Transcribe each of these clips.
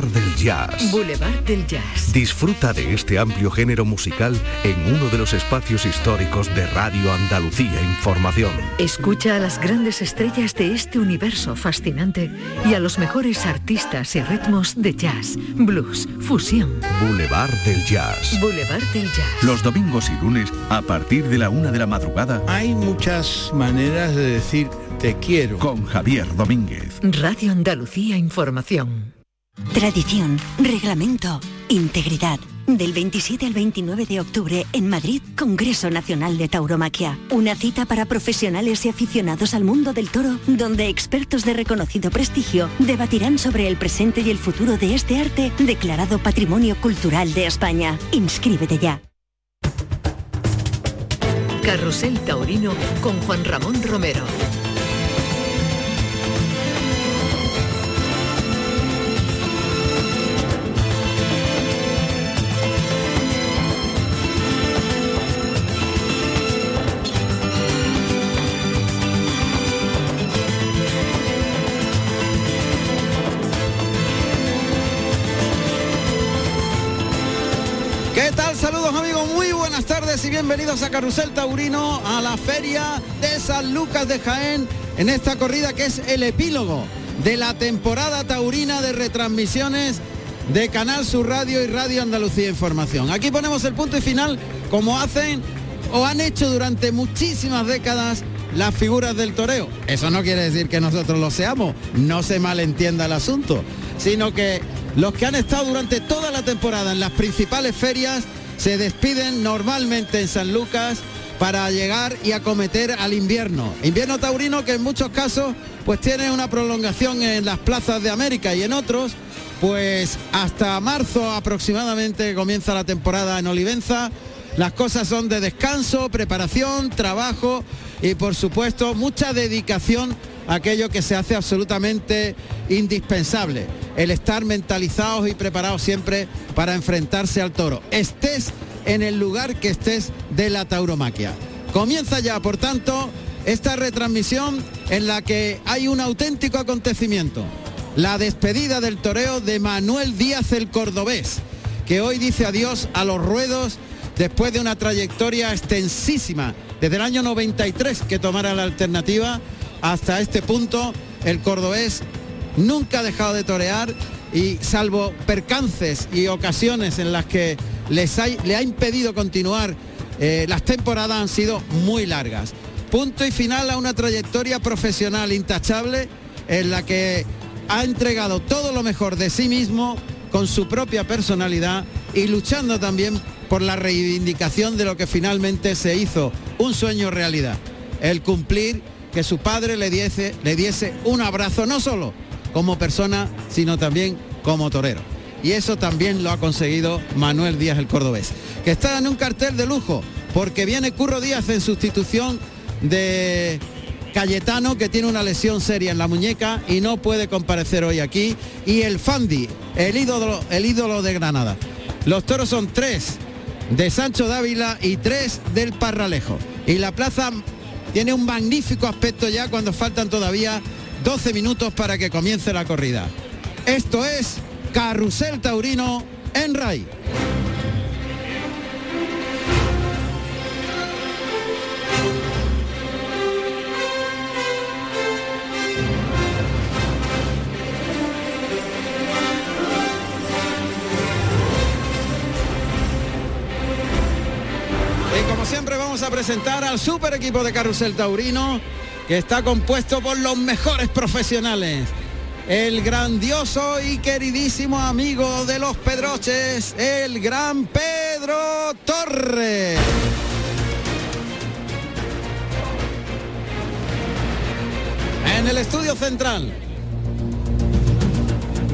del Jazz. Boulevard del Jazz. Disfruta de este amplio género musical en uno de los espacios históricos de Radio Andalucía Información. Escucha a las grandes estrellas de este universo fascinante y a los mejores artistas y ritmos de jazz, blues, fusión. Boulevard del Jazz. Boulevard del Jazz. Los domingos y lunes a partir de la una de la madrugada. Hay muchas maneras de decir te quiero. Con Javier Domínguez. Radio Andalucía Información. Tradición, reglamento, integridad. Del 27 al 29 de octubre en Madrid, Congreso Nacional de Tauromaquia. Una cita para profesionales y aficionados al mundo del toro, donde expertos de reconocido prestigio debatirán sobre el presente y el futuro de este arte declarado Patrimonio Cultural de España. Inscríbete ya. Carrusel Taurino con Juan Ramón Romero. Bienvenidos a Carrusel Taurino, a la feria de San Lucas de Jaén, en esta corrida que es el epílogo de la temporada taurina de retransmisiones de Canal Sur Radio y Radio Andalucía Información. Aquí ponemos el punto y final como hacen o han hecho durante muchísimas décadas las figuras del toreo. Eso no quiere decir que nosotros lo seamos, no se malentienda el asunto, sino que los que han estado durante toda la temporada en las principales ferias se despiden normalmente en San Lucas para llegar y acometer al invierno. Invierno taurino que en muchos casos pues tiene una prolongación en las plazas de América y en otros pues hasta marzo aproximadamente comienza la temporada en Olivenza. Las cosas son de descanso, preparación, trabajo y por supuesto mucha dedicación aquello que se hace absolutamente indispensable, el estar mentalizados y preparados siempre para enfrentarse al toro. Estés en el lugar que estés de la tauromaquia. Comienza ya, por tanto, esta retransmisión en la que hay un auténtico acontecimiento. La despedida del toreo de Manuel Díaz el Cordobés, que hoy dice adiós a los ruedos después de una trayectoria extensísima, desde el año 93 que tomara la alternativa hasta este punto, el cordobés nunca ha dejado de torear y salvo percances y ocasiones en las que les le ha impedido continuar, eh, las temporadas han sido muy largas. Punto y final a una trayectoria profesional intachable en la que ha entregado todo lo mejor de sí mismo con su propia personalidad y luchando también por la reivindicación de lo que finalmente se hizo, un sueño realidad, el cumplir que su padre le diese, le diese un abrazo, no solo como persona, sino también como torero. Y eso también lo ha conseguido Manuel Díaz el Cordobés, que está en un cartel de lujo, porque viene Curro Díaz en sustitución de Cayetano, que tiene una lesión seria en la muñeca y no puede comparecer hoy aquí, y el Fandi, el ídolo, el ídolo de Granada. Los toros son tres de Sancho Dávila y tres del Parralejo. Y la plaza tiene un magnífico aspecto ya cuando faltan todavía 12 minutos para que comience la corrida. Esto es Carrusel Taurino en RAI. Presentar al super equipo de Carrusel Taurino que está compuesto por los mejores profesionales. El grandioso y queridísimo amigo de los Pedroches, el gran Pedro Torres. En el estudio central,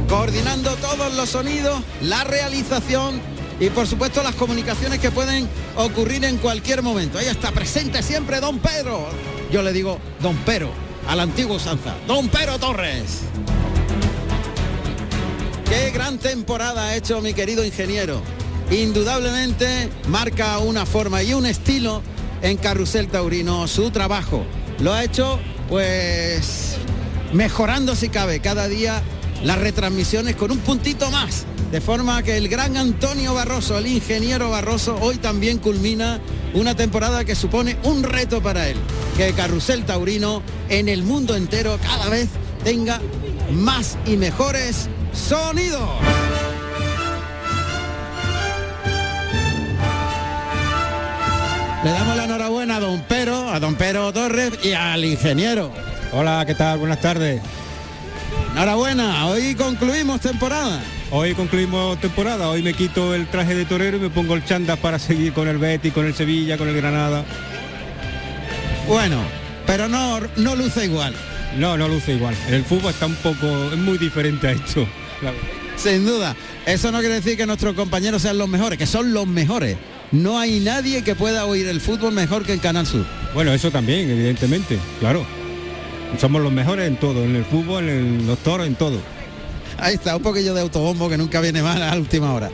coordinando todos los sonidos, la realización y por supuesto las comunicaciones que pueden ocurrir en cualquier momento. Ahí está presente siempre don Pedro. Yo le digo don Pero, al antiguo Sanza. Don Pero Torres. Qué gran temporada ha hecho mi querido ingeniero. Indudablemente marca una forma y un estilo en Carrusel Taurino su trabajo. Lo ha hecho pues mejorando si cabe cada día las retransmisiones con un puntito más. De forma que el gran Antonio Barroso, el ingeniero Barroso, hoy también culmina una temporada que supone un reto para él. Que Carrusel Taurino en el mundo entero cada vez tenga más y mejores sonidos. Le damos la enhorabuena a don Pero, a don Pero Torres y al ingeniero. Hola, ¿qué tal? Buenas tardes. Enhorabuena, hoy concluimos temporada. Hoy concluimos temporada, hoy me quito el traje de torero y me pongo el chanda para seguir con el Betty, con el Sevilla, con el Granada. Bueno, pero no, no luce igual. No, no luce igual. En el fútbol está un poco, es muy diferente a esto. Sin duda. Eso no quiere decir que nuestros compañeros sean los mejores, que son los mejores. No hay nadie que pueda oír el fútbol mejor que el Canal Sur. Bueno, eso también, evidentemente, claro. Somos los mejores en todo, en el fútbol, en los toros, en todo. Ahí está, un poquillo de autobombo que nunca viene mal a la última hora.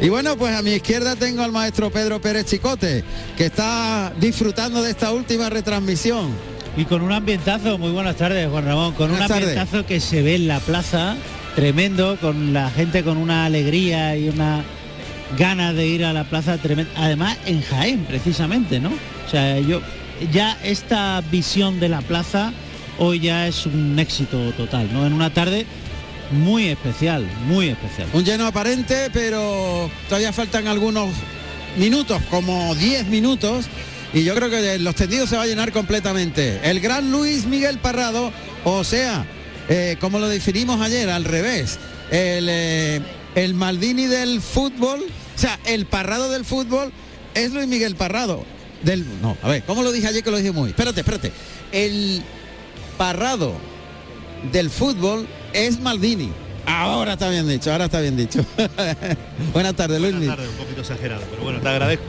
Y bueno, pues a mi izquierda tengo al maestro Pedro Pérez Chicote, que está disfrutando de esta última retransmisión. Y con un ambientazo, muy buenas tardes Juan Ramón, con Buenas un tardes. ambientazo que se ve en la plaza, tremendo, con la gente con una alegría y una ganas de ir a la plaza tremenda. Además en Jaén, precisamente, ¿no? O sea, yo ya esta visión de la plaza hoy ya es un éxito total, ¿no? En una tarde muy especial, muy especial. Un lleno aparente, pero todavía faltan algunos minutos, como 10 minutos, y yo creo que los tendidos se va a llenar completamente. El gran Luis Miguel Parrado, o sea, eh, como lo definimos ayer, al revés, el, eh, el Maldini del fútbol, o sea, el Parrado del fútbol es Luis Miguel Parrado. Del, no, a ver, ¿cómo lo dije ayer que lo dije muy? Espérate, espérate. El Parrado del fútbol es Maldini. Ahora está bien dicho, ahora está bien dicho. Buenas tardes, Luis. Buenas tardes, un poquito exagerado, pero bueno, te agradezco.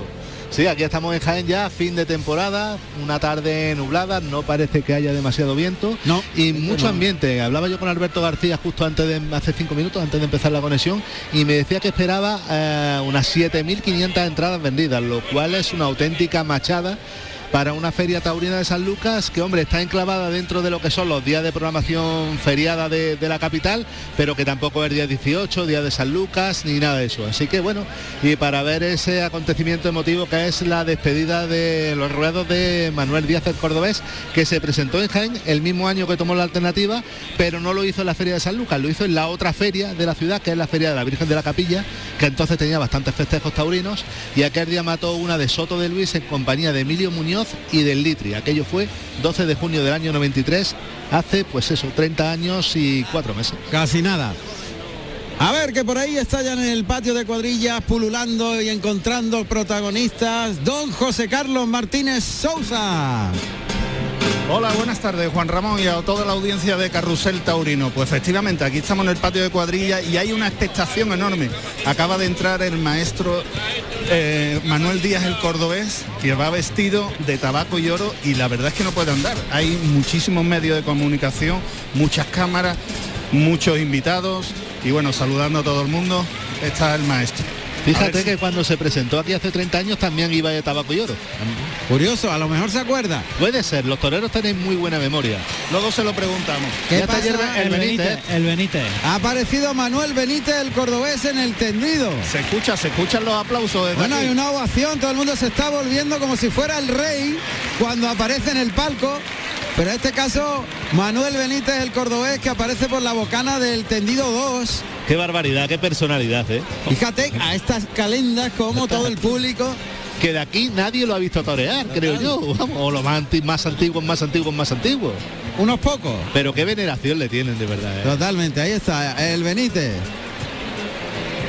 Sí, aquí estamos en Jaén ya, fin de temporada, una tarde nublada, no parece que haya demasiado viento No, y no. mucho ambiente. Hablaba yo con Alberto García justo antes de hace cinco minutos, antes de empezar la conexión, y me decía que esperaba eh, unas 7.500 entradas vendidas, lo cual es una auténtica machada para una feria taurina de San Lucas que hombre está enclavada dentro de lo que son los días de programación feriada de, la capital pero que tampoco es día 18 día de San Lucas ni nada de eso. Así que bueno y para ver ese acontecimiento emotivo que es la despedida de los ruedos de Manuel Díaz el Cordobés que se presentó en Jaén el mismo año que tomó la alternativa pero no lo hizo en la feria de San Lucas lo hizo en la otra feria de la ciudad que es la feria de la Virgen de la Capilla que entonces tenía bastantes festejos taurinos y aquel día mató una de Soto de Luis en compañía de Emilio Muñoz y del Litri. Aquello fue 12 de junio del año 93, hace pues eso, 30 años y 4 meses. Casi nada. A ver, que por ahí está ya en el patio de cuadrillas pululando y encontrando protagonistas. Don José Carlos Martínez Sousa. Hola, buenas tardes Juan Ramón y a toda la audiencia de Carrusel Taurino. Pues efectivamente, aquí estamos en el patio de cuadrilla y hay una expectación enorme. Acaba de entrar el maestro eh, Manuel Díaz el Cordobés, que va vestido de tabaco y oro y la verdad es que no puede andar. Hay muchísimos medios de comunicación, muchas cámaras, muchos invitados y bueno, saludando a todo el mundo, está el maestro. Fíjate si- que cuando se presentó aquí hace 30 años también iba de tabaco y oro. Curioso, a lo mejor se acuerda. Puede ser, los toreros tenéis muy buena memoria. Luego se lo preguntamos. ¿Qué Ya pasa? ayer El el Benítez, Benítez. el Benítez. Ha aparecido Manuel Benítez el Cordobés en el tendido. Se escucha, se escuchan los aplausos desde Bueno, aquí. hay una ovación, todo el mundo se está volviendo como si fuera el rey cuando aparece en el palco. Pero en este caso, Manuel Benítez el Cordobés que aparece por la bocana del tendido 2. Qué barbaridad, qué personalidad, ¿eh? Fíjate a estas calendas como todo el público. Que de aquí nadie lo ha visto torear, creo yo. Vamos, o los más antiguos, más antiguos, más antiguos. Unos pocos. Pero qué veneración le tienen de verdad. ¿eh? Totalmente, ahí está, el Benítez.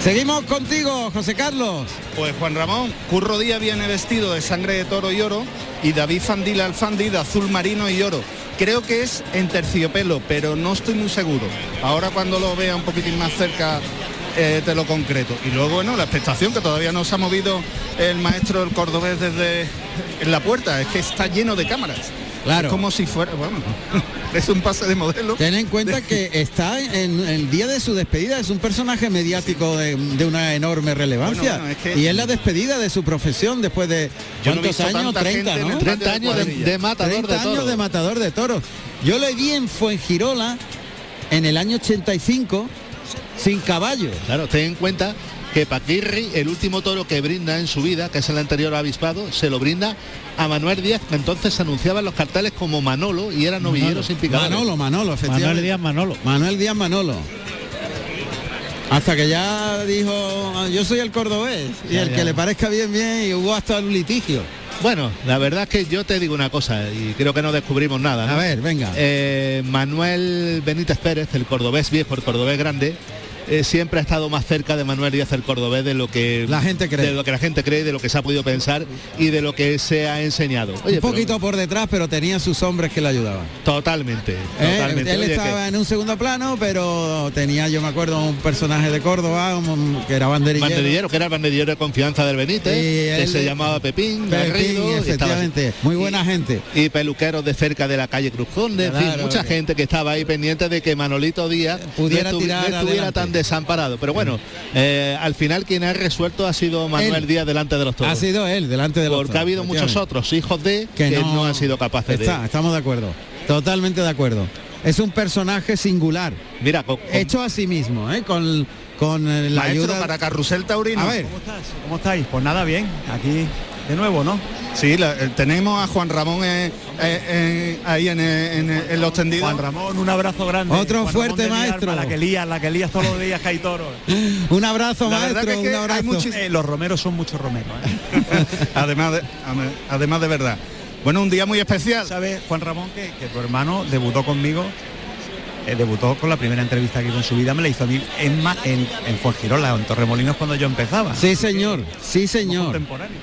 Seguimos contigo, José Carlos. Pues Juan Ramón, Curro Díaz viene vestido de sangre de toro y oro y David Fandil Alfandi de azul marino y oro. Creo que es en terciopelo, pero no estoy muy seguro. Ahora cuando lo vea un poquitín más cerca eh, te lo concreto. Y luego, bueno, la expectación que todavía no se ha movido el maestro del cordobés desde la puerta, es que está lleno de cámaras. Claro. Es como si fuera, bueno, es un pase de modelo. Ten en cuenta que está en el día de su despedida, es un personaje mediático de, de una enorme relevancia. Bueno, bueno, es que- Y es la despedida de su profesión después de no ¿cuántos años? tanta 30, gente en ¿no? el 30 años de, matador 30 de años toros. de matador de toros. Yo le vi en Fuengirola en el año 85 sin caballo. Claro, ten en cuenta que Paquirri, el último toro que brinda en su vida, que es el anterior avispado, se lo brinda a Manuel Díaz, que entonces se anunciaba en los carteles como Manolo y era novillero sin picadores. Manolo, Manolo, efectivamente. Manuel Díaz Manolo. Manuel Díaz Manolo. Hasta que ya dijo, "Ah, yo soy el cordobés, y Ya, el ya. que le parezca bien, bien, y hubo hasta un litigio. Bueno, la verdad es que yo te digo una cosa y creo que no descubrimos nada. ¿no? A ver, venga. Eh, Manuel Benítez Pérez, el cordobés viejo, el cordobés grande, eh, siempre ha estado más cerca de Manuel Díaz el cordobés de lo que La gente cree. de lo que la gente cree, de lo que se ha podido pensar y de lo que se ha enseñado. Oye, un pero- poquito por detrás, pero tenía sus hombres que le ayudaban. totalmente, ¿Eh? totalmente. Él Oye, que- estaba en un segundo plano, pero tenía, yo me acuerdo, un personaje de Córdoba un- que era banderillero. banderillero, que era el banderillero de confianza del Benítez, Y que él- se llamaba Pepín, Pepín, Garrido, estaba efectivamente, muy buena gente. Y peluqueros de cerca de la calle Cruz Conde, en fin, Claro, mucha que- gente que estaba ahí pendiente de que Manolito Díaz Pudiera no tirar no estuviera adelante. tan desamparado. Pero bueno, eh, al final quien ha resuelto ha sido Manuel Él. Díaz delante de los toros. Ha sido él, delante de los Porque ha habido muchos otros hijos de que, no, han sido capaces Está, de. Estamos de acuerdo, totalmente de acuerdo. Es un personaje singular, Mira, con- con- hecho a sí mismo, ¿eh? con, con la Maestro, ayuda... para Carrusel Taurino. A ver, ¿Cómo estás? ¿Cómo estáis? Pues nada, bien. Aquí de nuevo, ¿no? Sí, la- eh, tenemos a Juan Ramón eh, eh, eh, ahí en, en, en los tendidos. Juan Ramón, un abrazo grande. Otro Juan fuerte maestro. la que lías, la que lías todos los días que hay toros. un abrazo La maestro, que es que un hay abrazo. muchis- los romeros son muchos romeros. además, de, además de verdad. Bueno, un día muy especial. ¿Sabes, Juan Ramón, que, que tu hermano debutó conmigo? Eh, debutó con la primera entrevista que en su vida, me la hizo a mí en, Ma- en, en Fuengirola, en Torremolinos cuando yo empezaba. Sí, señor, sí, señor.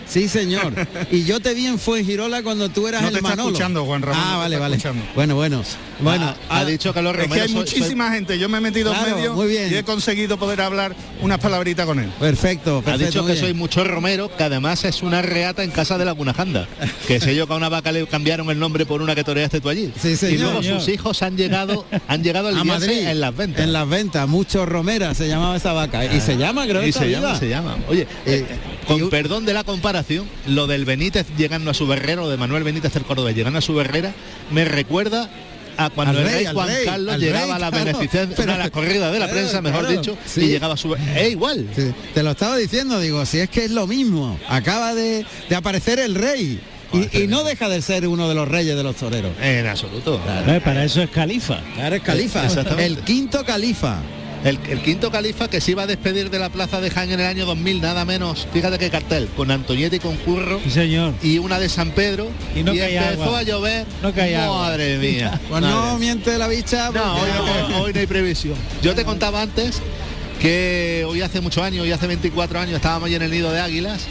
Sí, señor. Y yo te vi en Fuengirola cuando tú eras No el te está Manolo. escuchando, Juan Ramón, Ah, vale, vale. escuchando. Bueno, bueno. Bueno, ha, ha dicho que los Es que romeros hay soy- soy- muchísima gente. Yo me he metido Claro, en medio muy bien. y he conseguido poder hablar unas palabritas con él. perfecto, Ha perfecto. dicho muy que soy mucho romero, que además es una reata en casa de la Gunajanda. Que sé yo que a una vaca le cambiaron el nombre por una que toreaste tú allí. Sí, señor. y luego Señor. sus hijos han llegado, han llegado a a lidiarse Madrid en las ventas. en las ventas mucho romera se llamaba esa vaca y se llama creo y se llama, se llama. Oye, Eh, eh, con y- perdón de la comparación, lo del Benítez llegando a su berrero, de Manuel Benítez del Córdoba llegando a su berrera, me recuerda a cuando Al el rey, Juan rey, Carlos llegaba rey, a la claro. beneficencia, Pero- a la corrida de la claro, prensa, mejor claro, dicho, sí. y llegaba a su es igual. Sí, te lo estaba diciendo digo si es que es lo mismo acaba de, de aparecer el rey y, y no deja de ser uno de los reyes de los toreros En absoluto. Eh, para eso es califa. Ahora es califa Exactamente. el quinto califa El, el quinto califa que se iba a despedir de la plaza de Jaén en el año 2000, nada menos, fíjate qué cartel, con Antonieta y con Curro Sí, señor. y una de San Pedro Y no caía empezó agua. a llover. No caía agua. Madre mía. pues madre no miente la bicha No, porque- hoy no, hoy no hay previsión. Yo te contaba antes que hoy hace muchos años, hoy hace 24 años, estábamos allí en el nido de águilas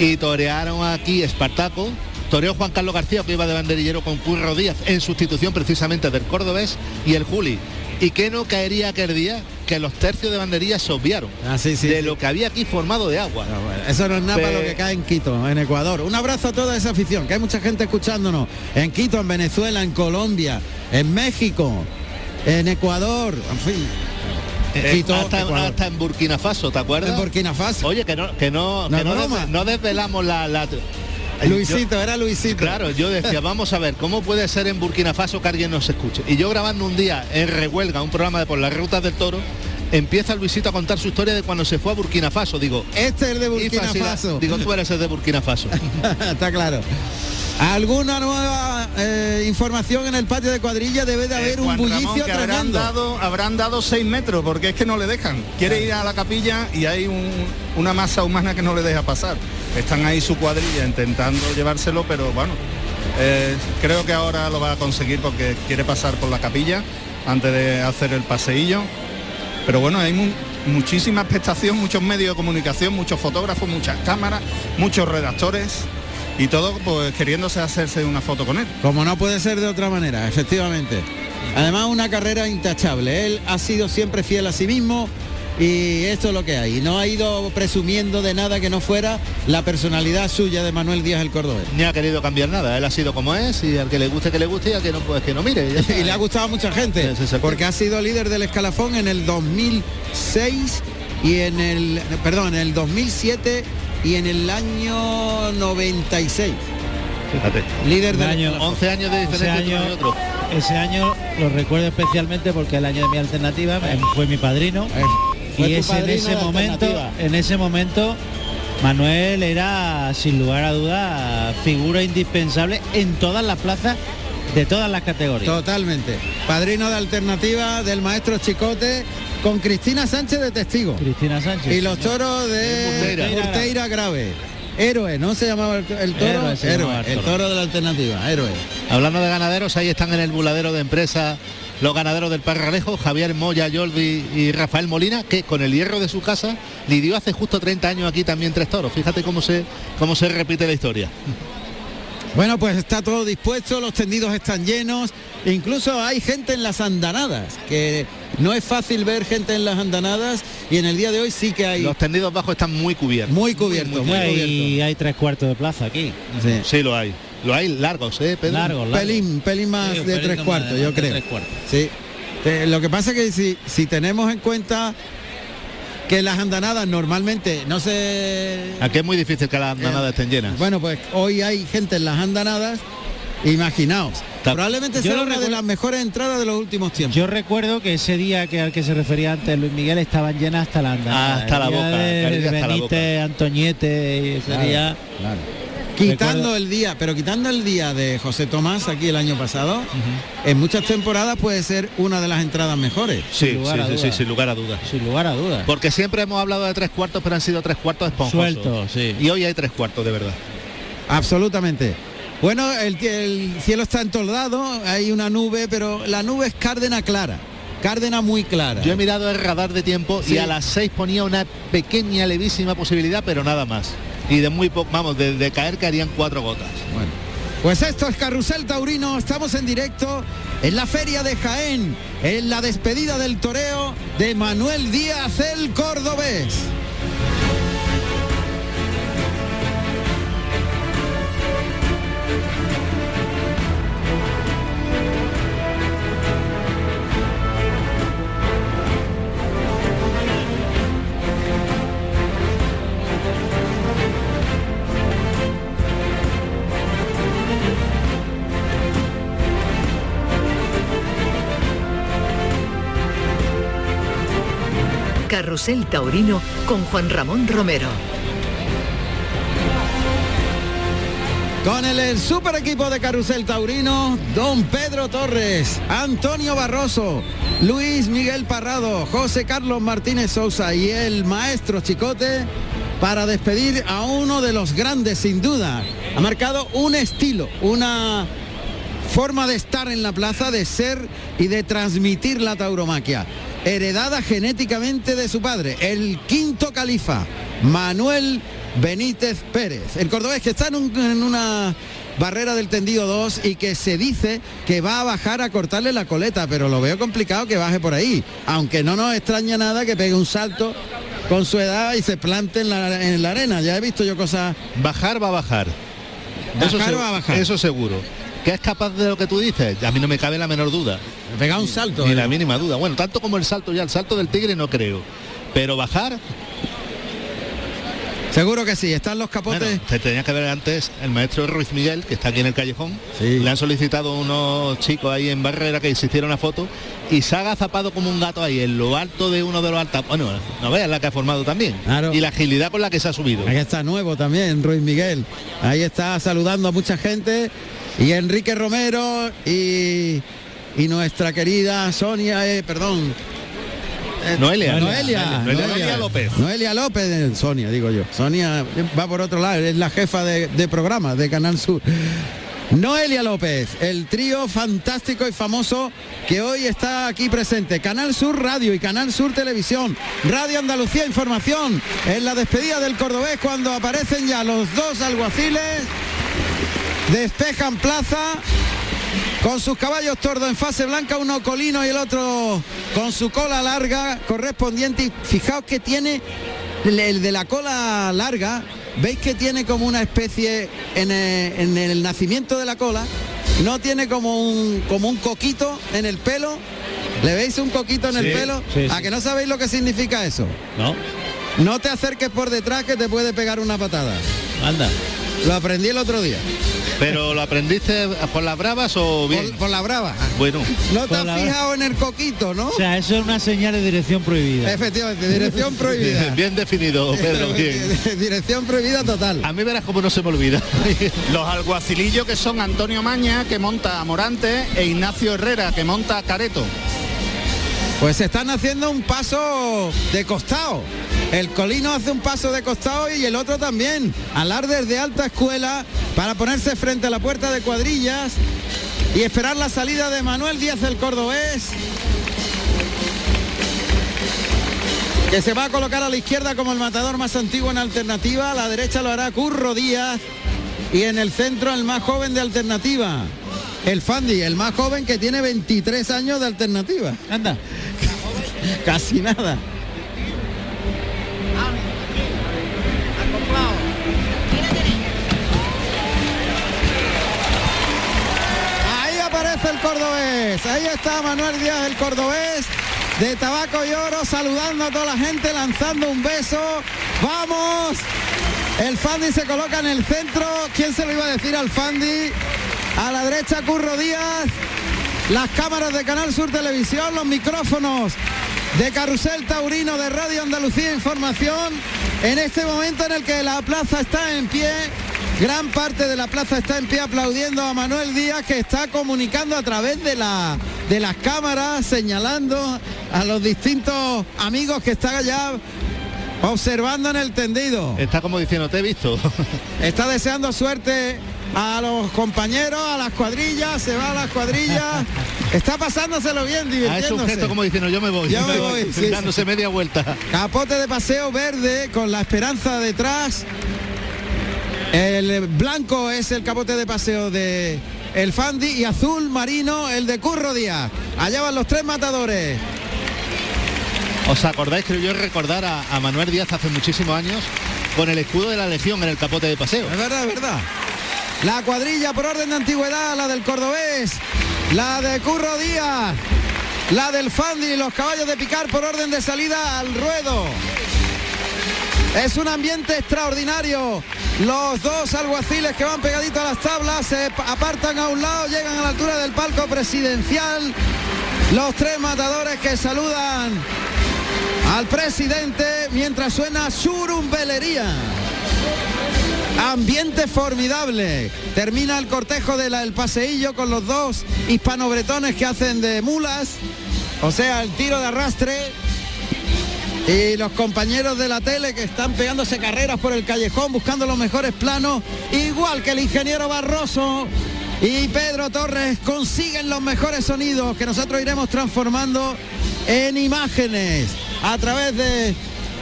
y torearon aquí Espartaco. Toreó Juan Carlos García, que iba de banderillero con Curro Díaz, en sustitución precisamente del Cordobés y el Juli. ¿Y qué no caería aquel día? Que los tercios de banderillas se obviaron Ah, sí, sí, de sí. lo que había aquí formado de agua. Ah, bueno, Eso no es nada para lo que cae en Quito, en Ecuador. Un abrazo a toda esa afición, que hay mucha gente escuchándonos. En Quito, en Venezuela, en Colombia, en México, en Ecuador, en fin. Eh, Quito, hasta, hasta en Burkina Faso, ¿te acuerdas? En Burkina Faso. Oye, que no, que no, No que no, des- no desvelamos la, la- Luisito, era Luisito. Claro, yo decía, vamos a ver, ¿cómo puede ser en Burkina Faso que alguien nos escuche? Y yo grabando un día en Rehuelga, un programa de por las rutas del toro, empieza Luisito a contar su historia de cuando se fue a Burkina Faso. Digo, Este es el de Burkina. Faso. Digo, tú eres el de Burkina Faso. Está claro. ¿Alguna nueva eh, información en el patio de cuadrilla? Debe de Eh, haber un bullicio que habrán tremendo. dado, habrán dado seis metros porque es que no le dejan. Quiere ir a la capilla y hay un- una masa humana que no le deja pasar. Están ahí su cuadrilla intentando llevárselo, pero bueno, eh, creo que ahora lo va a conseguir porque quiere pasar por la capilla antes de hacer el paseillo. Pero bueno, hay mu- muchísima expectación, muchos medios de comunicación, muchos fotógrafos, muchas cámaras, muchos redactores y todo pues queriéndose hacerse una foto con él. Como no puede ser de otra manera, efectivamente. Además, una carrera intachable. Él ha sido siempre fiel a sí mismo y esto es lo que hay. No ha ido presumiendo de nada que no fuera la personalidad suya de Manuel Díaz el Cordobés. Ni ha querido cambiar nada, él ha sido como es y al que le guste que le guste y al que no pues que no mire. Y le ha gustado a mucha gente, Ese porque ha sido líder del escalafón en el 2006 y en el, perdón, en el 2007 y en el año 96. Fíjate. Líder del año- 11 años de ese diferencia entre uno y año, otro. ese año lo recuerdo especialmente porque el año de mi alternativa eh, fue mi padrino Fue y ese, en ese momento en ese momento Manuel era sin lugar a duda figura indispensable en todas las plazas de todas las categorías Totalmente. Padrino de alternativa del maestro Chicote con Cristina Sánchez de testigo. Cristina Sánchez Y los toros de Urteira. Urteira Grave. Héroe, ¿no se llamaba el, el toro? Héroe llamaba el toro de la alternativa, héroe. Hablando de ganaderos, ahí están en el buladero de empresa los ganaderos del Parralejo, Javier Moya, Jordi y Rafael Molina, que con el hierro de su casa lidió hace justo 30 años aquí también tres toros. Fíjate cómo se, cómo se repite la historia. Bueno, pues está todo dispuesto, los tendidos están llenos, incluso hay gente en las andanadas, que no es fácil ver gente en las andanadas y en el día de hoy sí que hay Los tendidos bajos están muy cubiertos. muy cubiertos, muy y cubiertos. hay tres cuartos de plaza aquí Sí. Sí, lo hay. Lo hay largos, ¿eh, Pedro? largos Un largos. pelín, pelín más Sí, de pelín tres cuartos, de- yo creo. tres cuartos. Sí. Eh, lo que pasa es que si, si tenemos en cuenta que las andanadas normalmente no se Aquí es muy difícil que las andanadas Eh, estén llenas. Bueno, pues hoy hay gente en las andanadas, imaginaos. Probablemente sea una de las mejores entradas de los últimos tiempos. Yo recuerdo que ese día que al que se refería antes Luis Miguel estaban llenas hasta la andanada. Hasta El la boca, de hasta la Antoñete y ese Claro, día. claro. Quitando Recuerdo- el día, pero quitando el día de José Tomás aquí el año pasado, en muchas temporadas puede ser una de las entradas mejores. sí, sin lugar sí, a sí, sin lugar a dudas. Sin lugar a dudas. Porque siempre hemos hablado de tres cuartos, pero han sido tres cuartos esponjosos. Suelto, sí. Y hoy hay tres cuartos, de verdad. Absolutamente. Bueno, el, el cielo está entoldado, hay una nube, pero la nube es cárdena clara, cárdena muy clara. Yo he mirado el radar de tiempo Sí. y a las 6 ponía una pequeña, levísima posibilidad, pero nada más. Y de muy poco, vamos, de, caer caerían cuatro gotas. Bueno, pues esto es Carrusel Taurino, estamos en directo en la feria de Jaén, en la despedida del toreo de Manuel Díaz el Cordobés. Carrusel Taurino con Juan Ramón Romero. Con el, super equipo de Carrusel Taurino, don Pedro Torres, Antonio Barroso, Luis Miguel Parrado, José Carlos Martínez Sousa y el maestro Chicote para despedir a uno de los grandes sin duda. Ha marcado un estilo, una forma de estar en la plaza, de ser y de transmitir la tauromaquia, heredada genéticamente de su padre, el quinto califa, Manuel Benítez Pérez, el cordobés que está en, un- en una barrera del tendido 2 y que se dice que va a bajar a cortarle la coleta, pero lo veo complicado que baje por ahí, aunque no nos extraña nada que pegue un salto con su edad y se plante en la, en la arena, ya he visto yo cosas... Bajar va a bajar. Bajar se- va a bajar. Eso seguro. ¿Que es capaz de lo que tú dices? A mí no me cabe la menor duda. Pegar un salto. Ni ¿eh? la mínima duda. Bueno, tanto como el salto ya, el salto del tigre no creo. Pero bajar, Seguro que sí, están los capotes... bueno, te tenías que ver antes el maestro Ruiz Miguel, que está aquí en el callejón. Sí. Le han solicitado unos chicos ahí en Barrera que se hiciera una foto y se ha agazapado como un gato ahí en lo alto de uno de los altos. Bueno, no veas la que ha formado también. Claro. Y la agilidad con la que se ha subido. Ahí está nuevo también, Ruiz Miguel. Ahí está saludando a mucha gente. Y Enrique Romero y, y nuestra querida Sonia, eh, perdón. eh, Noelia. Noelia, Noelia, Noelia López. Noelia López, eh, Sonia, digo yo. Sonia va por otro lado, es la jefa de, de programa de Canal Sur. Noelia López, el trío fantástico y famoso que hoy está aquí presente. Canal Sur Radio y Canal Sur Televisión. Radio Andalucía Información. En la despedida del Cordobés cuando aparecen ya los dos alguaciles. Despejan plaza. Con sus caballos tordos en fase blanca, uno colino y el otro con su cola larga correspondiente. Y fijaos que tiene el, de la cola larga, veis que tiene como una especie en el, en el nacimiento de la cola, no tiene como un, como un coquito en el pelo. ¿Le veis un coquito en el pelo? sí, ¿A que no sabéis lo que significa eso? ¿No? No te acerques por detrás que te puede pegar una patada. Anda. Lo aprendí el otro día. ¿Pero lo aprendiste por las bravas o bien? Por, por la brava. Bueno, No te has fijado en el coquito, ¿no? O sea, eso es una señal de dirección prohibida. Efectivamente, dirección prohibida. bien, bien definido, Pedro, bien. dirección prohibida total. A mí verás cómo no se me olvida. Los alguacilillos que son Antonio Maña, que monta a Morante, e Ignacio Herrera, que monta a Careto. Pues están haciendo un paso de costado. El colino hace un paso de costado y el otro también. Alardes de alta escuela para ponerse frente a la puerta de cuadrillas y esperar la salida de Manuel Díaz el cordobés. Que se va a colocar a la izquierda como el matador más antiguo en alternativa. A la derecha lo hará Curro Díaz. Y en el centro el más joven de alternativa. El Fandi, el más joven que tiene 23 años de alternativa. Anda. Casi nada. Ahí aparece el cordobés. Ahí está Manuel Díaz, el cordobés. De tabaco y oro, saludando a toda la gente, lanzando un beso. ¡Vamos! El Fandi se coloca en el centro. ¿Quién se lo iba a decir al Fandi? A la derecha Curro Díaz. Las cámaras de Canal Sur Televisión, los micrófonos de Carrusel Taurino de Radio Andalucía Información. En este momento en el que la plaza está en pie, gran parte de la plaza está en pie aplaudiendo a Manuel Díaz que está comunicando a través de, la, de las cámaras, señalando a los distintos amigos que están allá observando en el tendido. Está como diciendo, te he visto. Está deseando suerte a los compañeros, a las cuadrillas, se va a las cuadrillas. Está pasándoselo bien, divirtiéndose. gesto como diciendo, yo me voy. Yo me voy, sí, dándose media vuelta. Capote de paseo verde con la esperanza detrás. El blanco es el capote de paseo de el Fandi y azul marino el de Curro Díaz. Allá van los tres matadores. ¿Os acordáis? Creo yo recordar a, a Manuel Díaz hace muchísimos años con el escudo de la Legión en el capote de paseo. Es verdad, es verdad. La cuadrilla por orden de antigüedad, la del cordobés, la de Curro Díaz, la del Fandi y los caballos de picar por orden de salida al ruedo. Es un ambiente extraordinario. Los dos alguaciles que van pegaditos a las tablas se apartan a un lado, llegan a la altura del palco presidencial. Los tres matadores que saludan al presidente mientras suena Surumbelería. Ambiente formidable. Termina el cortejo del paseillo con los dos hispanobretones que hacen de mulas, o sea, el tiro de arrastre. Y los compañeros de la tele que están pegándose carreras por el callejón buscando los mejores planos, igual que el ingeniero Barroso y Pedro Torres consiguen los mejores sonidos que nosotros iremos transformando en imágenes a través de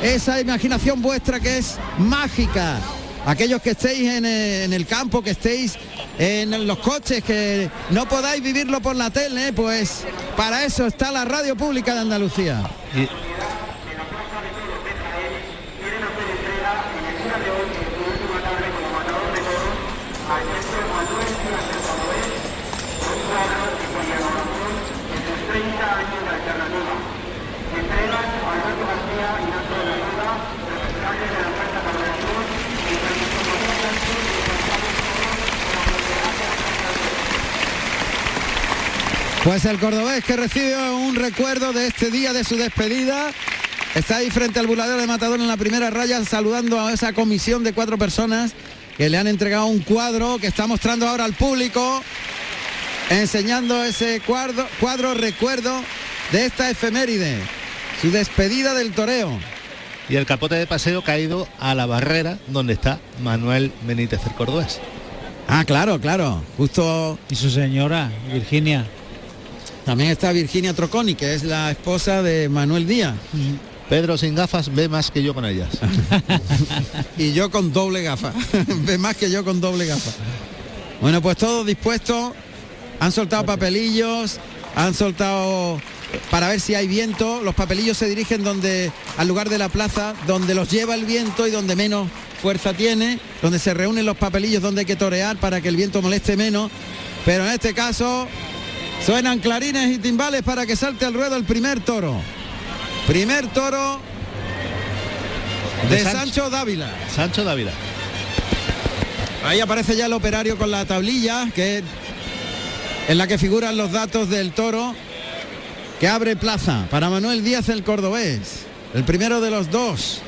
esa imaginación vuestra que es mágica. Aquellos que estéis en, eh, en el campo, que estéis en los coches, que no podáis vivirlo por la tele, pues para eso está la radio pública de Andalucía. Y- Pues el cordobés que recibe un recuerdo de este día de su despedida. Está ahí frente al buladero de Matador en la primera raya saludando a esa comisión de cuatro personas que le han entregado un cuadro que está mostrando ahora al público, enseñando ese cuadro, cuadro recuerdo de esta efeméride, su despedida del toreo. Y el capote de paseo caído a la barrera donde está Manuel Benítez el Cordobés. Ah, claro, claro. Justo Y su señora, Virginia. también está Virginia Troconi, que es la esposa de Manuel Díaz. Pedro sin gafas ve más que yo con ellas. y yo con doble gafa. Ve más que yo con doble gafa. Bueno, pues todos dispuestos. Han soltado papelillos, han soltado para ver si hay viento. Los papelillos se dirigen donde al lugar de la plaza, donde los lleva el viento y donde menos fuerza tiene, donde se reúnen los papelillos donde hay que torear para que el viento moleste menos. Pero en este caso suenan clarines y timbales para que salte al ruedo el primer toro. Primer toro de De Sancho. Sancho Dávila. Sancho Dávila. Ahí aparece ya el operario con la tablilla, que en la que figuran los datos del toro que abre plaza para Manuel Díaz el cordobés, el primero de los dos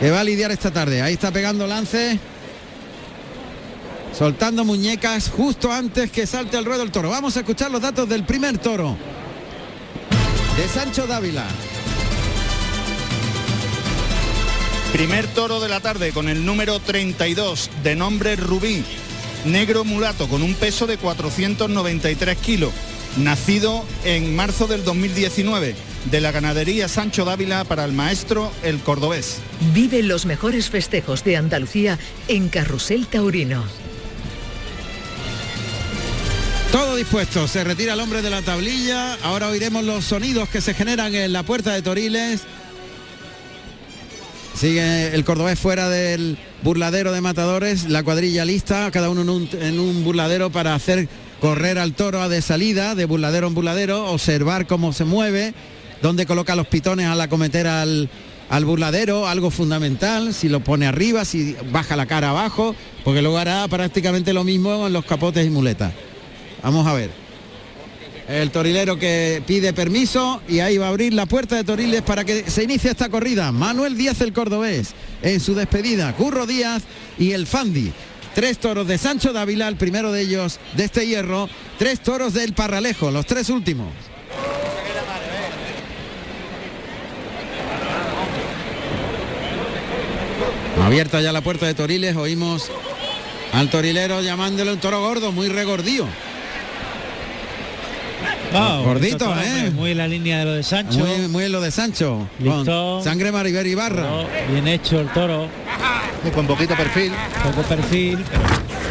que va a lidiar esta tarde. Ahí está pegando lance, soltando muñecas justo antes que salte el ruedo el toro. Vamos a escuchar los datos del primer toro de Sancho Dávila. Primer toro de la tarde con el número 32 de nombre Rubí, negro mulato con un peso de 493 kilos, nacido en marzo del 2019 de la ganadería Sancho Dávila para el maestro El Cordobés. Vive los mejores festejos de Andalucía en Carrusel Taurino. Todo dispuesto, se retira el hombre de la tablilla, ahora oiremos los sonidos que se generan en la puerta de Toriles. Sigue el cordobés fuera del burladero de matadores, la cuadrilla lista, cada uno en un, en un burladero para hacer correr al toro a de salida, de burladero en burladero, observar cómo se mueve, dónde coloca los pitones al acometer al, al burladero, algo fundamental, si lo pone arriba, si baja la cara abajo, porque luego hará prácticamente lo mismo en los capotes y muletas. Vamos a ver. El torilero que pide permiso y ahí va a abrir la puerta de Toriles para que se inicie esta corrida. Manuel Díaz el cordobés en su despedida. Curro Díaz y el Fandi. Tres toros de Sancho Dávila, el primero de ellos de este hierro. Tres toros del Parralejo, los tres últimos. Abierta ya la puerta de Toriles, oímos al torilero llamándole un toro gordo, muy regordío. Gordito, ¿eh? Muy en la línea de lo de Sancho. Muy, muy en lo de Sancho. con Listón. sangre Maribel Ibarra. Toro Bien hecho el toro. Y con poquito perfil. Poco perfil.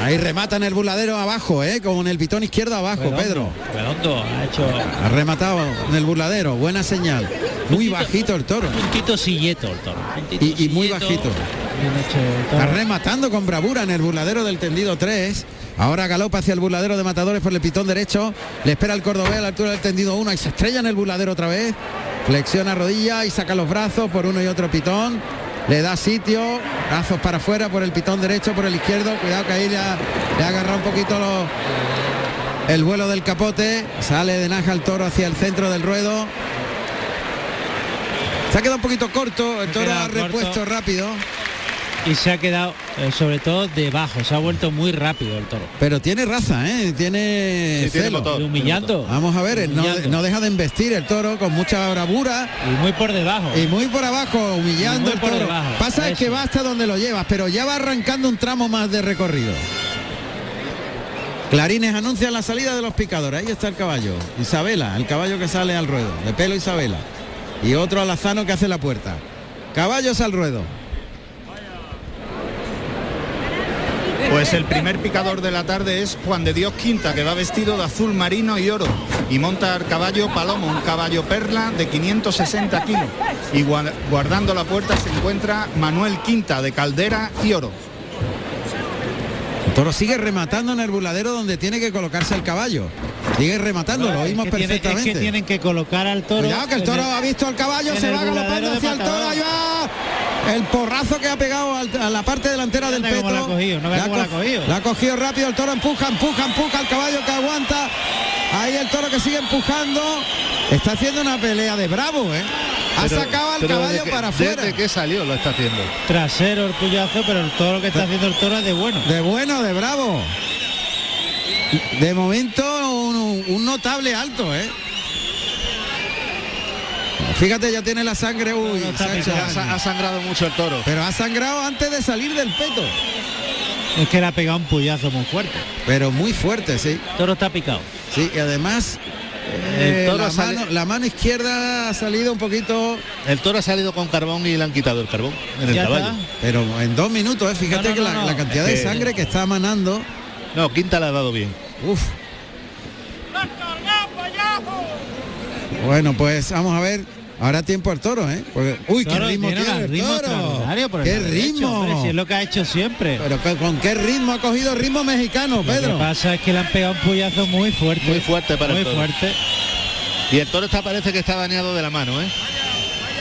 Ahí rematan el burladero abajo, ¿eh? con el pitón izquierdo abajo, Redondo, Pedro. Redondo. Ha hecho Ha rematado en el burladero, buena señal. Muy bajito el toro. puntito silleto el toro. puntito Y, y muy bajito. Bien hecho el Está rematando con bravura en el burladero del tendido 3. Ahora galopa hacia el burladero de matadores por el pitón derecho. Le espera el cordobés a la altura del tendido 1 y se estrella en el burladero otra vez. Flexiona rodilla y saca los brazos por uno y otro pitón. Le da sitio, brazos para afuera por el pitón derecho, por el izquierdo. Cuidado que ahí le ha, le ha agarrado un poquito los- el vuelo del capote. Sale de naja el toro hacia el centro del ruedo. Se ha quedado un poquito corto, el toro ha repuesto corto. rápido. Y se ha quedado eh, sobre todo debajo. Se ha vuelto muy rápido el toro. Pero tiene raza, ¿eh? Tiene Sí, tiene celo. motor. Y humillando. Vamos a ver, no, no deja de embestir el toro con mucha bravura Y muy por debajo. y muy por abajo, humillando el por toro. debajo, Pasa es que va hasta donde lo llevas, pero ya va arrancando un tramo más de recorrido. Clarines anuncian la salida de los picadores. Ahí está el caballo. Isabela, el caballo que sale al ruedo. De pelo Isabela. Y otro alazano que hace la puerta. Caballos al ruedo. Pues el primer picador de la tarde es Juan de Dios Quinta, que va vestido de azul marino y oro y monta al caballo Palomo, un caballo perla de 560 kilos. Y gua- guardando la puerta se encuentra Manuel Quinta, de caldera y oro. El toro sigue rematando en el burladero donde tiene que colocarse el caballo. Sigue rematando, lo Es oímos tiene- perfectamente. es que tienen que colocar al toro. Cuidado que el toro el- ha visto al caballo, se va galopando hacia el toro, ahí va. El porrazo que ha pegado al- a la parte delantera del peto. la ha cogido, no ve cómo la ha co- cogido. La ha cogido rápido, el toro empuja, empuja, empuja al caballo que aguanta. Ahí el toro que sigue empujando. Está haciendo una pelea de bravo, ¿eh? Ha Pero- sacado al caballo que- para afuera. Desde que salió lo está haciendo. Trasero el puyazo, pero el toro que está haciendo el toro es de bueno. De bueno, de bravo. De momento un, un notable alto, ¿eh? Fíjate, ya tiene la sangre, uy, No, no está Sancho. Ha, sa- ha sangrado mucho el toro. pero ha sangrado antes de salir del peto. Es que le ha pegado un puyazo muy fuerte. Pero muy fuerte, sí. El toro está picado. Sí, y además El eh, toro la, sale- mano, la mano izquierda ha salido un poquito, El toro ha salido con carbón y le han quitado el carbón en el caballo. está. pero en dos minutos, ¿eh? fíjate No, no, que no, la, la cantidad de Es sangre que está manando, No, Quinta le ha dado bien. Uf. Bueno, pues vamos a ver. Ahora tiempo al toro, ¿eh? Porque- uy, qué ritmo tiene el ritmo toro. por el Qué derecho, ritmo. hombre, si es lo que ha hecho siempre. Pero con, con qué ritmo ha cogido ritmo mexicano, Lo que Pedro. pasa es que le han pegado un puyazo muy fuerte. Muy fuerte para el Muy toro. fuerte. Y el toro está parece que está dañado de la mano, ¿eh?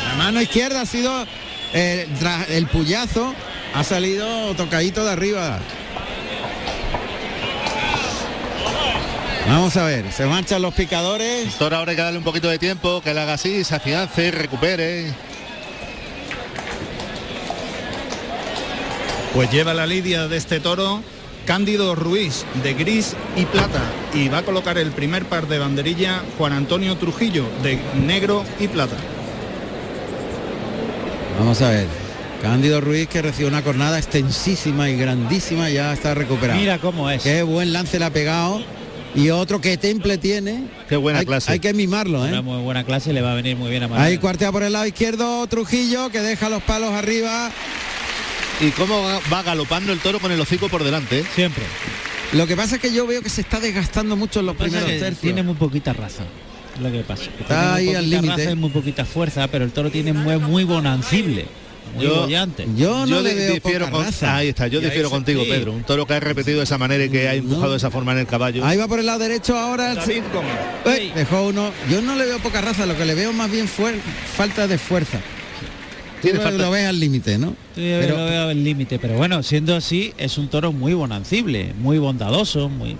La mano izquierda ha sido eh, tras el puyazo, Ha salido tocadito de arriba. Vamos a ver, se marchan los picadores. Toro ahora hay que darle un poquito de tiempo, que le haga así, se afiance, recupere. Pues lleva la lidia de este toro Cándido Ruiz de gris y plata y va a colocar el primer par de banderilla Juan Antonio Trujillo de negro y plata. Vamos a ver. Cándido Ruiz que recibe una cornada extensísima y grandísima, ya está recuperado. Mira cómo es. Qué buen lance le ha pegado. Y otro que temple tiene. Qué buena hay, clase. Hay que mimarlo, ¿eh? Una muy buena clase le va a venir muy bien a Manuel. Ahí cuartea por el lado izquierdo Trujillo que deja los palos arriba. Y cómo va, va galopando el toro con el hocico por delante. ¿eh? Siempre. Lo que pasa es que yo veo que se está desgastando mucho en los primeros que tercios. tiene muy poquita raza. es Lo que pasa. que Está ahí tiene muy al poquita límite. raza y muy poquita fuerza, pero el toro tiene muy, muy bonancible. Muy Yo- bollante. Yo no le di- veo difiero poca con- raza. ahí está, yo Y difiero contigo, sí. Pedro. Un toro que ha repetido de esa manera y que ha empujado No. de esa forma en el caballo. Ahí va por el lado derecho ahora. Gómez. Uy, dejó uno. Yo no le veo poca raza, lo que le veo más bien fuer- falta de fuerza. Tiene lo, falta- lo ves al límite, ¿no? Sí, yo Pero- lo veo al límite, pero bueno, siendo así, es un toro muy bonancible, muy bondadoso, muy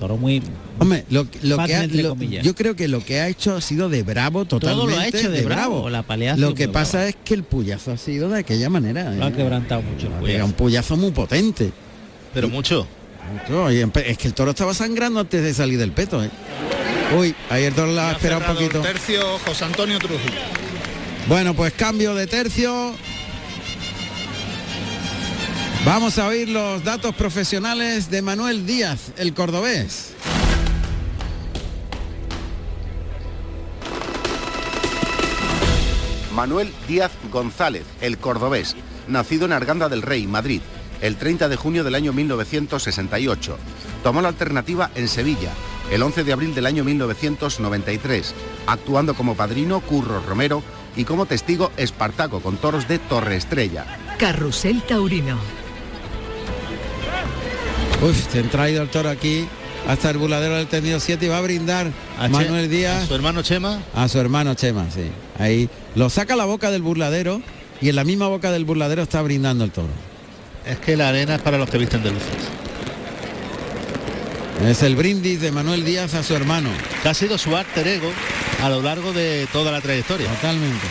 toro muy Hombre, lo, que ha- lo- yo creo que lo que ha hecho ha sido de bravo totalmente. todo lo ha hecho de, bravo, la Lo que pasa es que el puyazo ha sido de aquella manera. lo ha ¿eh? quebrantado mucho. pegado un puyazo muy potente. Pero mucho. Mucho, y es que el toro estaba sangrando antes de salir del peto. ¿eh? Uy, ahí el toro la ha esperado un poquito. tercio José Antonio Trujillo. Bueno, pues cambio de tercio. Vamos a oír los datos profesionales de Manuel Díaz, el cordobés. Manuel Díaz González, el cordobés, nacido en Arganda del Rey, Madrid, el 30 de junio del año 1968. Tomó la alternativa en Sevilla, el 11 de abril del año 1993, actuando como padrino Curro Romero y como testigo Espartaco con toros de Torre Estrella. Carrusel Taurino. Uf, te han traído el toro aquí hasta el buladero del tendido 7 y va a brindar A Che- Manuel a Díaz Su hermano Chema. a su hermano Chema, sí. Ahí lo saca a la boca del burladero y en la misma boca del burladero está brindando el toro. Es que la arena es para los que visten de luces. Es el brindis de Manuel Díaz a su hermano. Que ha sido su alter ego a lo largo de toda la trayectoria. Totalmente.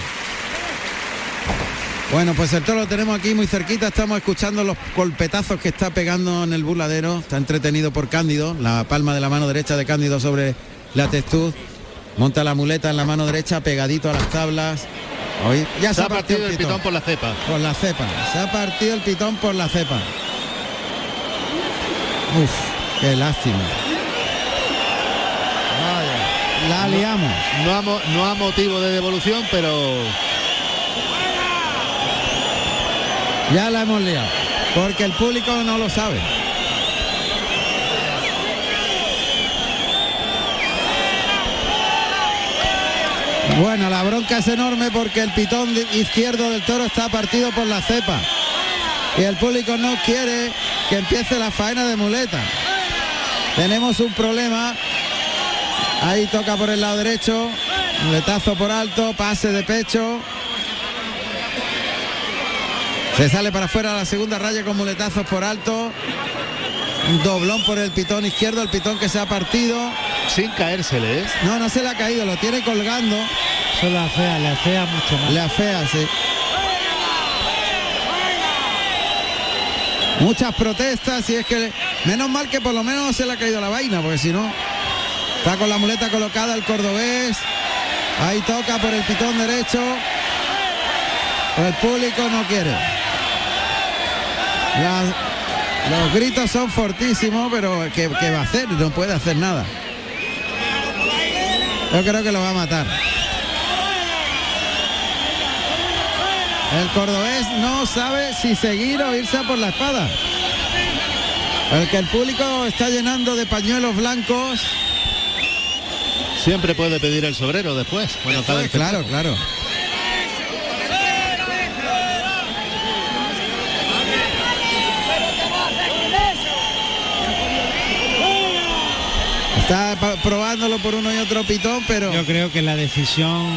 Bueno, pues el toro lo tenemos aquí muy cerquita, estamos escuchando los golpetazos que está pegando en el burladero, está entretenido por Cándido, la palma de la mano derecha de Cándido sobre la textud, monta la muleta en la mano derecha pegadito a las tablas. Hoy ya Se ha partido el pitón por la cepa. por la cepa, se ha partido el pitón por la cepa. Uf, qué lástima. Vaya, la liamos. No mo- no a motivo de devolución, pero Ya la hemos liado. Porque el público no lo sabe. Bueno, la bronca es enorme porque el pitón izquierdo del toro está partido por la cepa. Y el público no quiere que empiece la faena de muleta. Tenemos un problema. Ahí toca por el lado derecho. Muletazo por alto, pase de pecho. Se sale para afuera la segunda raya con muletazos por alto. Doblón por el pitón izquierdo, el pitón que se ha partido. Sin caérsele, ¿eh? No, no se le ha caído, lo tiene colgando. Eso le afea, le afea mucho más. Le afea, sí. Muchas protestas y es que menos mal que por lo menos se le ha caído la vaina, porque si no, está con la muleta colocada el cordobés. Ahí toca por el pitón derecho. Pero el público no quiere. Los gritos son fortísimos, pero ¿qué, qué va a hacer? No puede hacer nada. Yo creo que lo va a matar. El cordobés no sabe si seguir o irse a por la espada. El que el público está llenando de pañuelos blancos. Siempre puede pedir el sobrero después. Bueno, Pues claro, claro. Está probándolo por uno y otro pitón, pero Yo creo que la decisión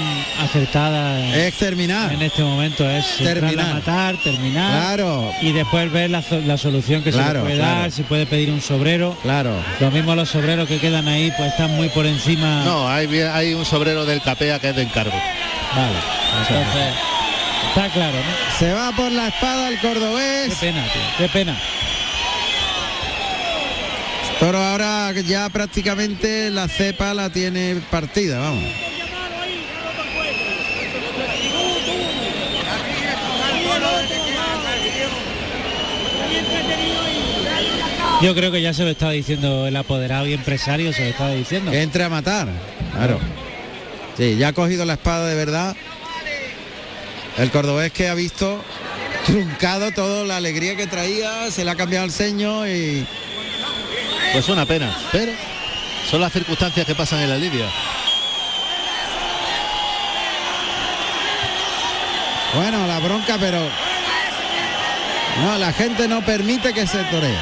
acertada es terminar. en este momento es Terminar. a matar, terminar Claro, y después ver la, so- la solución que se le puede claro. dar, si puede pedir un sobrero. claro. Lo mismo los sobreros que quedan ahí, pues están muy por encima. No, hay, bien- hay un sobrero del capea que es de encargo. Vale. Entonces, está claro, ¿no? Se va por la espada el Qué cordobés. pena, tío, qué pena. Toro ahora ya prácticamente la cepa la tiene partida, vamos. Yo creo que ya se lo estaba diciendo el apoderado y empresario, se lo estaba diciendo. Que entre a matar. Claro. Sí, ya ha cogido la espada de verdad. El cordobés que ha visto truncado toda la alegría que traía, se le ha cambiado el ceño y Pues una pena, pero son las circunstancias que pasan en la lidia. bueno, la bronca, pero no, la gente no permite que se toree.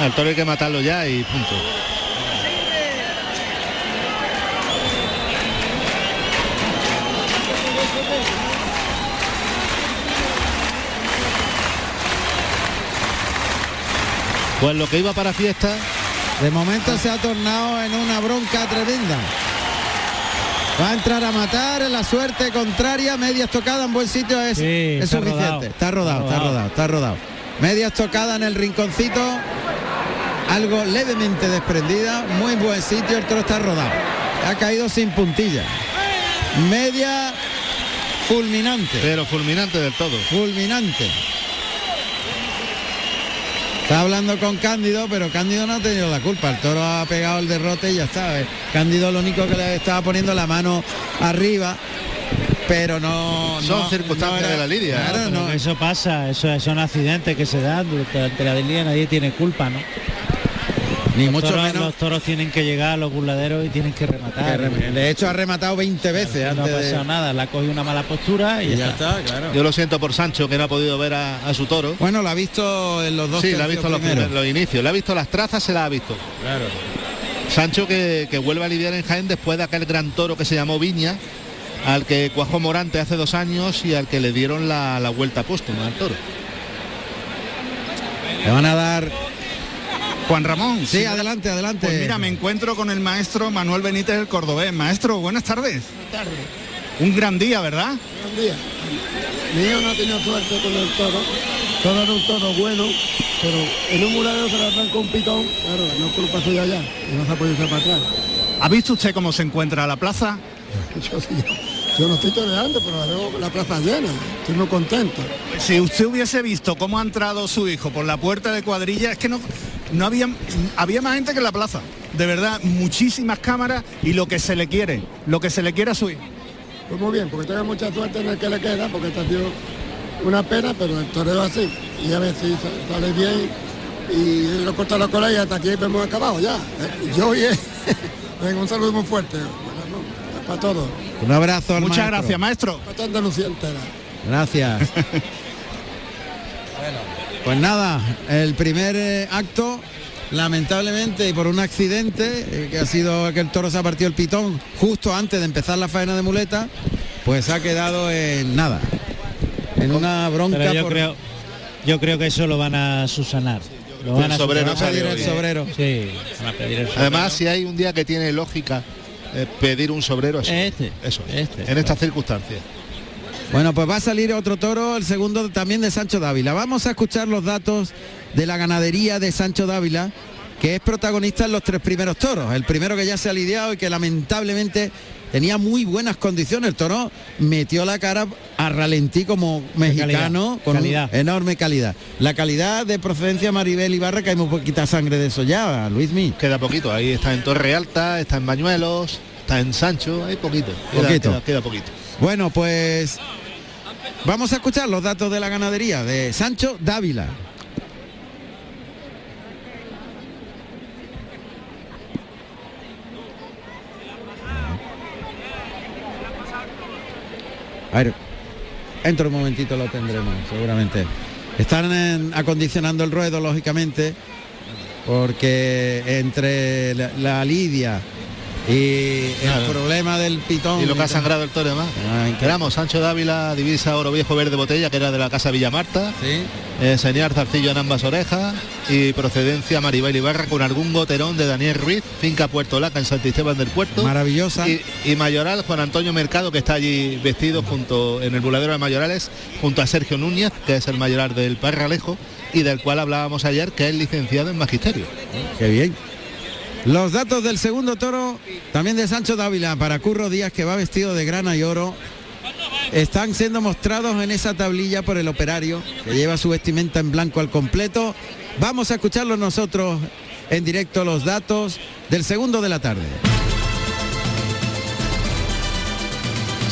Al toro hay que matarlo ya y punto. Pues lo que iba para fiesta, De momento se ha tornado en una bronca tremenda. Va a entrar a matar, la suerte contraria, medias tocadas en buen sitio es, Sí, es está suficiente. rodado. Está rodado, Está está rodado. rodado, está rodado. Medias tocadas en el rinconcito, algo levemente desprendida, muy buen sitio, el toro está rodado. Ha caído sin puntilla. Media fulminante. pero fulminante del todo. fulminante. Está hablando con Cándido, pero Cándido no ha tenido la culpa. El toro ha pegado el derrote y ya está. ¿eh? Cándido lo único que le estaba poniendo la mano arriba, pero no. Son no- circunstancias no era- de la lidia. Claro, Pero no. eso pasa, eso son accidentes que se dan durante la lidia, nadie tiene culpa, ¿no? Ni Los mucho toros, menos. los toros tienen que llegar a los burladeros y tienen que que rematar. rem- De hecho, ha rematado 20 veces no ha antes pasado de. nada, le ha cogido una mala postura y, Y ya ya está. está, claro. Yo lo siento por Sancho que no ha podido ver a, a su toro. Bueno, lo ha visto en los dos Sí, la ha visto los, primeros. primeros- los inicios, le ha visto las trazas, se la ha visto. Claro. Sancho que, que vuelve a lidiar en Jaén después de aquel gran toro que se llamó Viña, al que cuajó Morante hace dos años y al que le dieron la, la vuelta póstuma al toro. Le van a dar. Juan Ramón. Sí, adelante, adelante. Pues mira, me encuentro con el maestro Manuel Benítez del Cordobés. Maestro, buenas tardes. Buenas tardes. Un gran día, ¿verdad? Buen día. Mi hijo no ha tenido suerte con el toro. Todo era un toro bueno, pero en un muradero se le arrancó un pitón. Claro, no es culpa suya ya. Y no se ha podido echar para atrás. ¿Ha visto usted cómo se encuentra la plaza? Yo, sí, yo no estoy toreando, pero la veo la plaza llena. Estoy muy contento. Si usted hubiese visto cómo ha entrado su hijo por la puerta de cuadrilla, es que no, no había, había más gente que en la plaza. De verdad, muchísimas cámaras y lo que se le quiere, lo que se le quiere a su hijo. Pues muy bien, porque tenga mucha suerte en el que le queda, porque esta ha sido una pena, pero el toreo así. Y a ver si sa- sale bien y lo corta la cola y hasta aquí hemos acabado ya. Eh, Yo y él. Venga, un saludo muy fuerte. Para todos. Un abrazo al Muchas maestro. gracias, maestro. Para toda Andalucía entera. Gracias. Pues nada, el primer eh, acto, lamentablemente y por un accidente, eh, que ha sido que el toro se ha partido el pitón justo antes de empezar la faena de muleta, pues ha quedado en nada. En una bronca Pero yo por- creo, yo creo que eso lo van a susanar. Lo El van a sobrero subsanar. salió el sobrero. Sí, van a pedir el sobrero. Además, si hay un día que tiene lógica eh, pedir un sobrero, es Este, eso, este. en estas circunstancias. Bueno, pues va a salir otro toro, el segundo también de Sancho Dávila. Vamos a escuchar los datos de la ganadería de Sancho Dávila, que es protagonista en los tres primeros toros. El primero que ya se ha lidiado y que lamentablemente tenía muy buenas condiciones. El toro metió la cara a ralentí como mexicano calidad, con calidad. enorme calidad. La calidad de procedencia Maribel Ibarra, que hay muy poquita sangre de eso ya, Luismi. Queda poquito, ahí está en Torre Alta, está en Bañuelos, está en Sancho, hay poquito. Queda, Poquito. queda- queda poquito. Bueno, pues vamos a escuchar los datos de la ganadería de Sancho Dávila. A ver, dentro de un momentito lo tendremos, seguramente. Están acondicionando el ruedo, lógicamente. porque entre la, la lidia y Claro. el problema del pitón Y lo que ha sangrado el toro además. Esperamos, Sancho Dávila, divisa oro viejo verde botella, que era de la casa Villamarta. Eh, señor Zarcillo en ambas orejas y procedencia Maribel Ibarra con algún goterón de Daniel Ruiz, finca Puerto Laca en Santisteban del Puerto. Maravillosa. Y, y Mayoral, Juan Antonio Mercado, que está allí vestido junto en el buladero de Mayorales, junto a Sergio Núñez, que es el mayoral del Parralejo y del cual hablábamos ayer, que es licenciado en Magisterio. Qué bien. Los datos del segundo toro, también de Sancho Dávila, para Curro Díaz, que va vestido de grana y oro, están siendo mostrados en esa tablilla por el operario, que lleva su vestimenta en blanco al completo. Vamos a escucharlos nosotros en directo los datos del segundo de la tarde.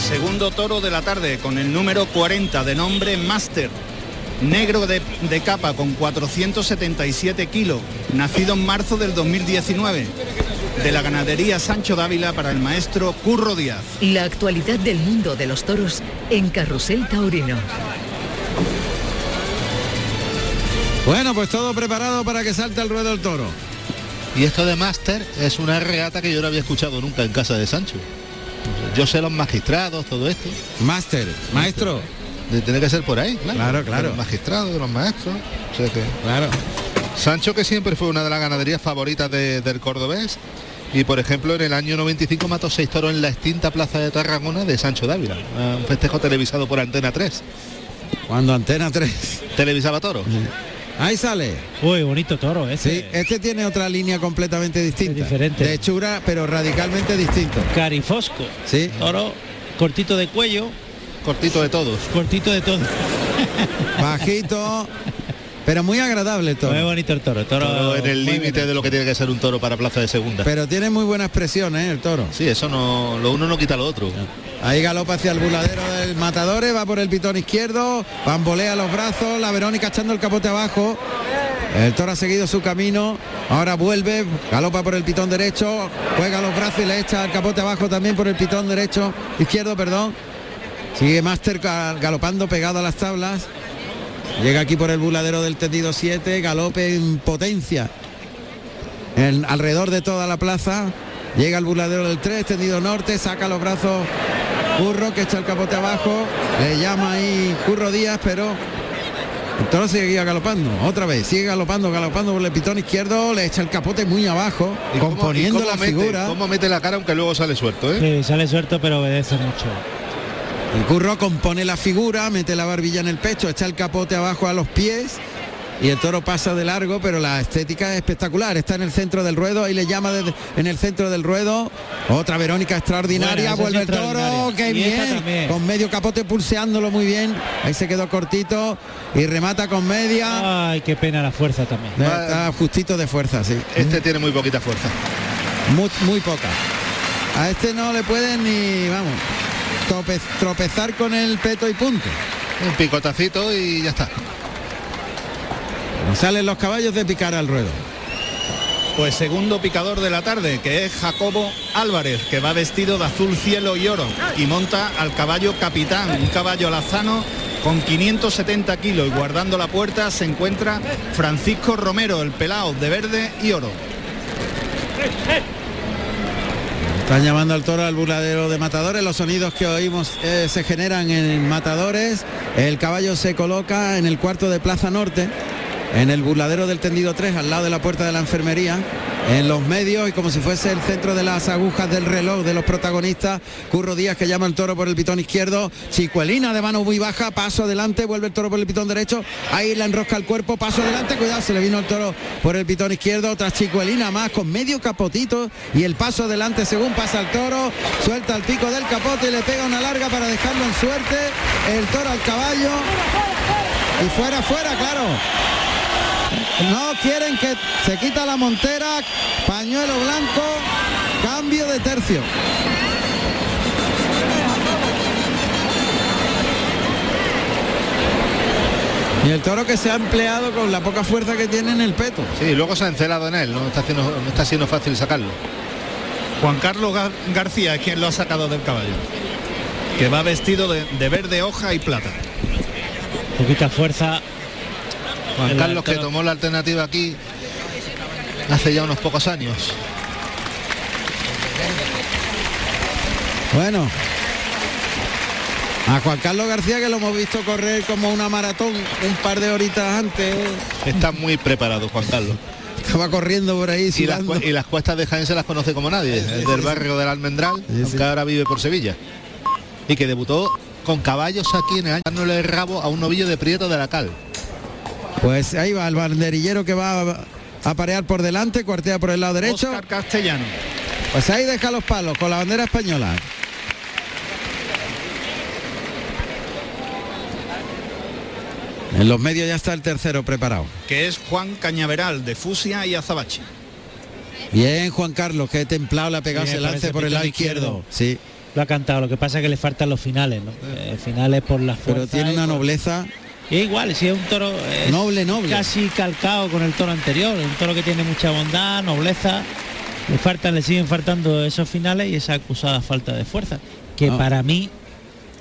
Segundo toro de la tarde con el número 40 de nombre Master. Negro de, de capa con 477 kilos, nacido en marzo del 2019. De la ganadería Sancho Dávila para el maestro Curro Díaz. La actualidad del mundo de los toros en Carrusel Taurino. Bueno, pues todo preparado para que salte al ruedo el toro. Y esto de máster es una regata que yo no había escuchado nunca en casa de Sancho. Yo sé los magistrados, todo esto. Máster, maestro. Tiene que ser por ahí, claro. Claro, claro. De los magistrados, de los maestros. O sea que- Claro. Sancho que siempre fue una de las ganaderías favoritas de- del cordobés. Y por ejemplo en el año 95 mató seis toros en la extinta plaza de Tarragona de Sancho Dávila. Un festejo televisado por Antena 3. Cuando Antena 3. Televisaba toro. Ahí sale. Uy, bonito toro, ese. Sí, este tiene otra línea completamente distinta. diferente. De hechura, pero radicalmente distinto. Carifosco. Sí. Toro cortito de cuello. Cortito de todos. Cortito de todo. Bajito, pero muy agradable el Muy toro. bonito el toro. toro Toro en el muy límite de lo que tiene que ser un toro para plaza de segunda. Pero tiene muy buena expresión, ¿eh? El toro. Sí, eso no, lo uno no quita lo otro. Ahí galopa hacia el buladero del Matadores, va por el pitón izquierdo, bambolea los brazos, la Verónica echando el capote abajo. El toro ha seguido su camino, ahora vuelve, galopa por el pitón derecho, juega los brazos y le echa el capote abajo también por el pitón derecho, izquierdo, perdón. Sigue Master ga- galopando pegado a las tablas. Llega aquí por el buladero del tendido 7, galope en potencia. En- alrededor de toda la plaza. Llega al buladero del 3, tendido norte, saca los brazos Curro que echa el capote abajo. Le llama ahí Curro Díaz, pero el toro sigue galopando. Otra vez, sigue galopando, galopando por el pitón izquierdo, le echa el capote muy abajo, ¿Y cómo- componiendo y cómo la mete- figura. Cómo mete la cara aunque luego sale suelto, ¿eh? Sí, sale suelto pero obedece mucho. El curro compone la figura, mete la barbilla en el pecho, echa el capote abajo a los pies y el toro pasa de largo, pero la estética es espectacular. Está en el centro del ruedo y le llama desde- en el centro del ruedo. Otra Verónica extraordinaria, vuelve el toro, qué bien. también. Con medio capote pulseándolo muy bien. Ahí se quedó cortito y remata con media. Ay, qué pena la fuerza también. Está justito de fuerza, sí. Este tiene muy poquita fuerza. Muy, muy poca. A este no le pueden ni, vamos, tope- tropezar con el peto y punto. Un picotacito y ya está. Salen los caballos de picar al ruedo. Pues segundo picador de la tarde, que es Jacobo Álvarez, que va vestido de azul cielo y oro y monta al caballo capitán, un caballo alazano con 570 kilos y guardando la puerta se encuentra Francisco Romero, el pelao de verde y oro. Están llamando al toro al buladero de matadores. Los sonidos que oímos eh, se generan en matadores. El caballo se coloca en el cuarto de Plaza Norte, en el buladero del tendido 3, al lado de la puerta de la enfermería. En los medios y como si fuese el centro de las agujas del reloj de los protagonistas, Curro Díaz que llama al toro por el pitón izquierdo, Chicuelina de mano muy baja, paso adelante, vuelve el toro por el pitón derecho, ahí la enrosca el cuerpo, paso adelante, cuidado, se le vino el toro por el pitón izquierdo, otra Chicuelina más con medio capotito y el paso adelante según pasa el toro, suelta el pico del capote y le pega una larga para dejarlo en suerte, el toro al caballo. Y fuera, fuera, claro. No quieren que se quita la montera, pañuelo blanco, cambio de tercio. Y el toro que se ha empleado con la poca fuerza que tiene en el peto. Sí, luego se ha encelado en él, no está, haciendo, no está siendo fácil sacarlo. Juan Carlos Gar- García es quien lo ha sacado del caballo, que va vestido de, de verde hoja y plata. Poquita fuerza. Juan Carlos que tomó la alternativa aquí hace ya unos pocos años. Bueno, a Juan Carlos García que lo hemos visto correr como una maratón un par de horitas antes. Está muy preparado Juan Carlos. Estaba corriendo por ahí. Y las, y cuestas de Jaén se las conoce como nadie, el del barrio del Almendral, aunque ahora vive por Sevilla. Y que debutó con caballos aquí en el año dándole el rabo a un novillo de Prieto de la Cal. Pues ahí va el banderillero que va a, a parear por delante, cuartea por el lado derecho. Castellano. Pues ahí deja los palos con la bandera española. En los medios ya está el tercero preparado. que es Juan Cañaveral de Fusia y Azabache. Bien, Juan Carlos, que templado le ha pegado Sí, por lance por el lado izquierdo. Sí, Lo ha cantado, lo que pasa es que le faltan los finales, ¿no? Eh, finales por la fuerza. pero tiene una por- nobleza. Y igual, si es un toro es Noble, noble. casi calcado con el toro anterior, un toro que tiene mucha bondad, nobleza, le faltan, le siguen faltando esos finales y esa acusada falta de fuerza, que No. para mí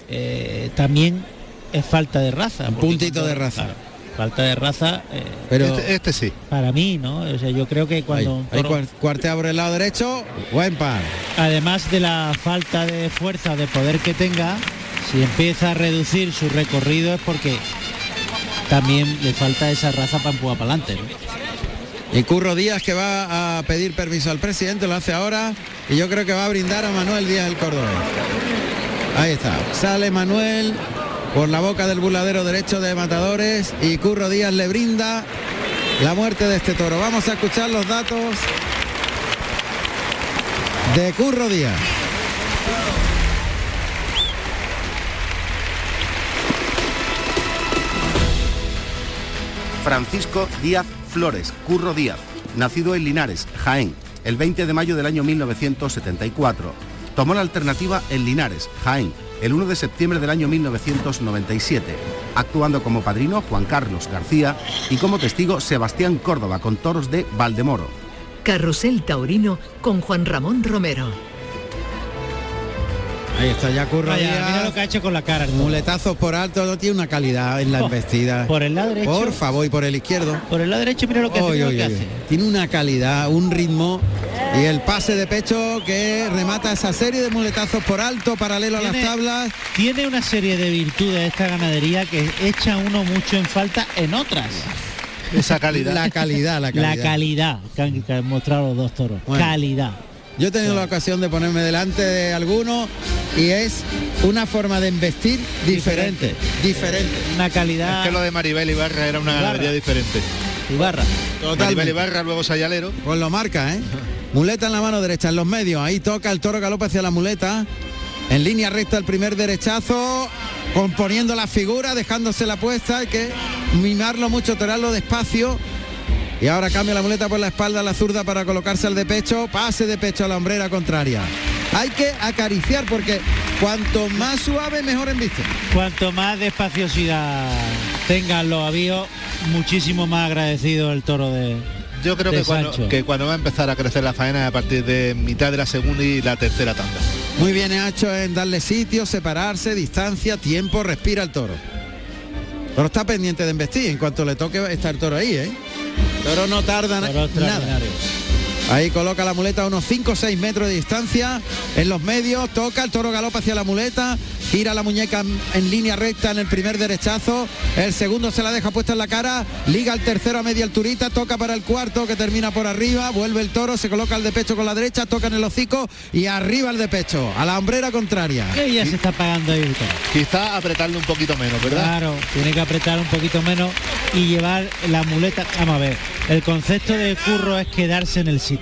eh, también es falta de raza. Un puntito de raza. claro, falta de raza, eh, Pero Este, este sí. para mí, ¿no? O sea, yo creo que ahí, cuando un ahí toro- cuar- cuartea por el lado derecho, buen par. además de la falta de fuerza, de poder que tenga, si empieza a reducir su recorrido es porque también le falta esa raza para empujar para adelante. Y Curro Díaz que va a pedir permiso al presidente, lo hace ahora. Y yo creo que va a brindar a Manuel Díaz del Córdoba. Ahí está. Sale Manuel por la boca del burladero derecho de Matadores y Curro Díaz le brinda la muerte de este toro. Vamos a escuchar los datos de Curro Díaz. Francisco Díaz Flores, Curro Díaz, nacido en Linares, Jaén, el 20 de mayo del año 1974. Tomó la alternativa en Linares, Jaén, el 1 de septiembre del año 1997, actuando como padrino Juan Carlos García y como testigo Sebastián Córdoba con toros de Valdemoro. Carrusel Taurino con Juan Ramón Romero. Ahí está ya Curro Vaya, Díaz. mira lo que ha hecho con la cara. Muletazos por alto, no tiene una calidad en la Oh, embestida. Por el lado derecho. Por favor, y por el izquierdo. Por el lado derecho, mira lo que hace. Oy, mira lo oy, que oy. hace. Tiene una calidad, un ritmo y el pase de pecho que remata esa serie de muletazos por alto, paralelo a las tablas. Tiene una serie de virtudes esta ganadería que echa uno mucho en falta en otras. Esa calidad. La calidad, la calidad. La calidad que han, que han mostrado los dos toros. Bueno. Calidad. Yo he tenido la ocasión de ponerme delante de alguno y es una forma de investir diferente, diferente. Una calidad. Es que lo de Maribel Ibarra era una Ibarra. ganadería diferente. Ibarra. Maribel Totalmente. Ibarra, luego Sayalero. Pues lo marca, ¿eh? Muleta en la mano derecha, en los medios. Ahí toca el toro galopa hacia la muleta. En línea recta el primer derechazo, componiendo la figura, dejándose la puesta. Hay que mimarlo mucho, torarlo despacio. Y ahora cambia la muleta por la espalda a la zurda para colocarse al de pecho. Pase de pecho a la hombrera contraria. Hay que acariciar porque cuanto más suave, mejor en vista. Cuanto más despaciosidad tengan los avíos, muchísimo más agradecido el toro de. Yo creo de que cuando, Sancho. que cuando va a empezar a crecer la faena es a partir de mitad de la segunda y la tercera tanda. Muy bien hecho en darle sitio, separarse, distancia, tiempo, respira el toro. Pero está pendiente de embestir, en cuanto le toque está el toro ahí, ¿eh? Toro no tarda na- Toro nada. Ahí coloca la muleta a unos 5 o 6 metros de distancia. En los medios toca, el toro galopa hacia la muleta. Gira la muñeca en, en línea recta en el primer derechazo. El segundo se la deja puesta en la cara. Liga el tercero a media alturita. Toca para el cuarto que termina por arriba. Vuelve el toro, se coloca el de pecho con la derecha. Toca en el hocico y arriba el de pecho. A la hombrera contraria. Que ya se está pagando ahí. Quizá apretarle un poquito menos, ¿verdad? Claro, tiene que apretar un poquito menos y llevar la muleta. Vamos a ver, el concepto de curro es quedarse en el sitio.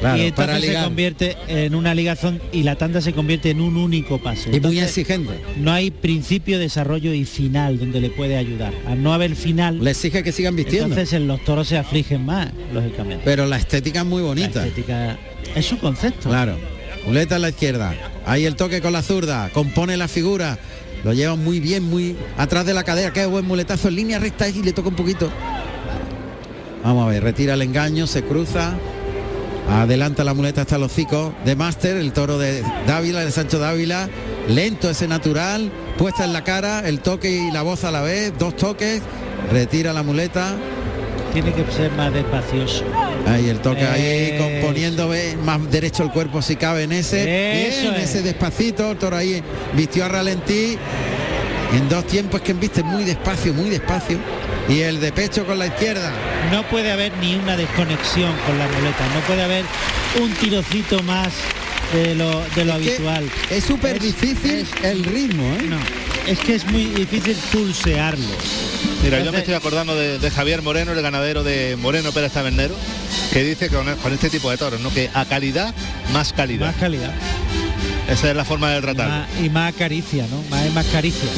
Claro, y para se convierte en una ligazón y la tanda se convierte en un único paso. Y muy exigente. no hay principio, desarrollo y final donde le puede ayudar. Al no haber final, Le exige que sigan vistiendo. entonces en los toros se afligen más, lógicamente. Pero la estética es muy La bonita. estética es su concepto. Claro. Muleta en la izquierda. Ahí el toque con la zurda. Compone la figura. Lo lleva muy bien, muy atrás de la cadera. Qué buen muletazo en línea recta y le toca un poquito. Vamos a ver, retira el engaño, se cruza. Adelanta la muleta hasta el hocico de Máster, el toro de Dávila, de Sancho Dávila. Lento ese natural, puesta en la cara, el toque y la voz a la vez, dos toques. Retira la muleta. tiene que ser más despacioso. Ahí el toque ahí componiendo ve, más derecho el cuerpo si cabe en ese. Eso Bien, es. ese despacito, el toro ahí vistió a ralentí. En dos tiempos que embiste muy despacio, muy despacio. Y el de pecho con la izquierda. No puede haber ni una desconexión con la muleta, no puede haber un tirocito más de lo, de lo Es que habitual. Es súper difícil es- el ritmo, ¿eh? No, es que es muy difícil pulsearlo. Mira, yo me estoy acordando de, de Javier Moreno, el ganadero de Moreno Pérez Tabernero, que dice que con, con este tipo de toros, ¿no? Que a calidad, más calidad. Más calidad. Esa es la forma de Y más, y más caricia, ¿no? Más, más caricia.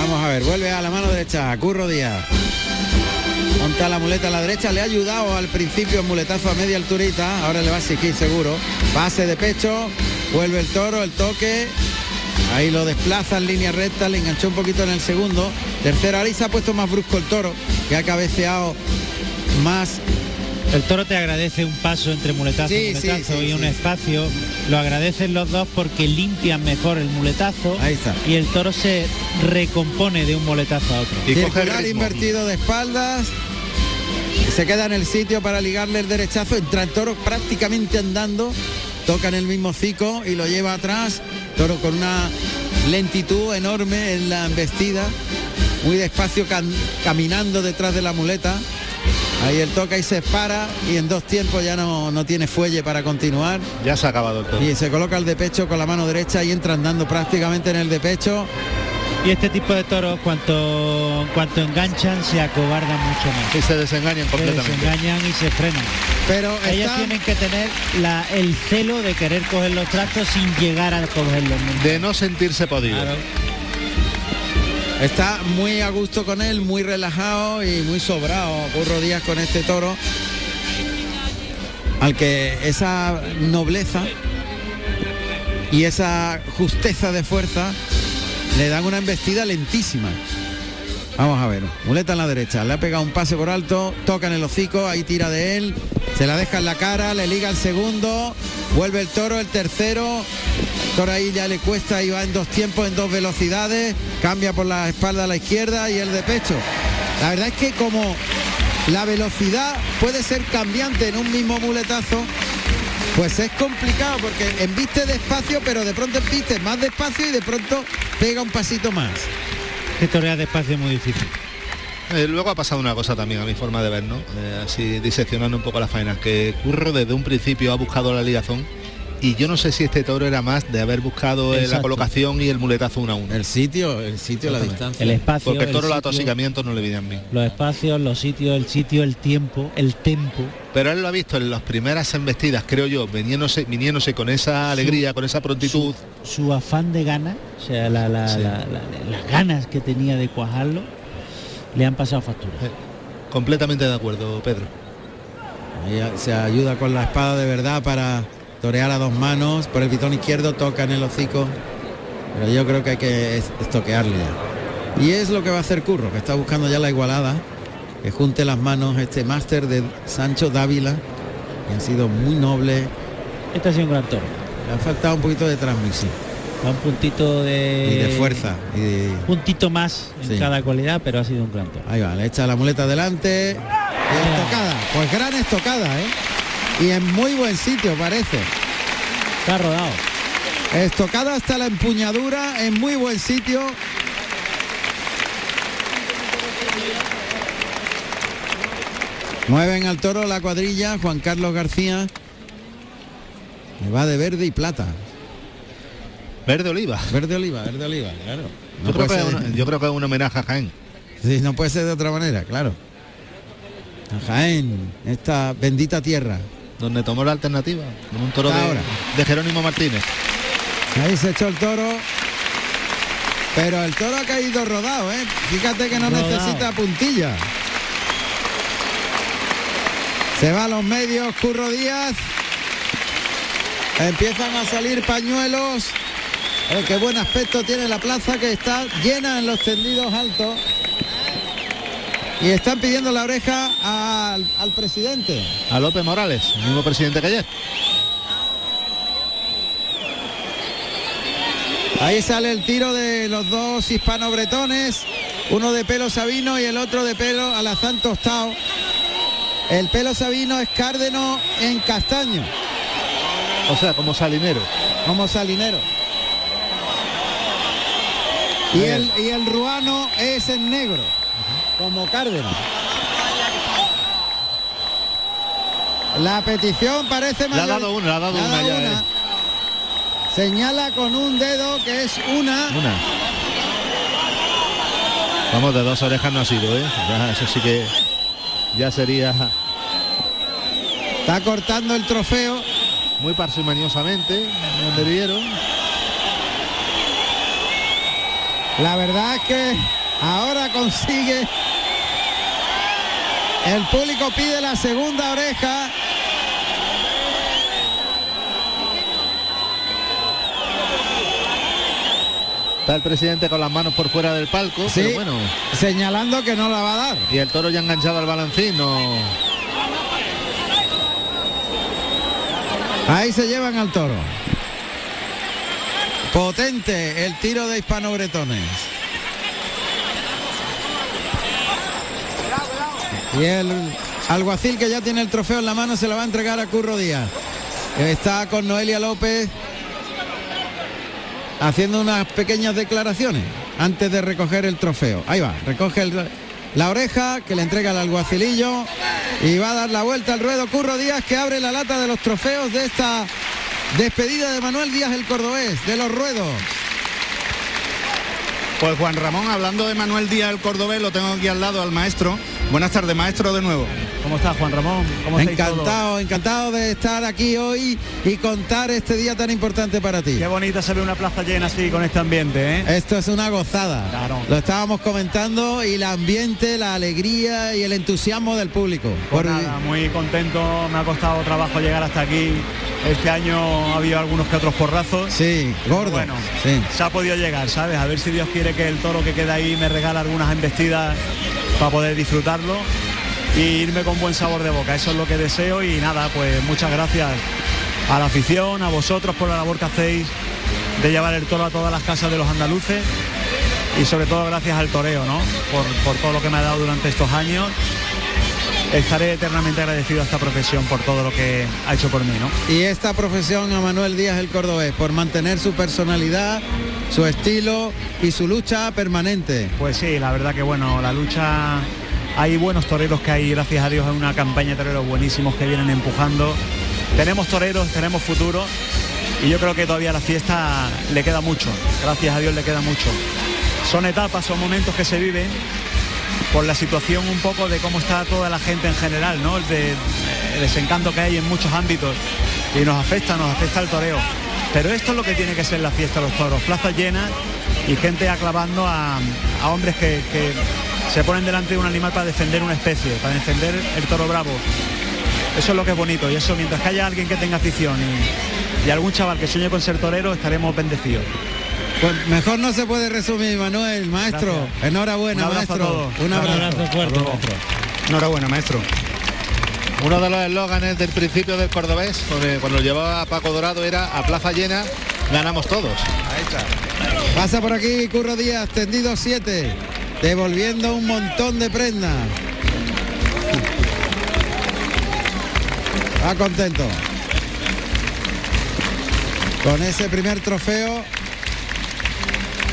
Vamos a ver, vuelve a la mano derecha, Curro Díaz. Monta la muleta a la derecha, le ha ayudado al principio el muletazo a media alturita, ahora le va a exigir seguro. Pase de pecho, vuelve el toro, el toque. Ahí lo desplaza en línea recta, le enganchó un poquito en el segundo. Tercero, ahí se ha puesto más brusco el toro, que ha cabeceado más El toro te agradece un paso entre muletazo Sí, muletazo sí, y un sí. espacio. Lo agradecen los dos porque limpian mejor el muletazo. Ahí está. Y el toro se recompone de un muletazo a otro. Y circular invertido de espaldas. Se queda en el sitio para ligarle el derechazo. Entra el toro prácticamente andando. Toca en el mismo cico y lo lleva atrás. Toro con una lentitud enorme en la embestida. Muy despacio cam- caminando detrás de la muleta. Ahí el toca y se para y en dos tiempos ya no, no tiene fuelle para continuar. Ya se ha acabado el toro. Y se coloca el de pecho con la mano derecha y entra andando prácticamente en el de pecho. Y este tipo de toros, cuanto, cuanto enganchan, se acobardan mucho más. Y se desengañan Se completamente. desengañan y se frenan. Pero Ellos está- tienen que tener la- el celo de querer coger los trastos sin llegar a cogerlos. De no sentirse podido. Claro. Está muy a gusto con él, muy relajado y muy sobrado Curro Díaz con este toro. Al que esa nobleza y esa justeza de fuerza le dan una embestida lentísima. Vamos a ver, muleta en la derecha, le ha pegado un pase por alto, toca en el hocico, ahí tira de él, se la deja en la cara, le liga el segundo, vuelve el toro, el tercero, ahí ya le cuesta y va en dos tiempos, en dos velocidades, cambia por la espalda a la izquierda y el de pecho. La verdad es que como la velocidad puede ser cambiante en un mismo muletazo, pues es complicado porque embiste despacio, pero de pronto embiste más despacio y de pronto pega un pasito más. Que torear despacio es muy difícil. Eh, luego ha pasado una cosa también a mi forma de ver, ¿no? Eh, así diseccionando un poco las faenas, que Curro desde un principio ha buscado la ligazón y yo no sé si este toro era más de haber buscado la colocación y el muletazo uno a uno. El sitio, el sitio, la distancia. El espacio, Porque el toro los sitio, atosicamientos no le vienen bien. los espacios, los sitios, el sitio, el tiempo, el tempo. Pero él lo ha visto en las primeras embestidas, creo yo, viniéndose, viniéndose con esa alegría, con esa prontitud. Su afán de gana, o sea, la- la- Sí. la- la- las ganas que tenía de cuajarlo, le han pasado factura. Eh, Completamente de acuerdo, Pedro. Se ayuda con la espada de verdad para torear a dos manos. Por el pitón izquierdo toca en el hocico. Pero yo creo que hay que es- estoquearle ya. Y es lo que va a hacer Curro, que está buscando ya la igualada. Que junte las manos este máster de Sancho Dávila. Que ha sido muy noble. Este ha sido un gran toro. Le ha faltado un poquito de transmisión. Un puntito de, Y de fuerza. y de- puntito más en Sí. cada cualidad, pero ha sido un gran toro. Ahí va, le echa la muleta adelante. Y estocada. Pues gran estocada, ¿eh? Y en muy buen sitio parece. Está rodado. Estocada hasta la empuñadura en muy buen sitio. Mueven al toro la cuadrilla, Juan Carlos García. Que va de verde y plata. Verde oliva. Verde oliva, verde oliva, claro. No yo, creo que es ser- una- yo creo que es un homenaje a Jaén. Sí, no puede ser de otra manera, claro. A Jaén, esta bendita tierra. Donde tomó la alternativa. con Un toro de, Ahora. de Jerónimo Martínez. Ahí se echó el toro. Pero el toro ha caído rodado, ¿eh? Fíjate que no Rodado. necesita puntilla. Se va a los medios, Curro Díaz. Empiezan a salir pañuelos. Eh, qué buen aspecto tiene la plaza que está llena en los tendidos altos. Y están pidiendo la oreja al, al presidente. A López Morales, el mismo presidente que ayer. Ahí sale el tiro de los dos hispano-bretones, uno de pelo sabino y el otro de pelo alazán tostado. El pelo sabino es cárdeno en castaño. O sea, como salinero. Como salinero. Y el, y el ruano es en negro, como cárdeno. La petición parece Le ha mayor- dado una, le ha dado le ha una ya, eh. Señala con un dedo que es una. Una. Vamos, de dos orejas no ha sido, ¿eh? Ya, eso sí que ya sería Está cortando el trofeo. muy parsimoniosamente, donde vieron. La verdad es que ahora consigue. El público pide la segunda oreja. Está el presidente con las manos por fuera del palco, Sí, pero bueno. señalando que no la va a dar. Y el toro ya enganchado al balancín, no. Ahí se llevan al toro. Potente el tiro de hispano-bretones. Y el alguacil que ya tiene el trofeo en la mano se lo va a entregar a Curro Díaz. Está con Noelia López haciendo unas pequeñas declaraciones antes de recoger el trofeo. Ahí va, recoge el- la oreja que le entrega al alguacilillo y va a dar la vuelta al ruedo Curro Díaz que abre la lata de los trofeos de esta despedida de Manuel Díaz el Cordobés, de los ruedos. Pues Juan Ramón, hablando de Manuel Díaz el Cordobés, lo tengo aquí al lado al maestro. Buenas tardes, maestro, de nuevo. ¿Cómo estás, Juan Ramón? ¿Cómo estáis todos? Encantado, encantado de estar aquí hoy y contar este día tan importante para ti. Qué bonita se ve una plaza llena así con este ambiente, ¿eh? Esto es una gozada. Claro. Lo estábamos comentando y el ambiente, la alegría y el entusiasmo del público. Pues Por- nada, muy contento, me ha costado trabajo llegar hasta aquí. Este año ha habido algunos que otros porrazos. Sí, gordo. Bueno, sí. se ha podido llegar, ¿sabes? A ver si Dios quiere que el toro que queda ahí me regala algunas embestidas para poder disfrutarlo y irme con buen sabor de boca. Eso es lo que deseo y nada, pues muchas gracias a la afición, a vosotros por la labor que hacéis de llevar el toro a todas las casas de los andaluces y sobre todo gracias al toreo, ¿no? Por, por todo lo que me ha dado durante estos años. Estaré eternamente agradecido a esta profesión por todo lo que ha hecho por mí, ¿no? Y esta profesión a Manuel Díaz el Cordobés por mantener su personalidad, su estilo y su lucha permanente. Pues sí, la verdad que bueno, la lucha, hay buenos toreros que hay, gracias a Dios, hay una campaña de toreros buenísimos que vienen empujando. Tenemos toreros, tenemos futuro y yo creo que todavía a la fiesta le queda mucho, gracias a Dios le queda mucho. Son etapas, son momentos que se viven por la situación un poco de cómo está toda la gente en general, ¿no? El, de- desencanto que hay en muchos ámbitos y nos afecta, nos afecta el toreo. Pero esto es lo que tiene que ser la fiesta los toros, plazas llenas y gente aclavando a, hombres que, que se ponen delante de un animal para defender una especie, para defender el toro bravo. Eso es lo que es bonito y eso mientras que haya alguien que tenga afición y, y algún chaval que sueñe con ser torero estaremos bendecidos. Pues mejor no se puede resumir, Manuel, maestro. Gracias. Enhorabuena, Un abrazo a maestro. todos. Un abrazo. Un abrazo fuerte, maestro. Enhorabuena, maestro. Uno de los eslóganes del principio del Cordobés, cuando llevaba Paco Dorado, era a plaza llena, ganamos todos. Pasa por aquí Curro Díaz, tendido 7, devolviendo un montón de prendas. Va contento. Con ese primer trofeo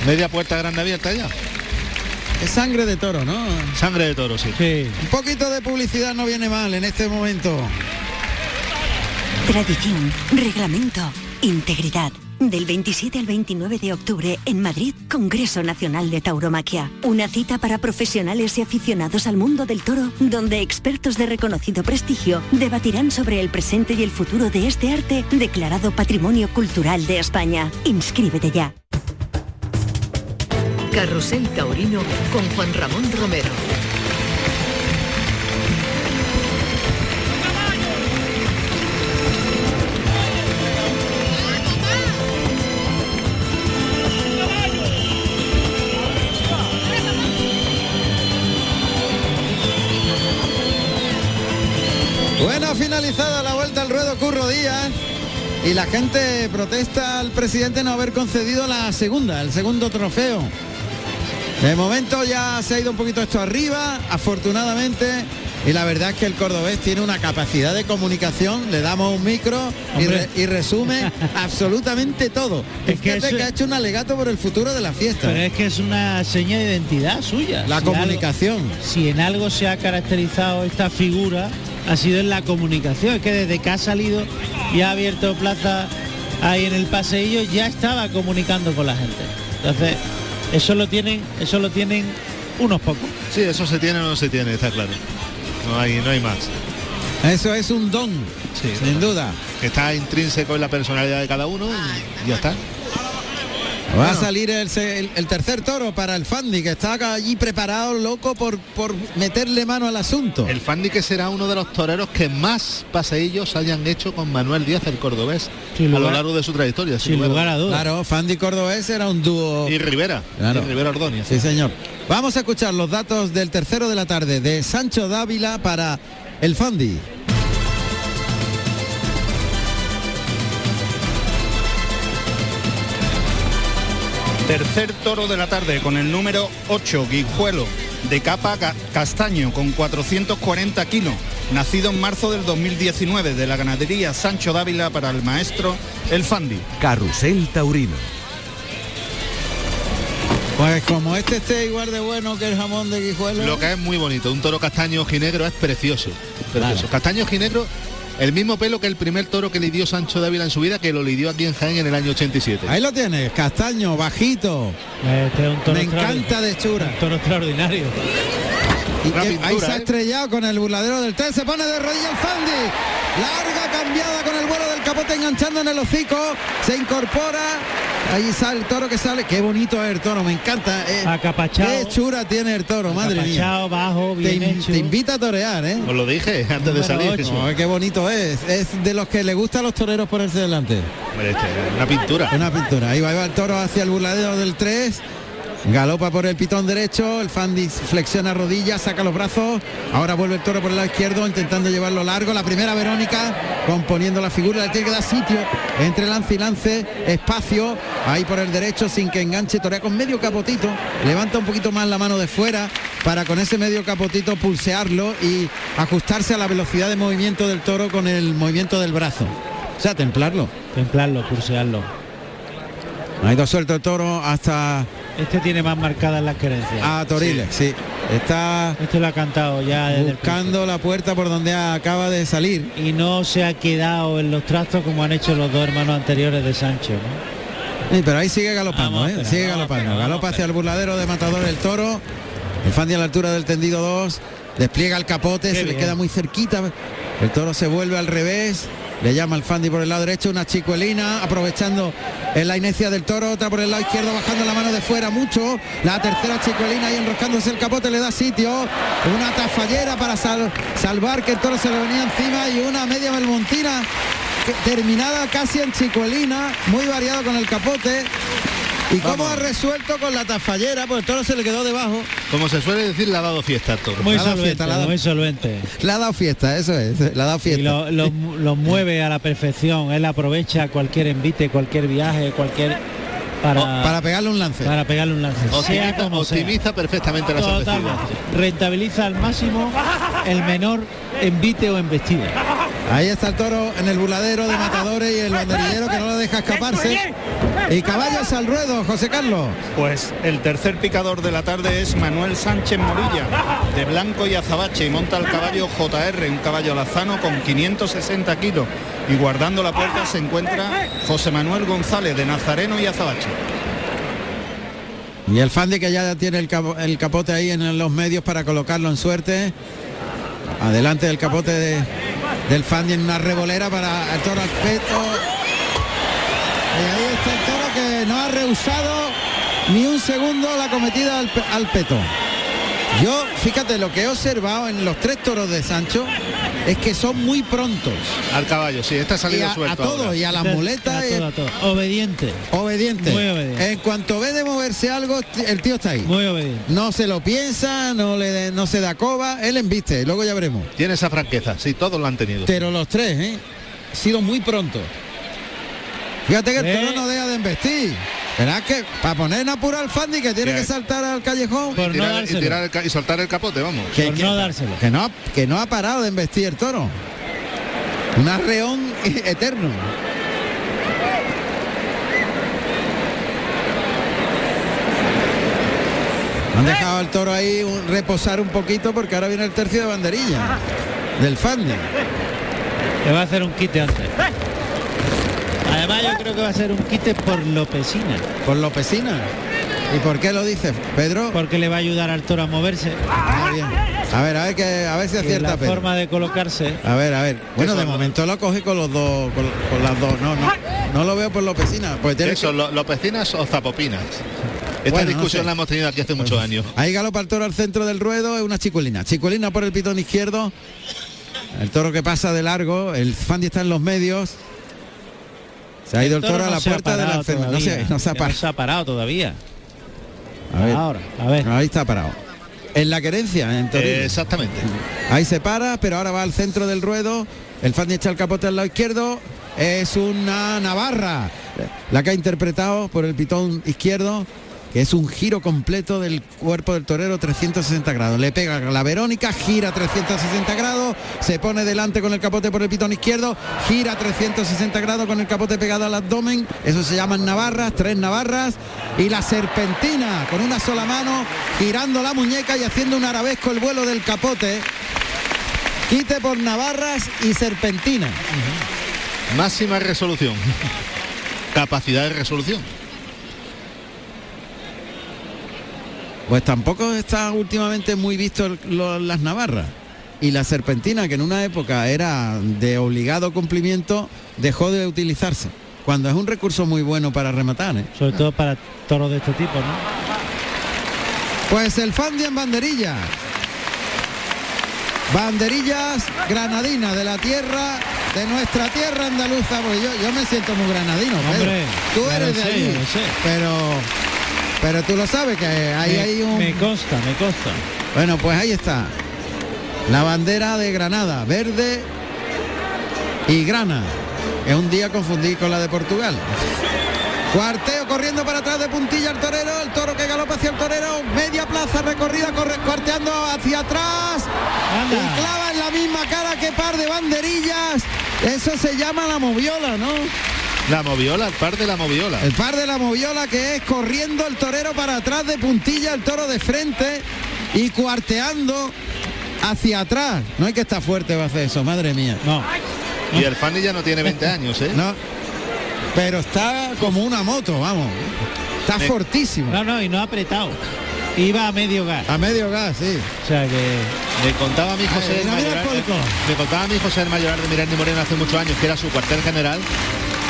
Media puerta grande abierta ya. es sangre de toro, ¿no? Sangre de toro, sí. Sí. Un poquito de publicidad no viene mal en este momento. Tradición, reglamento, integridad. Del 27 al 29 de octubre en Madrid, Congreso Nacional de Tauromaquia. Una cita para profesionales y aficionados al mundo del toro, donde expertos de reconocido prestigio debatirán sobre el presente y el futuro de este arte declarado Patrimonio Cultural de España. Inscríbete ya. Carrusel Taurino con Juan Ramón Romero. Bueno, finalizada la vuelta al ruedo Curro Díaz. Y la gente protesta al presidente no haber concedido la segunda, el segundo trofeo. De momento ya se ha ido un poquito esto arriba, afortunadamente, y la verdad es que el cordobés tiene una capacidad de comunicación, le damos un micro y, Hombre. re- y resume absolutamente todo. Es que eso- que ha hecho un alegato por el futuro de la fiesta. Pero es que es una seña de identidad suya. La Si comunicación. algo- si en algo se ha caracterizado esta figura, ha sido en la comunicación. Es que desde que ha salido y ha abierto plaza ahí en el paseillo, ya estaba comunicando con la gente. Entonces, eso lo tienen, eso lo tienen unos pocos. Sí, eso se tiene o no se tiene, está claro. No hay, no hay más. Eso es un don, sin duda. Que está intrínseco en la personalidad de cada uno y ya está. Va a salir el, se- el- el tercer toro para el Fandi, que está allí preparado, loco, por, por meterle mano al asunto. El Fandi que será uno de los toreros que más paseillos hayan hecho con Manuel Díaz el cordobés Sin a lo largo de su trayectoria. sin lugar a dudas. Claro, Fandi Cordobés era un dúo. Y Rivera. Claro. Y Rivera Ordóñez. Sí, señor. Vamos a escuchar los datos del tercero de la tarde de Sancho Dávila para el Fandi. Tercer toro de la tarde con el número 8, Guijuelo, de capa ca- castaño con 440 kilos, nacido en marzo del 2019 de la ganadería Sancho Dávila para el maestro El Fandi. Carrusel Taurino. Pues como este esté igual de bueno que el jamón de Guijuelo. Lo que es muy bonito, un toro castaño ojinegro es precioso. precioso. Castaño ojinegro, el mismo pelo que el primer toro que lidió Sancho Dávila en su vida, que lo lidió aquí en Jaén en el año 87. Ahí lo tienes, castaño, bajito. Este es un toro Me encanta de hechura. un toro extraordinario. Y que pintura, ahí se ha ¿eh? estrellado con el burladero del 3, se pone de rodillas el Fandi. Larga cambiada con el vuelo del capote enganchando en el hocico. Se incorpora. Ahí sale el toro que sale. Qué bonito es el toro, me encanta. eh. Acapachado. Qué hechura tiene el toro, madre mía. Bajo, Te, bien in- hecho. te invita a torear, ¿eh? Os lo dije antes de salir. No, qué bonito es. Es de los que le gusta a los toreros ponerse delante. Hombre, este, una pintura. Una pintura. Ahí va, ahí va el toro hacia el burladero del 3. Galopa por el pitón derecho, el Fandi flexiona rodillas, saca los brazos, ahora vuelve el toro por el lado izquierdo intentando llevarlo largo, la primera Verónica componiendo la figura, le tiene que dar sitio entre lance y lance, espacio, ahí por el derecho sin que enganche, torea con medio capotito, levanta un poquito más la mano de fuera para con ese medio capotito pulsearlo y ajustarse a la velocidad de movimiento del toro con el movimiento del brazo. O sea, templarlo. Templarlo, pulsearlo. Ha ido suelto el toro hasta Este tiene más marcadas las querencias. a Toriles, sí. Está Este lo ha cantado ya desde el buscando la puerta por donde acaba de salir. y no se ha quedado en los trastos como han hecho los dos hermanos anteriores de Sancho. ¿no? Sí, pero ahí sigue galopando, Vamos ¿eh? sigue vamos galopando. Galopa hacia el burladero de Matador del Toro. El Fandi a la altura del tendido 2. Despliega el capote, Qué se le queda muy cerquita. El toro se vuelve al revés. Le llama el Fandi por el lado derecho, una chicuelina, aprovechando en la inercia del toro, otra por el lado izquierdo, bajando la mano de fuera mucho. La tercera chicuelina y enroscándose el capote le da sitio. Una tafallera para sal- salvar que el toro se le venía encima y una media belmontina terminada casi en chicuelina, muy variado con el capote. ¿Y cómo ha resuelto con la tafallera? Pues el toro se le quedó debajo. Como se suele decir, le ha dado fiesta al toro. Muy solvente, fiesta, le ha dado- muy solvente. Le ha dado fiesta, eso es, le ha dado Y fiesta. lo, lo- lo mueve a la perfección. Él aprovecha cualquier envite, cualquier viaje, cualquier para, para pegarle un lance. para pegarle un lance. sea Optimiza, como sea. optimiza perfectamente la. Rentabiliza al máximo el menor envite o embestida. Ahí está el toro en el buladero de matadores y el banderillero que no lo deja escaparse. Y caballos al ruedo, José Carlos. Pues el tercer picador de la tarde es Manuel Sánchez Morilla, de blanco y azabache, y monta el caballo JR, un caballo alazano con 560 kilos. Y guardando la puerta se encuentra José Manuel González, de Nazareno y azabache. Y el Fandi que ya tiene el, capo- el capote ahí en los medios para colocarlo en suerte. Adelante del capote de- del Fandi en una revolera para el toro al peto. Y ahí está el toro que no ha rehusado ni un segundo la cometida al peto. Yo, fíjate, lo que he observado en los tres toros de Sancho es que son muy prontos. Al caballo, sí, está Y salido a, todos, ahora. y a las muletas. A y- todo, a todo. Obediente. Obediente. Muy obediente. En cuanto ve de moverse algo, el tío está ahí. Muy obediente. No se lo piensa, no le no se da coba, él embiste, luego ya veremos. Tiene esa franqueza, sí, todos lo han tenido. Pero los tres, ¿eh? Ha sido muy pronto. Fíjate que el toro no deja de embestir. ¿Verdad que para poner en apuro al Fandi que tiene Que- que saltar al callejón? y, tirar, y tirar el ca- y soltar el capote, vamos. que, que- que no, ha- que no ha parado de embestir el toro. Un arreón eterno. Han dejado al toro ahí un- reposar un poquito porque ahora viene el tercio de banderilla del Fandi. Le va a hacer un quite antes. Además yo creo que va a ser un quite por Lopesina. ¿Por Lopesina? ¿Y por qué lo dices, Pedro? Porque le va a ayudar al toro a moverse. Ah, bien. A ver, a ver que a ver si acierta la Pedro. forma de colocarse. A ver, a ver. Bueno, de momento lo coge con los dos, con, con las dos. No, no, no lo veo por Lopesina. Pues tiene Eso, que- lo- lopecinas o zapopinas. Esta Bueno, no discusión sé. la hemos tenido aquí hace muchos años. Ahí galopa el toro al centro del ruedo, es una chiculina. Chiculina por el pitón izquierdo. El toro que pasa de largo, el Fandi está en los medios. Se ha ido el toro, a la puerta de la enferma. No se ha parado. se ha parado todavía. A ver. Ahora, a ver. Ahí está parado. En la querencia, en. Eh, exactamente. Ahí se para, pero ahora va al centro del ruedo. El Fandi echa el capote al lado izquierdo. Es una Navarra, la que ha interpretado por el pitón izquierdo, es un giro completo del cuerpo del torero 360 grados. Le pega la Verónica, gira 360 grados, se pone delante con el capote por el pitón izquierdo, gira 360 grados con el capote pegado al abdomen. Eso se llaman Navarras, tres Navarras. Y la serpentina con una sola mano, girando la muñeca y haciendo un arabesco el vuelo del capote. Quite por Navarras y serpentina. Máxima resolución. Capacidad de resolución. Pues tampoco está últimamente muy visto el- lo- las navarras. Y la serpentina, que en una época era de obligado cumplimiento, dejó de utilizarse. Cuando es un recurso muy bueno para rematar. ¿eh? Sobre todo para toros de este tipo, ¿no? Pues el Fandi en banderilla. Banderillas granadinas de la tierra, de nuestra tierra andaluza. Pues yo, yo me siento muy granadino. Pedro. Hombre, tú eres de allí. sé. Pero, pero tú lo sabes que ahí me, hay un. me consta, me consta. Bueno, pues ahí está. La bandera de Granada, verde y grana. Es un día confundir con la de Portugal. Cuarteo corriendo para atrás de puntilla el torero, el toro que galopa hacia el torero, media plaza recorrida, corre, cuarteando hacia atrás y clava en la misma cara que par de banderillas. Eso se llama la moviola, ¿no? La moviola, el par de la moviola. El par de la moviola que es corriendo el torero para atrás de puntilla, el toro de frente y cuarteando hacia atrás. No hay que estar fuerte va a hacer eso, madre mía. No. Y el Fanny ya no tiene 20 años, ¿eh? No. Pero está como una moto, vamos. Está Me- fortísimo. No, no, y no ha apretado. Iba a medio gas. A medio gas, sí. O sea que. Me contaba a mi José el el Mayoral, me contaba a mi José el Mayoral de Miranda y Moreno hace muchos años, que era su cuartel general,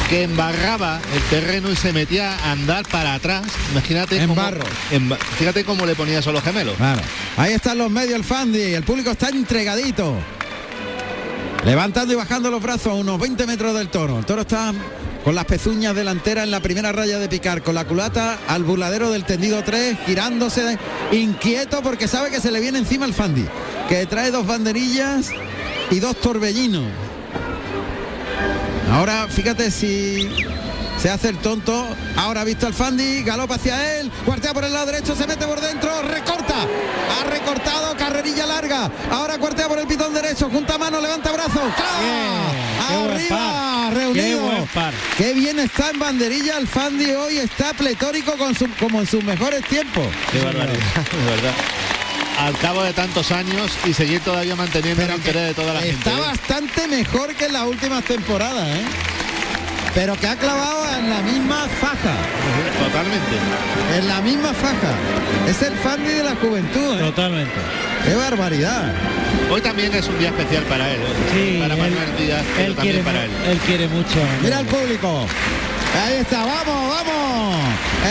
que embarraba el terreno y se metía a andar para atrás. Imagínate En cómo- barro. en fíjate cómo le ponía eso a los gemelos. Claro. Ahí están los medios, el Fandi. El público está entregadito. Levantando y bajando los brazos a unos 20 metros del toro. El toro está con las pezuñas delanteras en la primera raya de picar, con la culata al burladero del tendido 3, girándose inquieto porque sabe que se le viene encima el Fandi, que trae dos banderillas y dos torbellinos. Ahora fíjate si se hace el tonto. Ahora ha visto al Fandi, galopa hacia él, cuartea por el lado derecho, se mete por dentro, recorta. Ha recortado, carrerilla larga. Ahora cuartea por el pitón derecho, junta mano, levanta qué buen Arriba, reunido. qué buen par. Qué bien está en banderilla el Fandi hoy, está pletórico con su- como en sus mejores tiempos. Qué barbaridad, de verdad. Al cabo de tantos años y seguir todavía manteniendo el interés de toda la gente. Está ¿eh? bastante mejor que en las últimas temporadas, ¿eh? Pero que ha clavado en la misma faja. Totalmente. En la misma faja. Es el Fandi de la juventud, ¿eh? Totalmente. Qué barbaridad. Hoy también es un día especial para él. ¿eh? Sí, para él, Manuel Díaz, pero él también quiere, para él. él quiere mucho. Mira el público. Ahí está, vamos, vamos.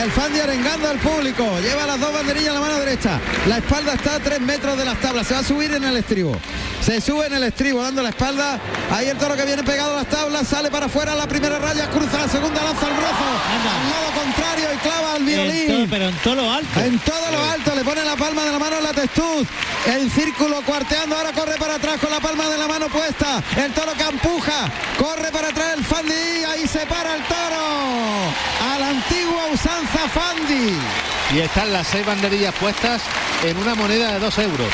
El Fandi arengando al público. Lleva las dos banderillas en la mano derecha. La espalda está a tres metros de las tablas. Se va a subir en el estribo. se sube en el estribo dando la espalda. Ahí el toro que viene pegado a las tablas, sale para afuera la primera raya, cruza la segunda, lanza el brazo al lado contrario y clava al violín. pero en todo lo alto. En todo lo alto, le pone la palma de la mano en la testuz. El círculo cuarteando, ahora corre para atrás con la palma de la mano puesta. El toro que empuja, corre para atrás el Fandi, ahí se para el toro. A la antigua usanza Fandi. Y están las seis banderillas puestas en una moneda de dos euros.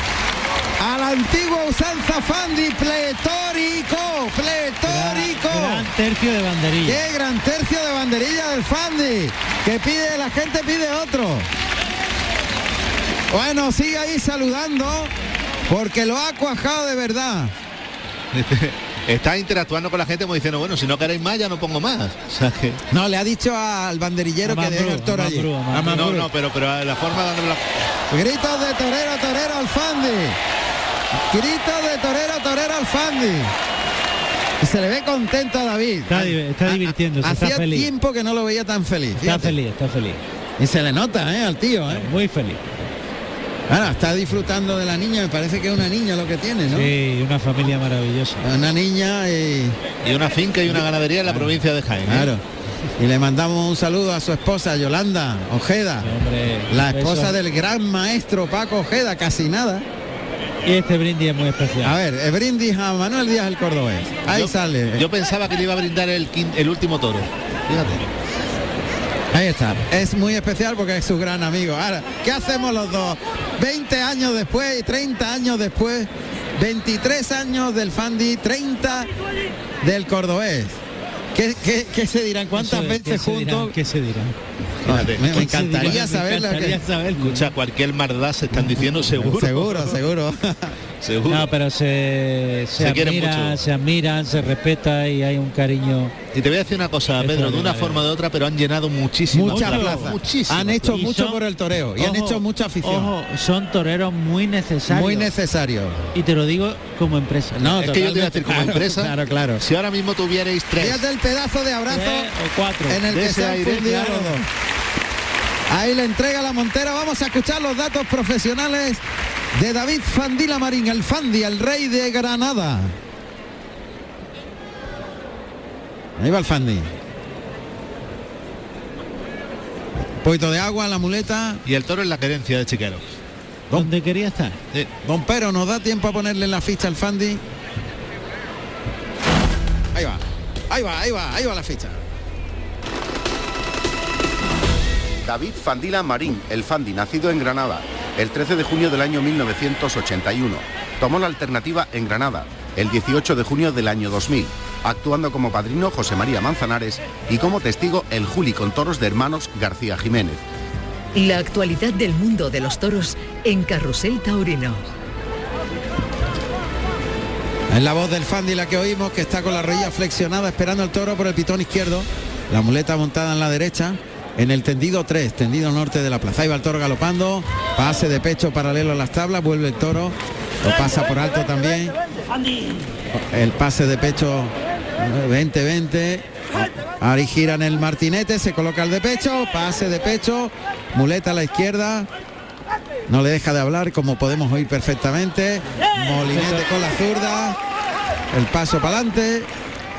A la antigua usanza Fandi, pletórico, pletórico. Gran tercio de banderilla. Qué gran tercio de banderilla del Fandi. Que pide, la gente pide otro. Bueno, sigue ahí saludando porque lo ha cuajado de verdad. Está interactuando con la gente como diciendo, bueno, si no queréis más, ya no pongo más. O sea que... No, le ha dicho al banderillero que deje el toro allí. No, no, pero, pero la forma de la... Gritos de torero, torero al Fandi. Gritos de torero, torero al Fandi. Y se le ve contento a David. Está, está divirtiéndose, está feliz. tiempo que no lo veía tan feliz. Está fíjate. feliz, está feliz. Y se le nota, ¿eh? Al tío, ¿eh? Muy feliz. Ahora, está disfrutando de la niña, me parece que es una niña lo que tiene, ¿no? Sí, una familia maravillosa. Una niña y... Y una finca y una ganadería en la provincia de Jaén. ¿eh? Claro. Y le mandamos un saludo a su esposa, Yolanda Ojeda. la esposa beso. del gran maestro Paco Ojeda, casi nada. Y este brindis es muy especial. A ver, el brindis a Manuel Díaz el Cordobés. Ahí Yo- sale. Yo pensaba que le iba a brindar el, el último toro. Fíjate. Ahí está. Es muy especial porque es su gran amigo. Ahora, ¿qué hacemos los dos? 20 años después y 30 años después. 23 años del Fandi, 30 del Cordobés. ¿Qué, qué- qué se dirán? ¿Cuántas veces juntos? ¿Qué se dirán? Fíjate. Me, me ¿Qué se encantaría dirán? Me saber lo encantaría que... saberlo. Escucha, cualquier maldad se están diciendo seguro. Seguro, seguro. seguro. No, pero se, se, Se quieren admiran, mucho. se admiran, se respeta y hay un cariño. Y te voy a decir una cosa, Pedro, de una forma o de otra, pero han llenado muchísimo. Mucha la plaza. Muchísimo. Han hecho Y mucho son- por el toreo y han hecho mucha afición. Ojo, son toreros muy necesarios. Muy necesario. Y te lo digo como empresa. No, es que yo te iba a decir, como Claro, empresa, Claro, claro. si ahora mismo tuvierais tres Fíjate el pedazo de abrazo Tres o cuatro. en el de que se han fundido claro. los dos. Ahí le entrega la montera. Vamos a escuchar los datos profesionales de David Fandila Marín, el Fandi, el rey de Granada. Ahí va el Fandi. Un poquito de agua, la muleta. y el toro en la querencia de Chiquero. ¿Dónde quería estar? Eh, Don Pero, ¿nos da tiempo a ponerle en la ficha al Fandi? Ahí va, ahí va, ahí va, ahí va la ficha. David Fandila Marín, el Fandi, nacido en Granada, el 13 de junio del año 1981. Tomó la alternativa en Granada, el 18 de junio del año 2000, actuando como padrino José María Manzanares y como testigo el Juli con toros de hermanos García Jiménez. La actualidad del mundo de los toros en Carrusel Taurino. Es la voz del Fandi la que oímos, que está con la rodilla flexionada esperando el toro por el pitón izquierdo. La muleta montada en la derecha. En el tendido 3, tendido norte de la plaza. Ahí va el toro galopando. Pase de pecho paralelo a las tablas. Vuelve el toro. Lo pasa por alto también. El pase de pecho 20-20. Ahí en el martinete. Se coloca el de pecho. Pase de pecho. Muleta a la izquierda. No le deja de hablar como podemos oír perfectamente. Molinete con la zurda. El paso para adelante.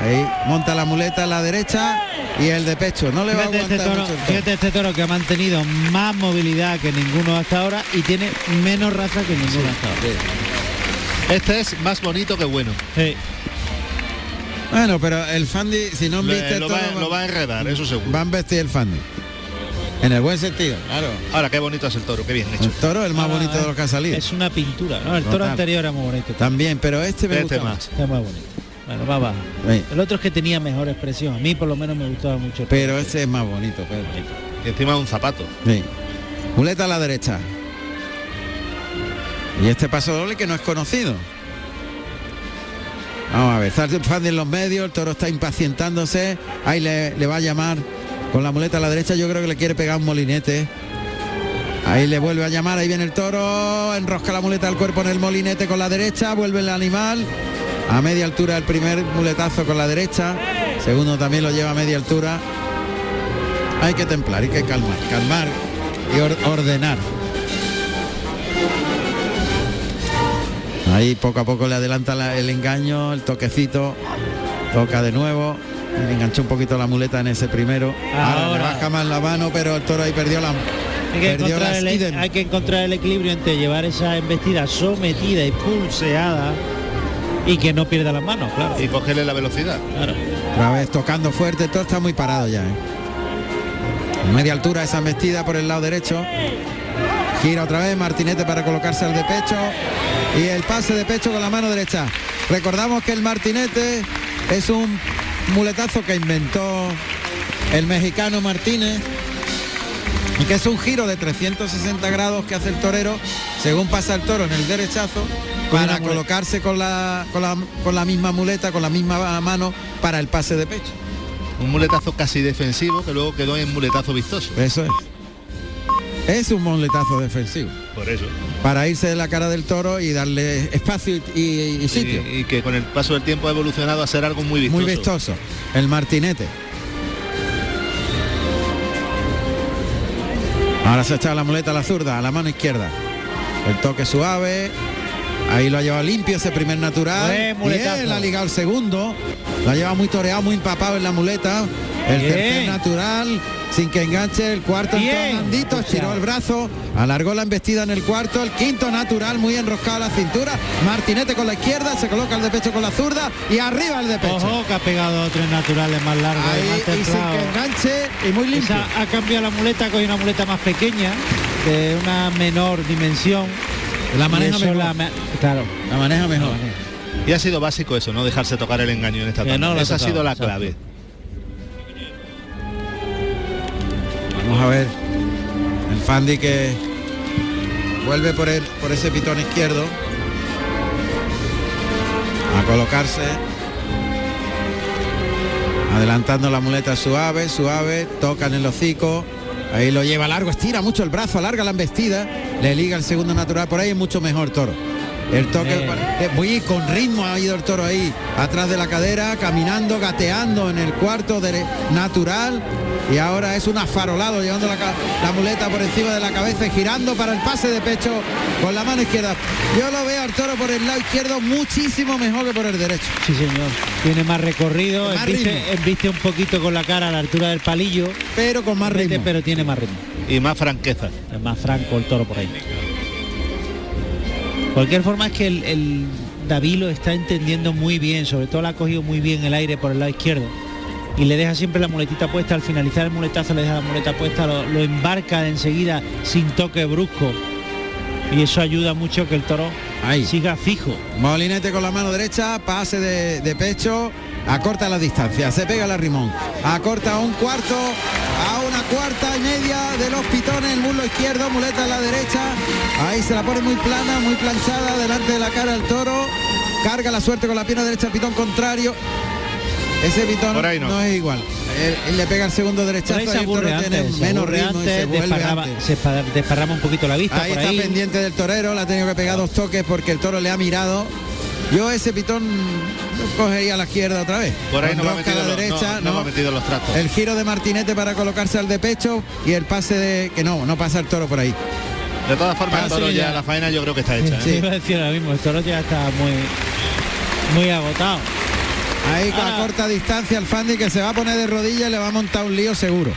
Ahí monta la muleta a la derecha y el de pecho. No le va a este, aguantar toro, mucho el toro. fíjate este toro que ha mantenido más movilidad que ninguno hasta ahora y tiene menos raza que ninguno hasta ahora. Este es más bonito que bueno. Sí. Bueno, pero el Fandi, si no lo, todo, va, lo va a enredar, eso seguro. van a vestir el Fandi. En el buen sentido, claro. Ahora, qué bonito es el toro, qué bien El hecho. toro es el más Ah, bonito de los que ha salido. Es una pintura, ¿no? El toro Total. anterior era muy bonito. También, pero este me Este gusta más. más. Está más bonito. Bueno, va, va. Sí, El otro es que tenía mejor expresión. A mí por lo menos me gustaba mucho. el Pero este es más bonito, Pedro. Y encima un zapato. Sí. Muleta a la derecha. Y este paso doble que no es conocido. Vamos a ver, está Fandi en los medios, el toro está impacientándose. Ahí le, le va a llamar con la muleta a la derecha. Yo creo que le quiere pegar un molinete. Ahí le vuelve a llamar, ahí viene el toro, enrosca la muleta al cuerpo en el molinete con la derecha, vuelve el animal. A media altura el primer muletazo con la derecha. Segundo también lo lleva a media altura. Hay que templar, hay que calmar, calmar y or- ordenar. Ahí poco a poco le adelanta la- el engaño, el toquecito, toca de nuevo. le enganchó un poquito la muleta en ese primero. Ahora, le baja más la mano, pero el toro ahí perdió la, Hay que, perdió la encontrar el, Skiden. hay que encontrar el equilibrio entre llevar esa embestida sometida y pulseada y que no pierda las manos, claro. Y cogerle la velocidad. Claro. Otra vez tocando fuerte, todo está muy parado ya. ¿eh? En media altura esa embestida por el lado derecho. Gira otra vez Martinete para colocarse al de pecho. Y el pase de pecho con la mano derecha. Recordamos que el Martinete es un muletazo que inventó el mexicano Martínez. Y que es un giro de 360 grados que hace el torero según pasa el toro en el derechazo para colocarse con la, con, la, con la misma muleta, con la misma mano para el pase de pecho. Un muletazo casi defensivo que luego quedó en muletazo vistoso. Eso es. Es un muletazo defensivo. Por eso. Para irse de la cara del toro y darle espacio y, y- y sitio. Y, y que con el paso del tiempo ha evolucionado a ser algo muy vistoso. Muy vistoso. El martinete. Ahora se ha echado la muleta a la zurda, a la mano izquierda. El toque suave. Ahí lo ha llevado limpio ese primer natural. Bien, la ha ligado el segundo. La lleva muy toreado, muy empapado en la muleta. El Bien. tercer natural, sin que enganche el cuarto. blandito, estiró el brazo, alargó la embestida en el cuarto. El quinto natural, muy enroscado a la cintura. Martinete con la izquierda, se coloca el de pecho con la zurda y arriba el de pecho. Ojo que ha pegado tres naturales más largos y más Ahí, y sin que enganche y muy limpio. Esa ha cambiado la muleta con una muleta más pequeña, de una menor dimensión. La maneja mejor. la claro. La maneja mejor. Y ha sido básico eso, no dejarse tocar el engaño en esta tanda. no Esa ha sido la exacto. clave. Vamos a ver. El Fandi que vuelve por, el, por ese pitón izquierdo. A colocarse. Adelantando la muleta suave, suave. Toca en el hocico. Ahí lo lleva largo, estira mucho el brazo, alarga la embestida. Le liga el segundo natural por ahí, mucho mejor toro. El toque eh, muy con ritmo ha ido el toro ahí, atrás de la cadera, caminando, gateando en el cuarto de natural. Y ahora es un afarolado llevando la, muleta por encima de la cabeza y girando para el pase de pecho con la mano izquierda. Yo lo veo al toro por el lado izquierdo muchísimo mejor que por el derecho. Sí, señor. Tiene más recorrido, Más embiste un poquito con la cara a la altura del palillo, Pero con más ritmo. pero tiene más ritmo. Y más franqueza. Es más franco el toro por ahí. Cualquier forma es que el, el David lo está entendiendo muy bien, sobre todo la ha cogido muy bien el aire por el lado izquierdo. Y le deja siempre la muletita puesta, al finalizar el muletazo le deja la muleta puesta, lo, lo embarca de enseguida sin toque brusco. Y eso ayuda mucho que el toro Ahí. siga fijo. Molinete con la mano derecha, pase de, de pecho, acorta la distancia, se pega la rimón, acorta a un cuarto, a una cuarta y media de los pitones, el muslo izquierdo, muleta a la derecha, ahí se la pone muy plana, muy planchada, delante de la cara del toro, carga la suerte con la pierna derecha al pitón contrario. Ese pitón Por ahí no. no. es igual. Él, él le pega el segundo derechazo ahí y el toro tiene menos ritmo y se desparrama, antes. se espa- desparrama un poquito la vista Ahí por está ahí. pendiente del torero, le ha tenido que pegar dos toques porque el toro le ha mirado. Yo ese pitón lo cogería a la izquierda otra vez. Por ahí no va metido a la los, derecha, no, no no. metido los trastos. El giro de Martinete para colocarse al de pecho y el pase de que no, no pasa el toro por ahí. De todas formas, Ah, el toro sí, ya, ya. la faena yo creo que está hecha. ¿eh? Sí, iba a decir ahora mismo, el toro ya está muy muy agotado. Ahí con Ahora- a corta distancia el Fandi que se va a poner de rodillas y le va a montar un lío seguro.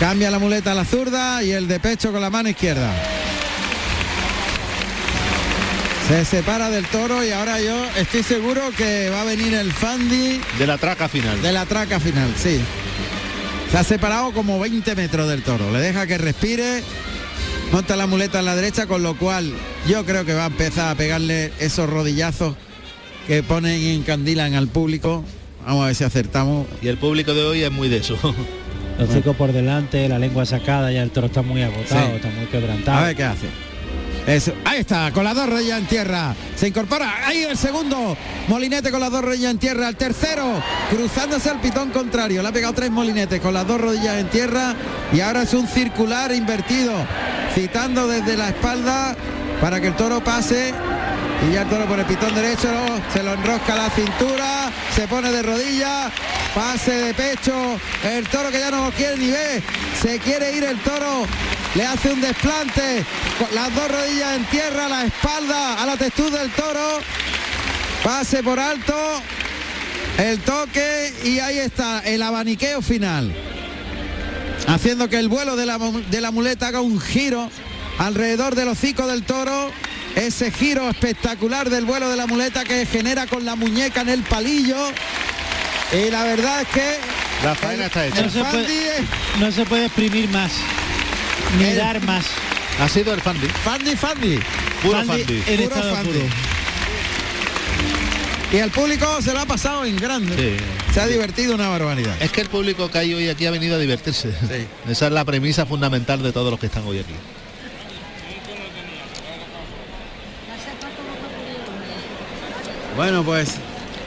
Cambia la muleta a la zurda y el de pecho con la mano izquierda. Se separa del toro y ahora yo estoy seguro que va a venir el Fandi De la traca final. de la traca final, sí. Se ha separado como 20 metros del toro. Le deja que respire. Monta la muleta a la derecha, con lo cual yo creo que va a empezar a pegarle esos rodillazos que ponen y encandilan al público. Vamos a ver si acertamos. Y el público de hoy es muy de eso. Los hocico por delante, la lengua sacada, ya el toro está muy agotado, Sí. está muy quebrantado. A ver qué hace. Eso. Ahí está, con las dos rodillas en tierra. Se incorpora. Ahí el segundo. Molinete con las dos rodillas en tierra. El tercero, cruzándose al pitón contrario. Le ha pegado tres molinetes con las dos rodillas en tierra. Y ahora es un circular invertido. Citando desde la espalda para que el toro pase. Y ya el toro por el pitón derecho se lo enrosca la cintura, se pone de rodillas, pase de pecho, el toro que ya no lo quiere ni ver, se quiere ir el toro le hace un desplante, con las dos rodillas en tierra, la espalda a la textura del toro, pase por alto, el toque y ahí está el abaniqueo final. Haciendo que el vuelo de la, de la muleta haga un giro alrededor del hocico del toro. Ese giro espectacular del vuelo de la muleta que genera con la muñeca en el palillo. Y la verdad es que La faena está hecha. No se, puede, no se puede exprimir más, ni El- dar más. Ha sido el Fandi. Fandi Fandi. Puro Fandi Fandi. en Puro Fandi. puro. Y el público se lo ha pasado en grande. Sí. Se ha divertido una barbaridad. Es que el público que hay hoy aquí ha venido a divertirse. Esa es la premisa fundamental de todos los que están hoy aquí. Bueno, pues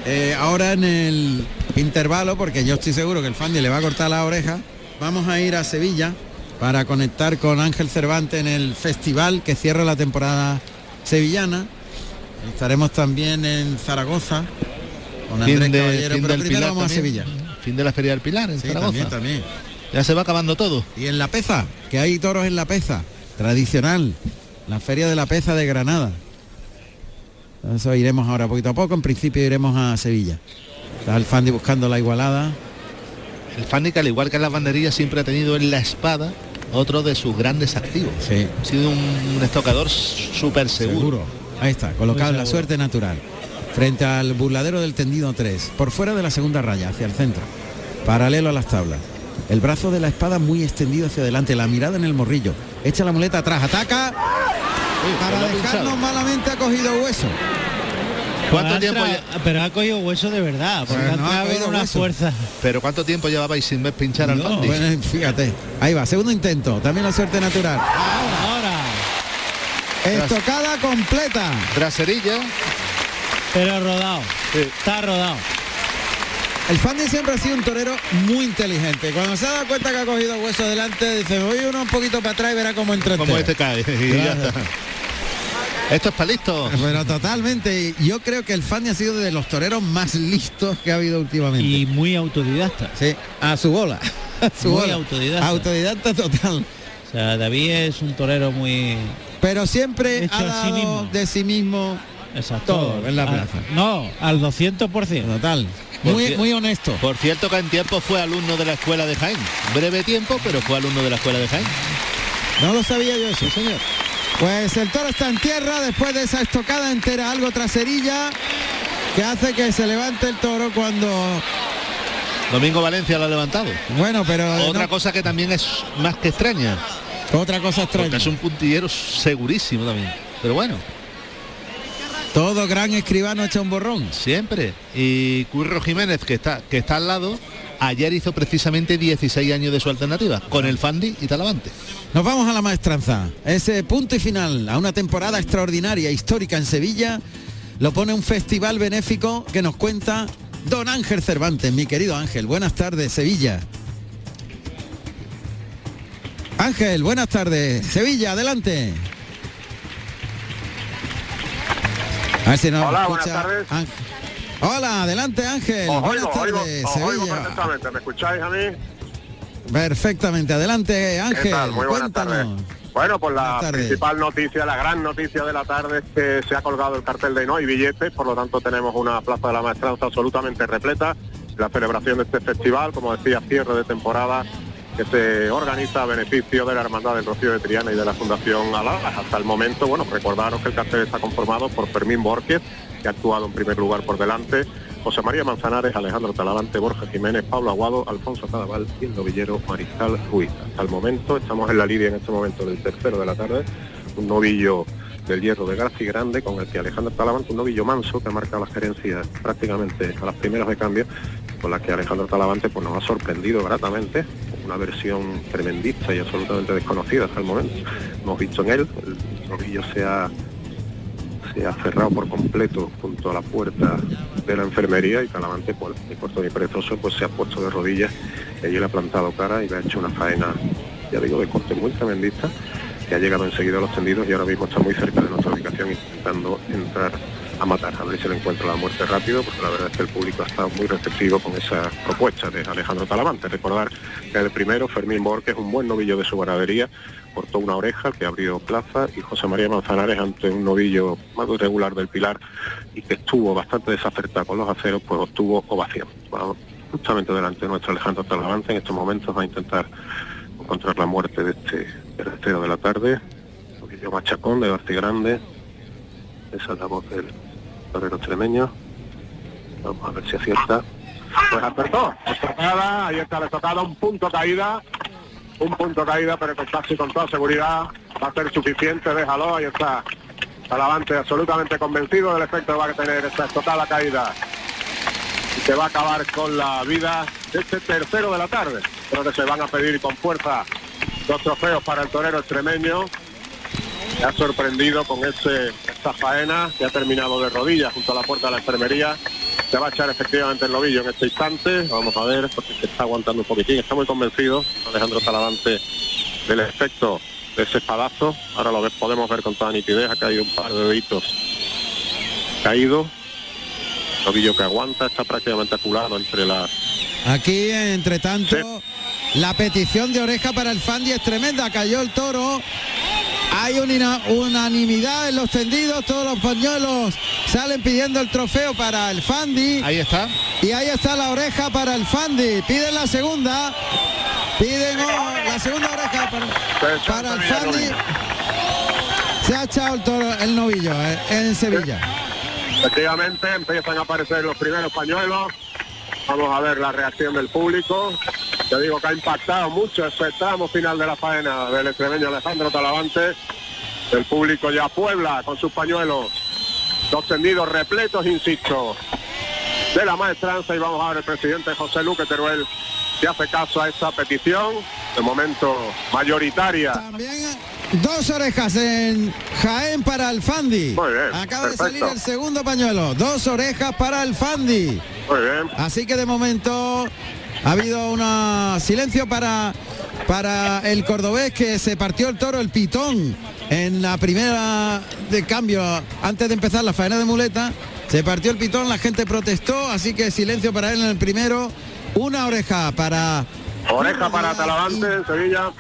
eh, ahora en el intervalo, porque yo estoy seguro que el Fandi le va a cortar la oreja, vamos a ir a Sevilla para conectar con Ángel Cervantes en el festival que cierra la temporada sevillana. Estaremos también en Zaragoza con Fin, Andrés de- Caballero, fin pero del primero Pilar vamos a. Sevilla. Fin de la Feria del Pilar en Sí, Zaragoza. también, también. Ya se va acabando todo. Y en La Peza, que hay toros en La Peza, tradicional, la Feria de la Peza de Granada. Eso iremos ahora poquito a poco, en principio iremos a Sevilla. Está el Fandi buscando la igualada. El Fandi, que al igual que en las banderillas, siempre ha tenido en la espada otro de sus grandes activos. Sí. Ha sido un, un estocador súper seguro. Seguro. Ahí está, colocado en la suerte natural. Frente al burladero del tendido 3, por fuera de la segunda raya, hacia el centro. Paralelo a las tablas. El brazo de la espada muy extendido hacia adelante, la mirada en el morrillo. Echa la muleta atrás, ataca. Para dejarnos pinchado. malamente ha cogido hueso. ¿Cuánto Pero ha tiempo Pero ha cogido hueso de verdad, porque no ha cogido una hueso. fuerza. Pero ¿cuánto tiempo llevabais sin ver pinchar al? Bueno, fíjate. Ahí va, segundo intento. También la suerte natural. Ahora, Estocada completa. Traserilla. pero rodado. Sí. Está rodado. El Fandi siempre ha sido un torero muy inteligente. Cuando se ha dado cuenta que ha cogido hueso adelante, dice, voy uno un poquito para atrás y verá cómo entra Como entero". este cae. Y ya Claro. está. Esto es para listo. Pero totalmente. Yo creo que el Fandi ha sido de los toreros más listos que ha habido últimamente. Y muy autodidacta. Sí, a su bola. A su Muy bola. autodidacta. Autodidacta total. O sea, David es un torero muy Pero siempre Hecho ha a sí dado mismo. de sí mismo exacto. Todo en la Al- plaza. No, al 200%. total. Por Muy, muy honesto. Por cierto que en tiempo fue alumno de la escuela de Jaén. Breve tiempo, pero fue alumno de la escuela de Jaén. No lo sabía yo eso. Señor. Pues el toro está en tierra después de esa estocada entera, algo traserilla, que hace que se levante el toro cuando... Domingo Valencia lo ha levantado. Bueno, pero... Otra no- cosa que también es más que extraña. otra cosa Porque extraña. es un puntillero segurísimo también. Pero bueno, Todo gran escribano echa un borrón. siempre. Y Curro Jiménez, que está, que está al lado, ayer hizo precisamente 16 años de su alternativa, con el Fandi y Talavante. Nos vamos a la maestranza. Ese punto y final a una temporada extraordinaria, histórica en Sevilla, lo pone un festival benéfico que nos cuenta don Ángel Cervantes, mi querido Ángel. Buenas tardes, Sevilla. Ángel, buenas tardes. Sevilla, adelante. A ver si nos Hola, escucha buenas tardes. Ángel. Hola, adelante Ángel. Os buenas oigo, oigo, tardes, os oigo Sevilla. perfectamente. ¿Me escucháis a mí? Perfectamente, adelante Ángel. ¿Qué tal? Muy buenas tardes. Bueno, pues la principal noticia, la gran noticia de la tarde es que se ha colgado el cartel de no hay billetes, por lo tanto tenemos una plaza de la maestranza absolutamente repleta. La celebración de este festival, como decía, cierre de temporada que se organiza a beneficio de la Hermandad del Rocío de Triana y de la Fundación Aladas. Hasta el momento, bueno, recordaros que el cartel está conformado por Fermín Borges, que ha actuado en primer lugar por delante, José María Manzanares, Alejandro Talavante, Borja Jiménez, Pablo Aguado, Alfonso Cadaval y el novillero Mariscal Ruiz. Hasta el momento, estamos en la lidia en este momento del tercero de la tarde, un novillo del hierro de García Grande con el que Alejandro Talavante, un novillo manso que marca las gerencias prácticamente a las primeras de cambio, con la que Alejandro Talavante pues, nos ha sorprendido gratamente, una versión tremendista y absolutamente desconocida hasta el momento. Hemos visto en él, el novillo se ha se ha cerrado por completo junto a la puerta de la enfermería y Talavante, pues, ni corto ni perezoso, pues se ha puesto de rodillas y allí le ha plantado cara y le ha hecho una faena, ya digo, de corte muy tremendista, que ha llegado enseguida a los tendidos y ahora mismo está muy cerca de nuestra ubicación intentando entrar a matar, a ver si le encuentro la muerte rápido, porque la verdad es que el público ha estado muy receptivo con esa propuesta de Alejandro Talavante. Recordar que el primero, Fermín Borges, un buen novillo de su ganadería, cortó una oreja que abrió plaza y José María Manzanares ante un novillo más irregular del Pilar y que estuvo bastante desacertado con los aceros, pues obtuvo ovación. Vamos, justamente delante de nuestro Alejandro Talavante en estos momentos va a intentar encontrar la muerte de este tercero de la tarde, novillo machacón de García Grande, esa es la voz del torero extremeño. Vamos a ver si acierta. Pues acertó. Estocada, ahí está la estocada, un punto caída. Un punto caída, pero casi con toda seguridad va a ser suficiente, déjalo, ahí está. Talavante absolutamente convencido del efecto que va a tener esta estocada caída. Y que va a acabar con la vida de este tercero de la tarde. Creo que se van a pedir con fuerza dos trofeos para el torero extremeño me ha sorprendido con ese, esta faena que ha terminado de rodillas junto a la puerta de la enfermería. Se va a echar efectivamente el novillo en este instante. Vamos a ver, porque se está aguantando un poquitín. Está muy convencido Alejandro Talavante del efecto de ese espadazo. Ahora lo podemos ver con toda nitidez. Ha caído un par de deditos caído. Novillo que aguanta, está prácticamente aculado entre las... Aquí, entre tanto, la petición de oreja para el Fandi es tremenda. Cayó el toro. Hay una unanimidad en los tendidos, todos los pañuelos salen pidiendo el trofeo para el Fandi. Ahí está. Y ahí está la oreja para el Fandi. Piden la segunda. Piden oh, la segunda oreja para, para el Fandi. Se ha echado el toro, el novillo eh, en Sevilla. Efectivamente, empiezan a aparecer los primeros pañuelos. Vamos a ver la reacción del público. Te digo que ha impactado mucho ese tramo final de la faena del extremeño Alejandro Talavante. El público ya puebla con sus pañuelos. Dos tendidos repletos, insisto, de la maestranza y vamos a ver el presidente José Luque Teruel que hace caso a esta petición, de momento mayoritaria. También dos orejas en Jaén para el Fandi. Muy bien, Acaba de salir el segundo pañuelo. Dos orejas para el Fandi. Muy bien. Así que de momento ha habido un silencio para, para el cordobés que se partió el toro, el pitón, en la primera de cambio, antes de empezar la faena de muleta. Se partió el pitón, la gente protestó, así que silencio para él en el primero. Una oreja para... Oreja para Talavante en Sevilla.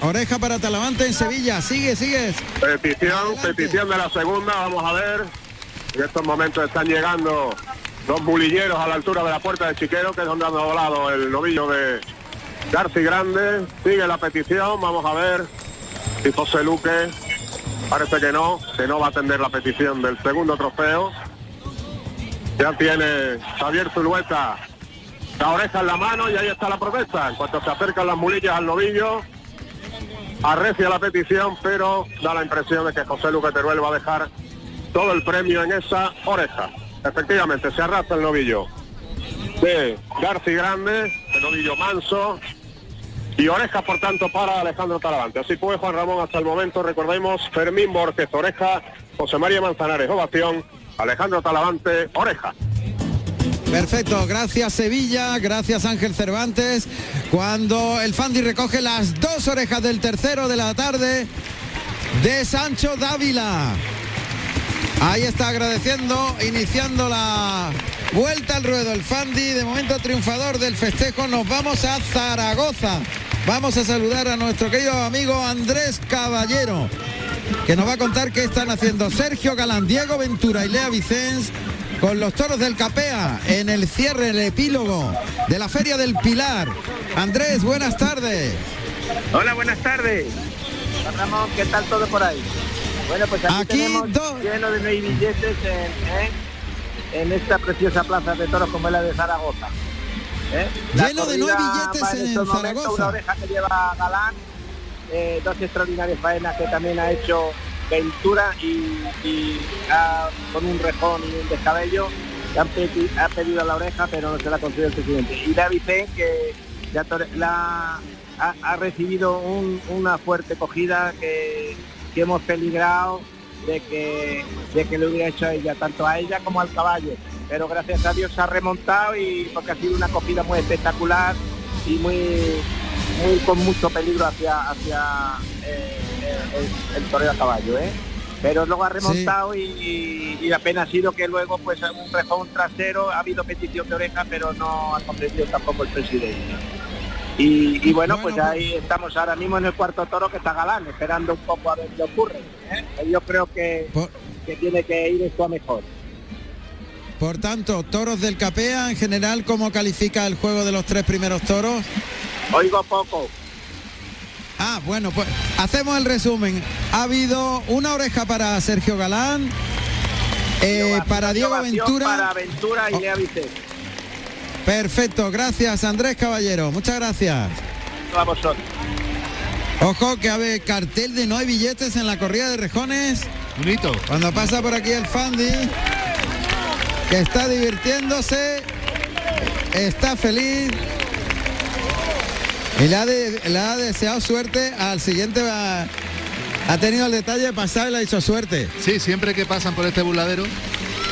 Oreja para Talavante en Sevilla. Sigue, sigue. Petición, petición de la segunda, vamos a ver. En estos momentos están llegando los bulilleros a la altura de la puerta de Chiquero, que es donde han volado el novillo de Garci Grande. Sigue la petición, vamos a ver si José Luque parece que no, que no va a atender la petición del segundo trofeo. Ya tiene Javier Zulueta la oreja en la mano y ahí está la protesta. En cuanto se acercan las mulillas al novillo, arrecia la petición, pero da la impresión de que José Luque Teruel va a dejar todo el premio en esa oreja. Efectivamente, se arrastra el novillo de Garci Grande, el novillo manso, y oreja por tanto para Alejandro Talavante. Así fue Juan Ramón hasta el momento, recordemos, Fermín Borges, oreja, José María Manzanares, ovación, Alejandro Talavante, oreja. Perfecto, gracias Sevilla, gracias Ángel Cervantes. Cuando el Fandi recoge las dos orejas del tercero de la tarde de Sancho Dávila. Ahí está agradeciendo, iniciando la vuelta al ruedo el Fandi, de momento triunfador del festejo. Nos vamos a Zaragoza. Vamos a saludar a nuestro querido amigo Andrés Caballero, que nos va a contar qué están haciendo Sergio Galán, Diego Ventura y Lea Vicens con los toros del Capea en el cierre, el epílogo de la Feria del Pilar. Andrés, buenas tardes. Hola, buenas tardes. Ramón, ¿qué tal todo por ahí? Bueno, pues aquí, Aquí tenemos do- lleno de nueve billetes en, ¿eh? en esta preciosa plaza de toros como es la de Zaragoza. ¿eh? La Lleno de nueve billetes en estos momentos, Zaragoza. Una oreja que lleva Galán, eh, dos extraordinarias faenas que también ha hecho Ventura y, y ha- con un rejón y un descabello que han pedi- ha pedido la oreja pero no se la ha concedido el presidente. Y la Vicen que ya la, ha, ha recibido un- una fuerte cogida que, que hemos peligrado de que, de que le hubiera hecho a ella, tanto a ella como al caballo. Pero gracias a Dios se ha remontado y porque ha sido una cogida muy espectacular y muy, muy con mucho peligro hacia, hacia eh, el, el toreo a caballo. ¿eh? pero luego ha remontado y, y la pena ha sido que luego pues un rejón trasero ha habido petición de oreja pero no ha comprendido tampoco el presidente y, y bueno, pues ahí estamos ahora mismo en el cuarto toro que está galán esperando un poco a ver qué ocurre ¿eh? yo creo que, que tiene que ir esto a mejor Por tanto, toros del Capea en general, ¿cómo califica el juego de los tres primeros toros? Oigo poco. Ah, bueno, pues hacemos el resumen. Ha habido una oreja para Sergio Galán, eh, para Diego Ventura. Para Ventura y Lea Vicente. Perfecto, gracias Andrés Caballero, muchas gracias. Vosotros. Ojo que hay cartel de no hay billetes en la corrida de rejones. Bonito. Cuando pasa por aquí el Fandi, que está divirtiéndose, está feliz. Y le ha, de- le ha deseado suerte al siguiente. Va, ha tenido el detalle de pasar y le ha dicho suerte. Sí, siempre que pasan por este burladero,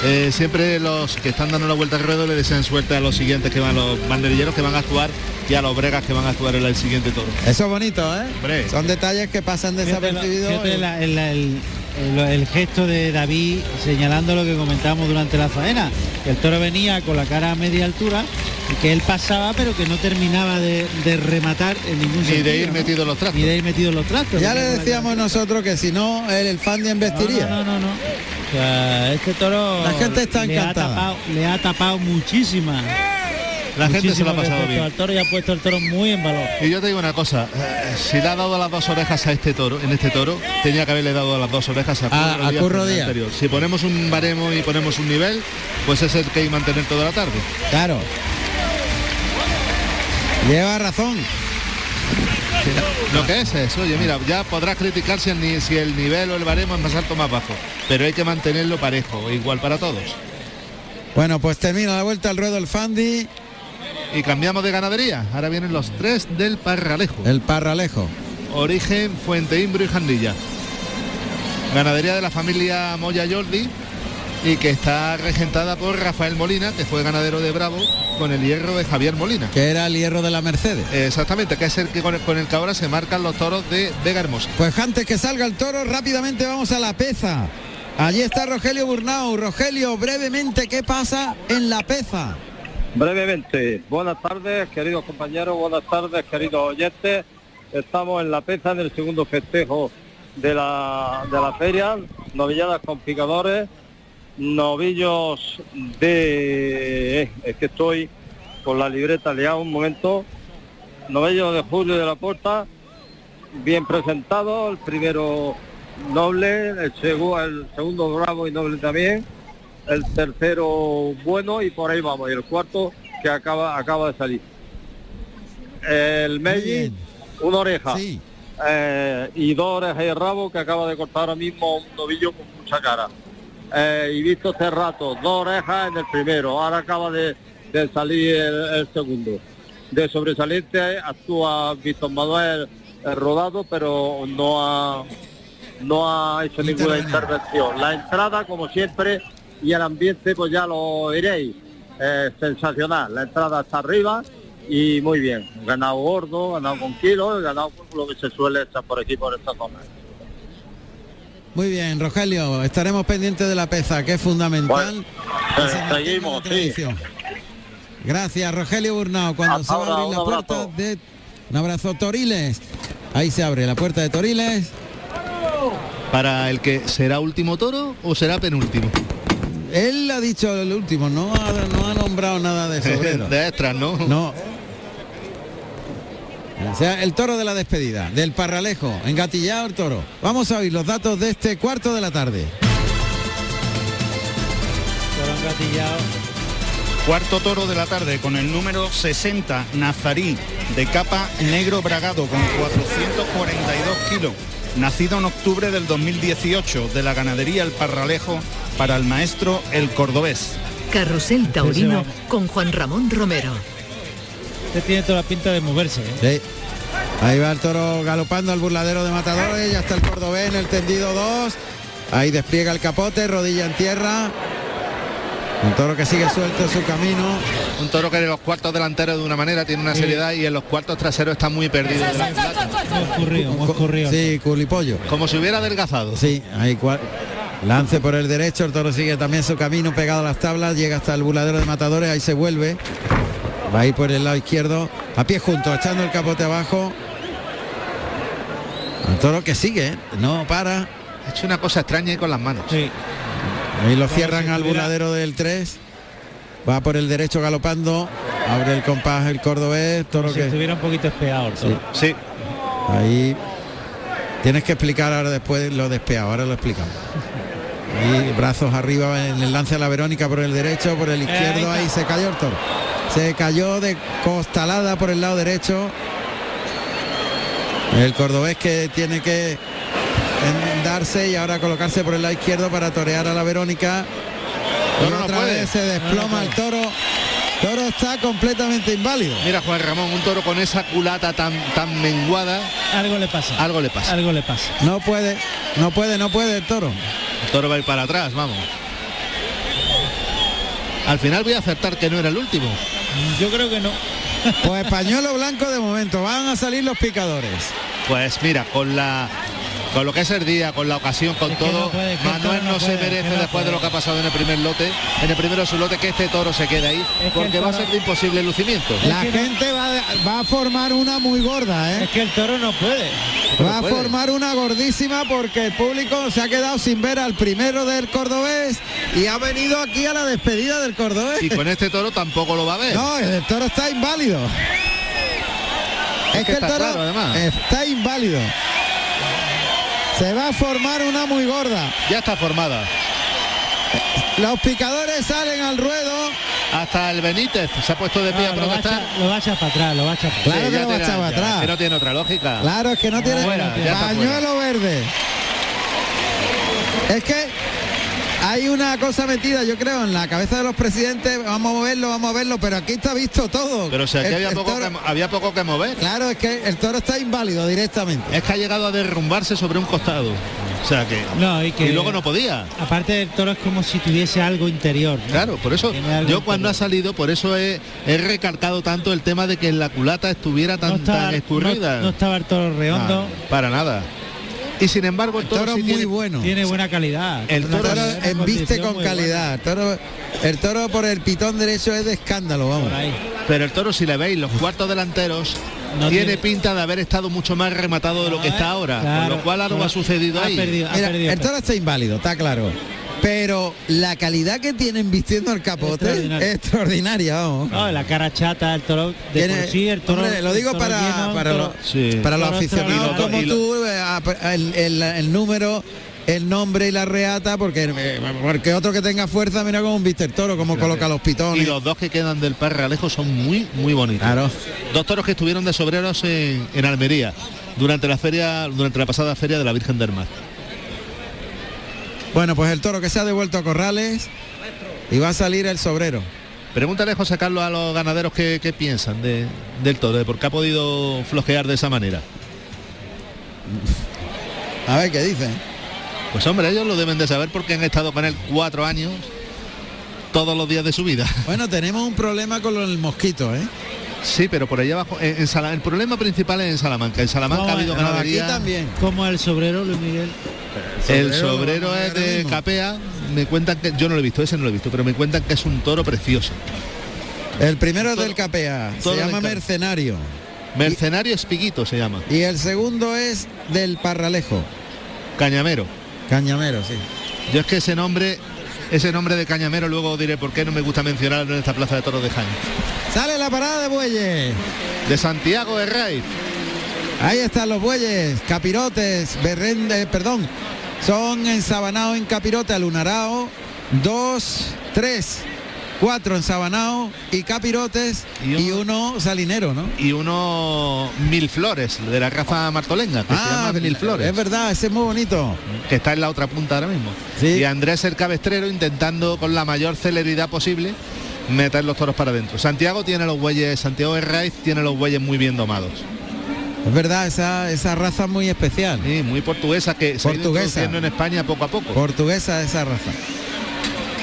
eh, siempre los que están dando la vuelta al ruedo le desean suerte a los siguientes que van, los banderilleros que van a actuar y a los bregas que van a actuar en el siguiente toro. Eso es bonito, ¿eh? Hombre. Son detalles que pasan desapercibidos. la- el, el- el- el gesto de David señalando lo que comentábamos durante la faena. que El toro venía con la cara a media altura y que él pasaba pero que no terminaba de, de rematar en ningún Ni de sentido, ir ¿no? metido en los trastos. Ni de ir metido en los trastos. Ya le decíamos nosotros que si no, él, el Fandi embestiría. No, no, no, no. O sea, este toro La gente está le ha encantada. tapado, le ha tapado muchísimas. La gente se lo ha pasado bien. Al toro y ha puesto el toro muy en valor. Y yo te digo una cosa, eh, si le ha dado las dos orejas a este toro, en este toro, tenía que haberle dado las dos orejas a Curro, A- a Curro Díaz. anterior. Si ponemos un baremo y ponemos un nivel, pues es el que hay que mantener toda la tarde. Claro. Lleva razón. Lo que es es, oye, mira, ya podrás criticar si el, si el nivel o el baremo es más alto o más bajo, pero hay que mantenerlo parejo, igual para todos. Bueno, pues termina la vuelta al ruedo el Fandi, Y cambiamos de ganadería. Ahora vienen los tres del Parralejo. el Parralejo. Origen, Fuente Imbro y Jandilla. Ganadería de la familia Moya Jordi y que está regentada por Rafael Molina, que fue ganadero de Bravo, con el hierro de Javier Molina. Que era el hierro de la Mercedes. Exactamente, que es el que con el, con el que ahora se marcan los toros de Vega Hermosa. Pues antes que salga el toro, rápidamente vamos a la peza. Allí está Rogelio Burnau. Rogelio, brevemente, ¿qué pasa en la peza? Brevemente, buenas tardes, queridos compañeros, buenas tardes, queridos oyentes. Estamos en la peza del segundo festejo de la, de la feria, novilladas con picadores, novillos de... eh, es que estoy con la libreta liada un momento. Novillos de Julio de la Puerta, bien presentado, el primero noble, el, segu- el segundo bravo y noble también, el tercero bueno y por ahí vamos, y el cuarto que acaba, acaba de salir. El Meji, una oreja. eh, y dos orejas y rabo que acaba de cortar ahora mismo un novillo con mucha cara. Eh, y visto este rato, dos orejas en el primero, ahora acaba de, de salir el, el segundo. De sobresaliente actúa Víctor Manuel eh, rodado, pero no ha no ha hecho ninguna intervención. La entrada, como siempre, y el ambiente, pues ya lo iréis. Eh, sensacional. La entrada está arriba y muy bien. Ganado gordo, ganado con kilos, ganado con lo que se suele echar por aquí, por esta zona. Muy bien, Rogelio, estaremos pendientes de la peza, que es fundamental. mantenga seguimos, sí. Gracias, Rogelio Burnao. Cuando Hasta se va a abrir la un puerta abrazo. de... Un abrazo, Toriles. Ahí se abre la puerta de Toriles. Para el que será último toro o será penúltimo. Él ha dicho el último, no ha, no ha nombrado nada de sobrero. de extras, ¿no? No. O sea, el toro de la despedida, del Parralejo, engatillado el toro. Vamos a oír los datos de este cuarto de la tarde. Toro engatillado. Cuarto toro de la tarde con el número 60, Nazarí, de capa negro bragado con 442 kilos. Nacido en octubre del 2018 de la ganadería El Parralejo para el maestro El Cordobés. Carrusel Taurino con Juan Ramón Romero. Este tiene toda la pinta de moverse. ¿eh? Sí. Ahí va el toro galopando al burladero de matadores, ya está el cordobés en el tendido 2. Ahí despliega el capote, rodilla en tierra. Un toro que sigue suelto su camino. Un toro que en los cuartos delanteros de una manera tiene una seriedad y en los cuartos traseros está muy perdido. Sí, culipollo. Como si hubiera adelgazado. Sí, ahí cual. Lance por el derecho, el toro sigue también su camino pegado a las tablas, llega hasta el buladero de matadores, ahí se vuelve. Va a ir por el lado izquierdo, a pie junto, echando el capote abajo. El toro que sigue, ¿eh? no para. Ha hecho una cosa extraña ahí con las manos. Ahí lo cierran al buladero del 3. Va por el derecho galopando. Abre el compás el cordobés. Toro si que. estuviera un poquito espeado toro. Sí. Ahí. Tienes que explicar ahora después lo despeado. Ahora lo explicamos. Ahí brazos arriba en el lance a la Verónica por el derecho, por el izquierdo. ahí Ahí se cayó el toro. Se cayó de costalada por el lado derecho. El cordobés que tiene que darse y ahora colocarse por el lado izquierdo para torear a la Verónica. Y no otra puede. vez se desploma el toro. Toro está completamente inválido. Mira Juan Ramón, un toro con esa culata tan tan menguada, Algo le pasa. algo le pasa. Algo le pasa. No puede, no puede, no puede el toro. El toro va a ir para atrás, vamos. Al final voy a acertar que no era el último. Yo creo que no. Pues pañuelo blanco de momento. Van a salir los picadores. Pues mira, con la con lo que es el día, con la ocasión, con Es todo, no puede, Manuel no, se merece no después de lo que ha pasado en el primer lote, en el primero de su lote, que este toro se quede ahí, que porque va a ser de imposible lucimiento. La gente va, va a formar una muy gorda, ¿eh? Es que el toro no puede. Va a formar una gordísima porque el público se ha quedado sin ver al primero del cordobés y ha venido aquí a la despedida del cordobés. Y con este toro tampoco lo va a ver. No, el toro está inválido. Es, que que, el toro claro, además. está inválido. Se va a formar una muy gorda. Ya está formada. Los picadores salen al ruedo. Hasta el Benítez se ha puesto de pie No, a lo, va a protestar. lo va a echar para atrás, lo va a echar para atrás. Claro Sí, que lo va a tiene- echar para atrás. que no tiene otra lógica. Claro, es que no tiene Fuera, ya está pañuelo verde. Es que hay una cosa metida, yo creo, en la cabeza de los presidentes. Vamos a verlo, vamos a verlo, pero aquí está visto todo. Pero si aquí El- había el poco, toro- que, había poco que mover. Claro, es que el toro está inválido directamente. Es que ha llegado a derrumbarse sobre un costado. O sea que. No, y que- y luego no podía. Aparte el toro es como si tuviese algo interior. ¿no? Claro, por eso yo cuando ha salido, por eso he, he recalcado tanto el tema de que la culata estuviera tan, no estaba, tan escurrida. no- no estaba el toro redondo. Ah, para nada. Y sin embargo el toro, Toro sí muy tiene- bueno. Tiene buena calidad. El toro El toro embiste con calidad. El toro, el toro por el pitón derecho es de escándalo, vamos. Pero el toro, si le veis los cuartos delanteros, No tiene, tiene- pinta de haber estado mucho más rematado de lo que está ahora. Con Claro, lo cual algo ha sucedido ha ahí. perdido, ha Mira, perdido el toro está inválido, está claro. Pero la calidad que tienen vistiendo el capote es Extraordinaria. vamos. No, la cara chata, el toro de Tiene- por sí, el toro. hombre, lo digo toro para, lleno, para, el lo- toro- Sí. para los aficionados como Y lo- tú, eh, el, el- el número, el nombre y la reata, porque, eh, porque otro que tenga fuerza, mira cómo viste el toro, cómo coloca los pitones. Y los dos que quedan del Parralejo son muy, muy bonitos. Claro. Dos toros que estuvieron de sobreros en, en Almería durante la feria, durante la pasada feria de la Virgen del Mar. Bueno, pues el toro que se ha devuelto a Corrales y va a salir el sobrero. Pregúntale José Carlos a los ganaderos qué, qué piensan de- del toro, de por qué ha podido flojear de esa manera. A ver qué dicen. Pues hombre, ellos lo deben de saber porque han estado con él cuatro años todos los días de su vida. Bueno, tenemos un problema con el mosquito, ¿eh? Sí, pero por allá abajo, en, en Sala- el problema principal es en Salamanca. En Salamanca ha habido No, aquí ganadería. también. Como el sobrero Luis Miguel. El sobrero, es de mismo. Capea. Me cuentan que yo no lo he visto, ese no lo he visto, pero me cuentan que es un toro precioso. El primero es del Capea, todo se llama. Mercenario. Mercenario Espiguito se llama. Y el segundo es del Parralejo, Cañamero. Cañamero, sí. Yo es que ese nombre, ese nombre de Cañamero luego diré por qué no me gusta mencionarlo en esta plaza de toros de Jaén. Sale la parada de bueyes. De Santiago de Rey. Ahí están los bueyes, capirotes, berrende, perdón. Son ensabanados en capirote, alunarao, dos, tres, cuatro ensabanados y capirotes Y y, uno- salinero, ¿no? Y uno Mil Flores, de la raza martolenga, que se llama Mil Flores. Ah, es verdad, ese es muy bonito. que está en la otra punta ahora mismo. Sí. Y Andrés el cabestrero intentando con la mayor celeridad posible meter los toros para adentro. Santiago tiene los bueyes, Santiago de Raiz tiene los bueyes muy bien domados. Es verdad, esa, esa raza muy especial. Sí, muy portuguesa que se ha ido Portuguesa. en España poco a poco. Portuguesa esa raza.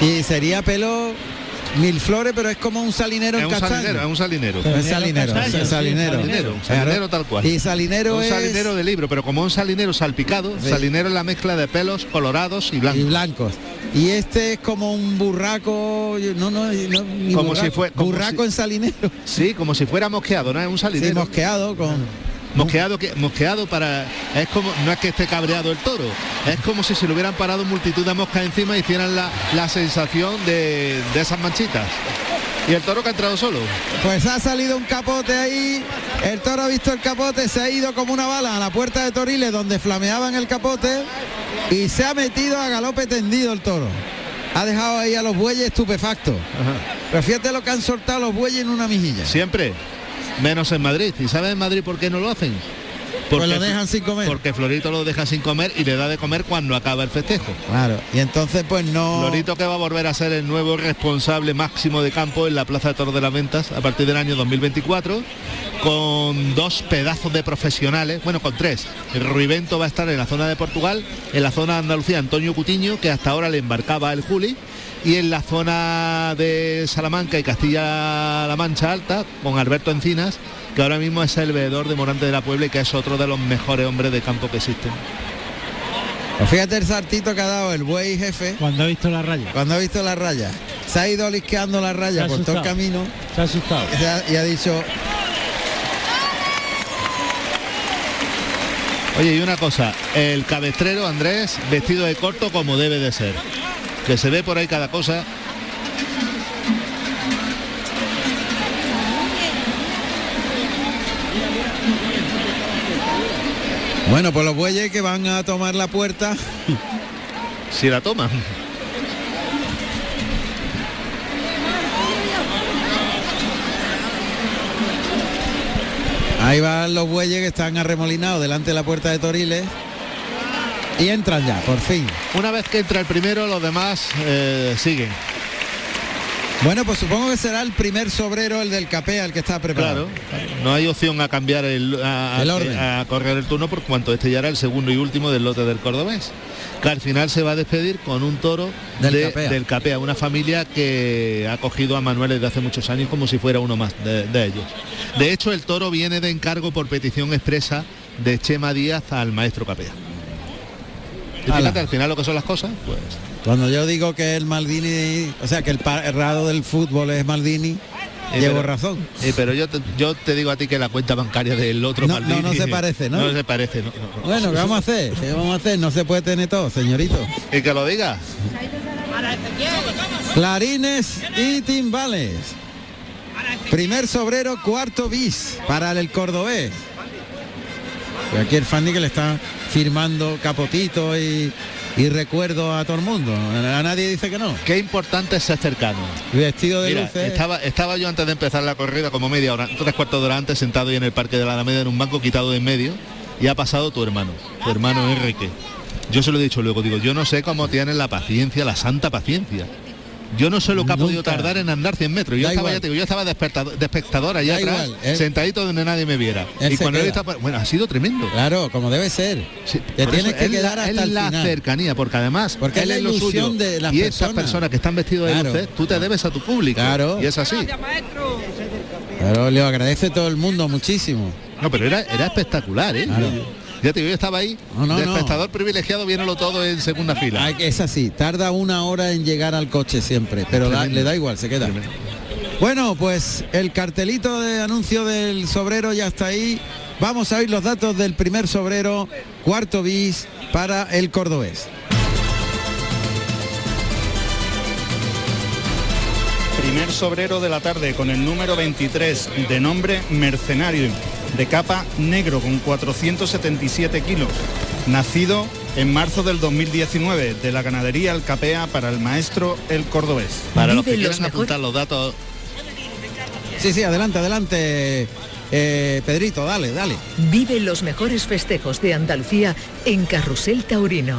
Y sería pelo mil flores, pero es como un salinero Es en un castaño. salinero, es un salinero. Es salinero, Castaño, es sí, salinero. tal cual. Y salinero un es... salinero de libro, pero como un salinero salpicado, Sí. salinero es la mezcla de pelos colorados y blancos. Y blancos. Y este es como un burraco, no, no, no, ni Como burraco, si fue- como burraco si- en salinero. Sí, como si fuera mosqueado, ¿no? Es un Sí, salinero. mosqueado con... Mosqueado que mosqueado para es como no es que esté cabreado el toro es como si se le hubieran parado multitud de moscas encima y hicieran la, la sensación de, de esas manchitas y el toro que ha entrado solo Pues ha salido un capote ahí, el toro ha visto el capote, se ha ido como una bala a la puerta de Toriles donde flameaban el capote y se ha metido a galope tendido el toro. Ha dejado ahí a los bueyes estupefactos. Pero fíjate lo que han soltado los bueyes en una mijilla. siempre menos en Madrid. Y sabes en Madrid por qué no lo hacen Pues lo dejan sin comer. porque Florito lo deja sin comer y le da de comer cuando acaba el festejo Claro, y entonces pues no... Florito que va a volver a ser el nuevo responsable máximo de campo en la Plaza de Toros de las Ventas a partir del año 2024 con dos pedazos de profesionales, bueno con tres. El Ruivento va a estar en la zona de Portugal, en la zona de Andalucía Antonio Cutiño, que hasta ahora le embarcaba el Juli, y en la zona de Salamanca y Castilla-La Mancha Alta con Alberto Encinas, que ahora mismo es el veedor de Morante de la Puebla y que es otro de los mejores hombres de campo que existen. Pues fíjate el saltito que ha dado el buey jefe Cuando ha visto la raya. cuando ha visto la raya. Se ha ido lisqueando la raya por todo el camino Se ha asustado. y ha- y ha dicho, Oye, y una cosa, el cabestrero Andrés vestido de corto como debe de ser. Que se ve por ahí cada cosa. Bueno, pues los bueyes que van a tomar la puerta Si la toman. Ahí van los bueyes que están arremolinados delante de la puerta de Toriles. Y entran ya, por fin. Una vez que entra el primero, los demás eh, siguen. Bueno, pues supongo que será el primer sobrero, el del capea, el que está preparado. Claro. No hay opción a cambiar el, a, El orden. a correr el turno por cuanto este ya era el segundo y último del lote del cordobés. Que al final se va a despedir con un toro Del de- Capea. del Capea, una familia que ha cogido a Manuel desde hace muchos años como si fuera uno más de, de ellos. De hecho, el toro viene de encargo por petición expresa de Chema Díaz al maestro Capea. Y fíjate, al final lo que son las cosas, pues Cuando yo digo que el Maldini, o sea, que el parado del fútbol es Maldini, Eh, llevo pero- razón. eh, pero yo te, yo te digo a ti que la cuenta bancaria del otro No, no, Maldini- no se parece, ¿no? No se parece, no, no, no. Bueno, ¿qué vamos a hacer? ¿Qué vamos a hacer? No se puede tener todo, señorito. Y que lo diga. Clarines y timbales. Primer sobrero, cuarto bis para el cordobés. Y aquí el Fanny que le está firmando capotito y, y recuerdo a todo el mundo. A nadie dice que no. Qué importante es ser cercano. Y Vestido de Mira, luces. estaba, estaba yo antes de empezar la corrida como media hora, tres cuartos de hora antes sentado ahí en el parque de la Alameda en un banco quitado de en medio y ha pasado tu hermano, tu hermano Enrique. Yo se lo he dicho luego, digo, yo no sé cómo tienen la paciencia, la santa paciencia. Yo no sé lo que ha podido tardar en andar 100 metros. Yo Da estaba, ya te digo, yo estaba despertado- de espectador allá Da atrás, igual, él- sentadito donde nadie me viera. Él y cuando él está, bueno, ha sido tremendo. Claro, como debe ser. Sí, Te tienes eso que es quedar la, hasta el la final. cercanía, porque además Porque él es la lo suyo ilusión de las y estas personas. personas que están vestidos de Claro. luces, tú te debes a tu público. Claro. Y es así. Pero le agradece todo el mundo muchísimo. No, pero era, era espectacular, ¿eh? Claro. Ya te digo, yo estaba ahí, No, no, de no. espectador privilegiado, viéndolo todo en segunda fila. Es así, tarda una hora en llegar al coche siempre, pero da- le da igual, se queda. Bueno, pues el cartelito de anuncio del sobrero ya está ahí. Vamos a oír los datos del primer sobrero, cuarto bis para el cordobés. Primer sobrero de la tarde con el número 23 de nombre Mercenario, de capa negro con 477 kilos, nacido en marzo del 2019 de la ganadería El Capea para el maestro El Cordobés. Para los que quieran apuntar los datos, Sí, sí, adelante, adelante. Eh, Pedrito, dale, dale. Vive los mejores festejos de Andalucía en Carrusel Taurino.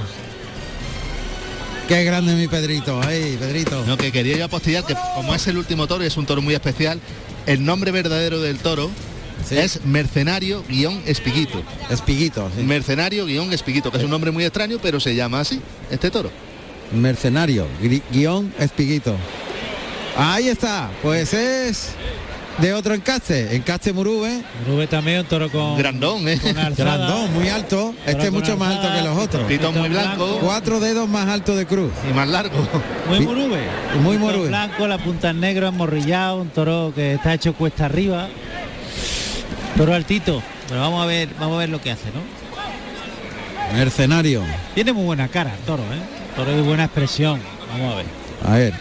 Qué grande mi Pedrito, ay, Pedrito. no, que quería yo apostillar que como es el último toro y es un toro muy especial, el nombre verdadero del toro Sí. es Mercenario guion Espiguito. Espiguito, sí. Mercenario guion Espiguito, que es un nombre muy extraño, pero se llama así, este toro. Mercenario, guion Espiguito. Ahí está, pues es de otro encaste, encaste Murube. Murube también un toro con grandón, ¿eh? con alzada. Grandón, muy alto. Este es mucho más alto que los otros. Pitón muy blanco. Cuatro dedos más alto de cruz. Y más largo. Muy murube. Muy murube. blanco, la punta en negro, emorrillado, un toro que está hecho cuesta arriba. Toro altito. Pero vamos a ver, vamos a ver lo que hace, ¿no? Mercenario. Tiene muy buena cara el toro, ¿eh? Toro de buena expresión. Vamos a ver. A ver.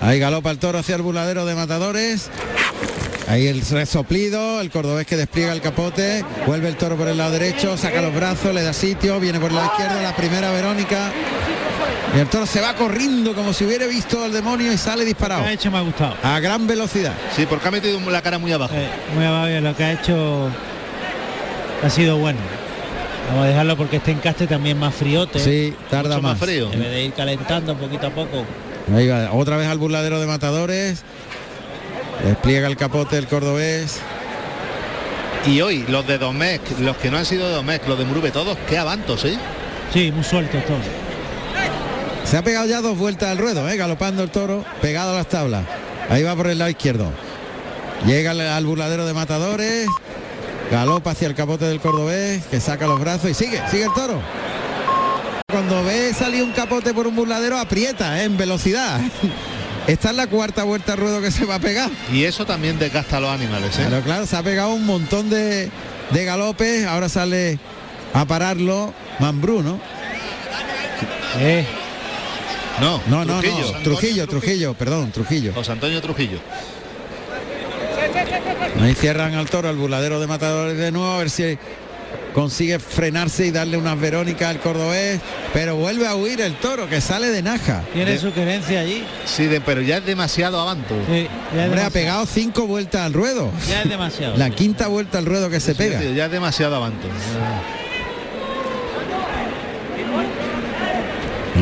Ahí galopa el toro hacia el buladero de matadores. Ahí el resoplido, el cordobés que despliega el capote, vuelve el toro por el lado derecho, saca los brazos, le da sitio, viene por el lado izquierdo, la primera Verónica. Y el toro se va corriendo como si hubiera visto al demonio y sale disparado. Lo que ha hecho me ha gustado. A gran velocidad. Sí, porque ha metido la cara muy abajo. Eh, muy abajo lo que ha hecho ha sido bueno. Vamos a dejarlo porque este encaste también más friote. Sí, tarda Mucho más más. frío. Debe de ir calentando poquito a poco. Ahí va, otra vez al burladero de matadores. Despliega el capote el cordobés. Y hoy, los de Domecq, los que no han sido de Domecq, los de Murube, todos, qué avantos, ¿eh? Sí, muy suelto todo. Se ha pegado ya dos vueltas al ruedo, ¿eh? galopando el toro, pegado a las tablas. Ahí va por el lado izquierdo. Llega al, al burladero de matadores. Galopa hacia el capote del cordobés, que saca los brazos y sigue, sigue el toro. Cuando ve salir un capote por un burladero, aprieta ¿eh? en velocidad. Esta es la cuarta vuelta al ruedo que se va a pegar. Y eso también desgasta a los animales, ¿eh? Pero claro, se ha pegado un montón de, de galopes, ahora sale a pararlo Mambrú, ¿no? Eh, No, No, no, Trujillo. no, Trujillo, Trujillo, perdón, Trujillo. José Antonio Trujillo. Ahí cierran al toro, al burladero de matadores de nuevo, a ver si consigue frenarse y darle unas verónicas al cordobés, pero vuelve a huir el toro, que sale de naja. tiene De- su querencia allí. Sí, de- pero ya es demasiado avanto. Sí, ya, es Hombre, ha pegado cinco vueltas al ruedo. ya es demasiado. La quinta vuelta al ruedo que se Sí, pega. tío, ya es demasiado avanto.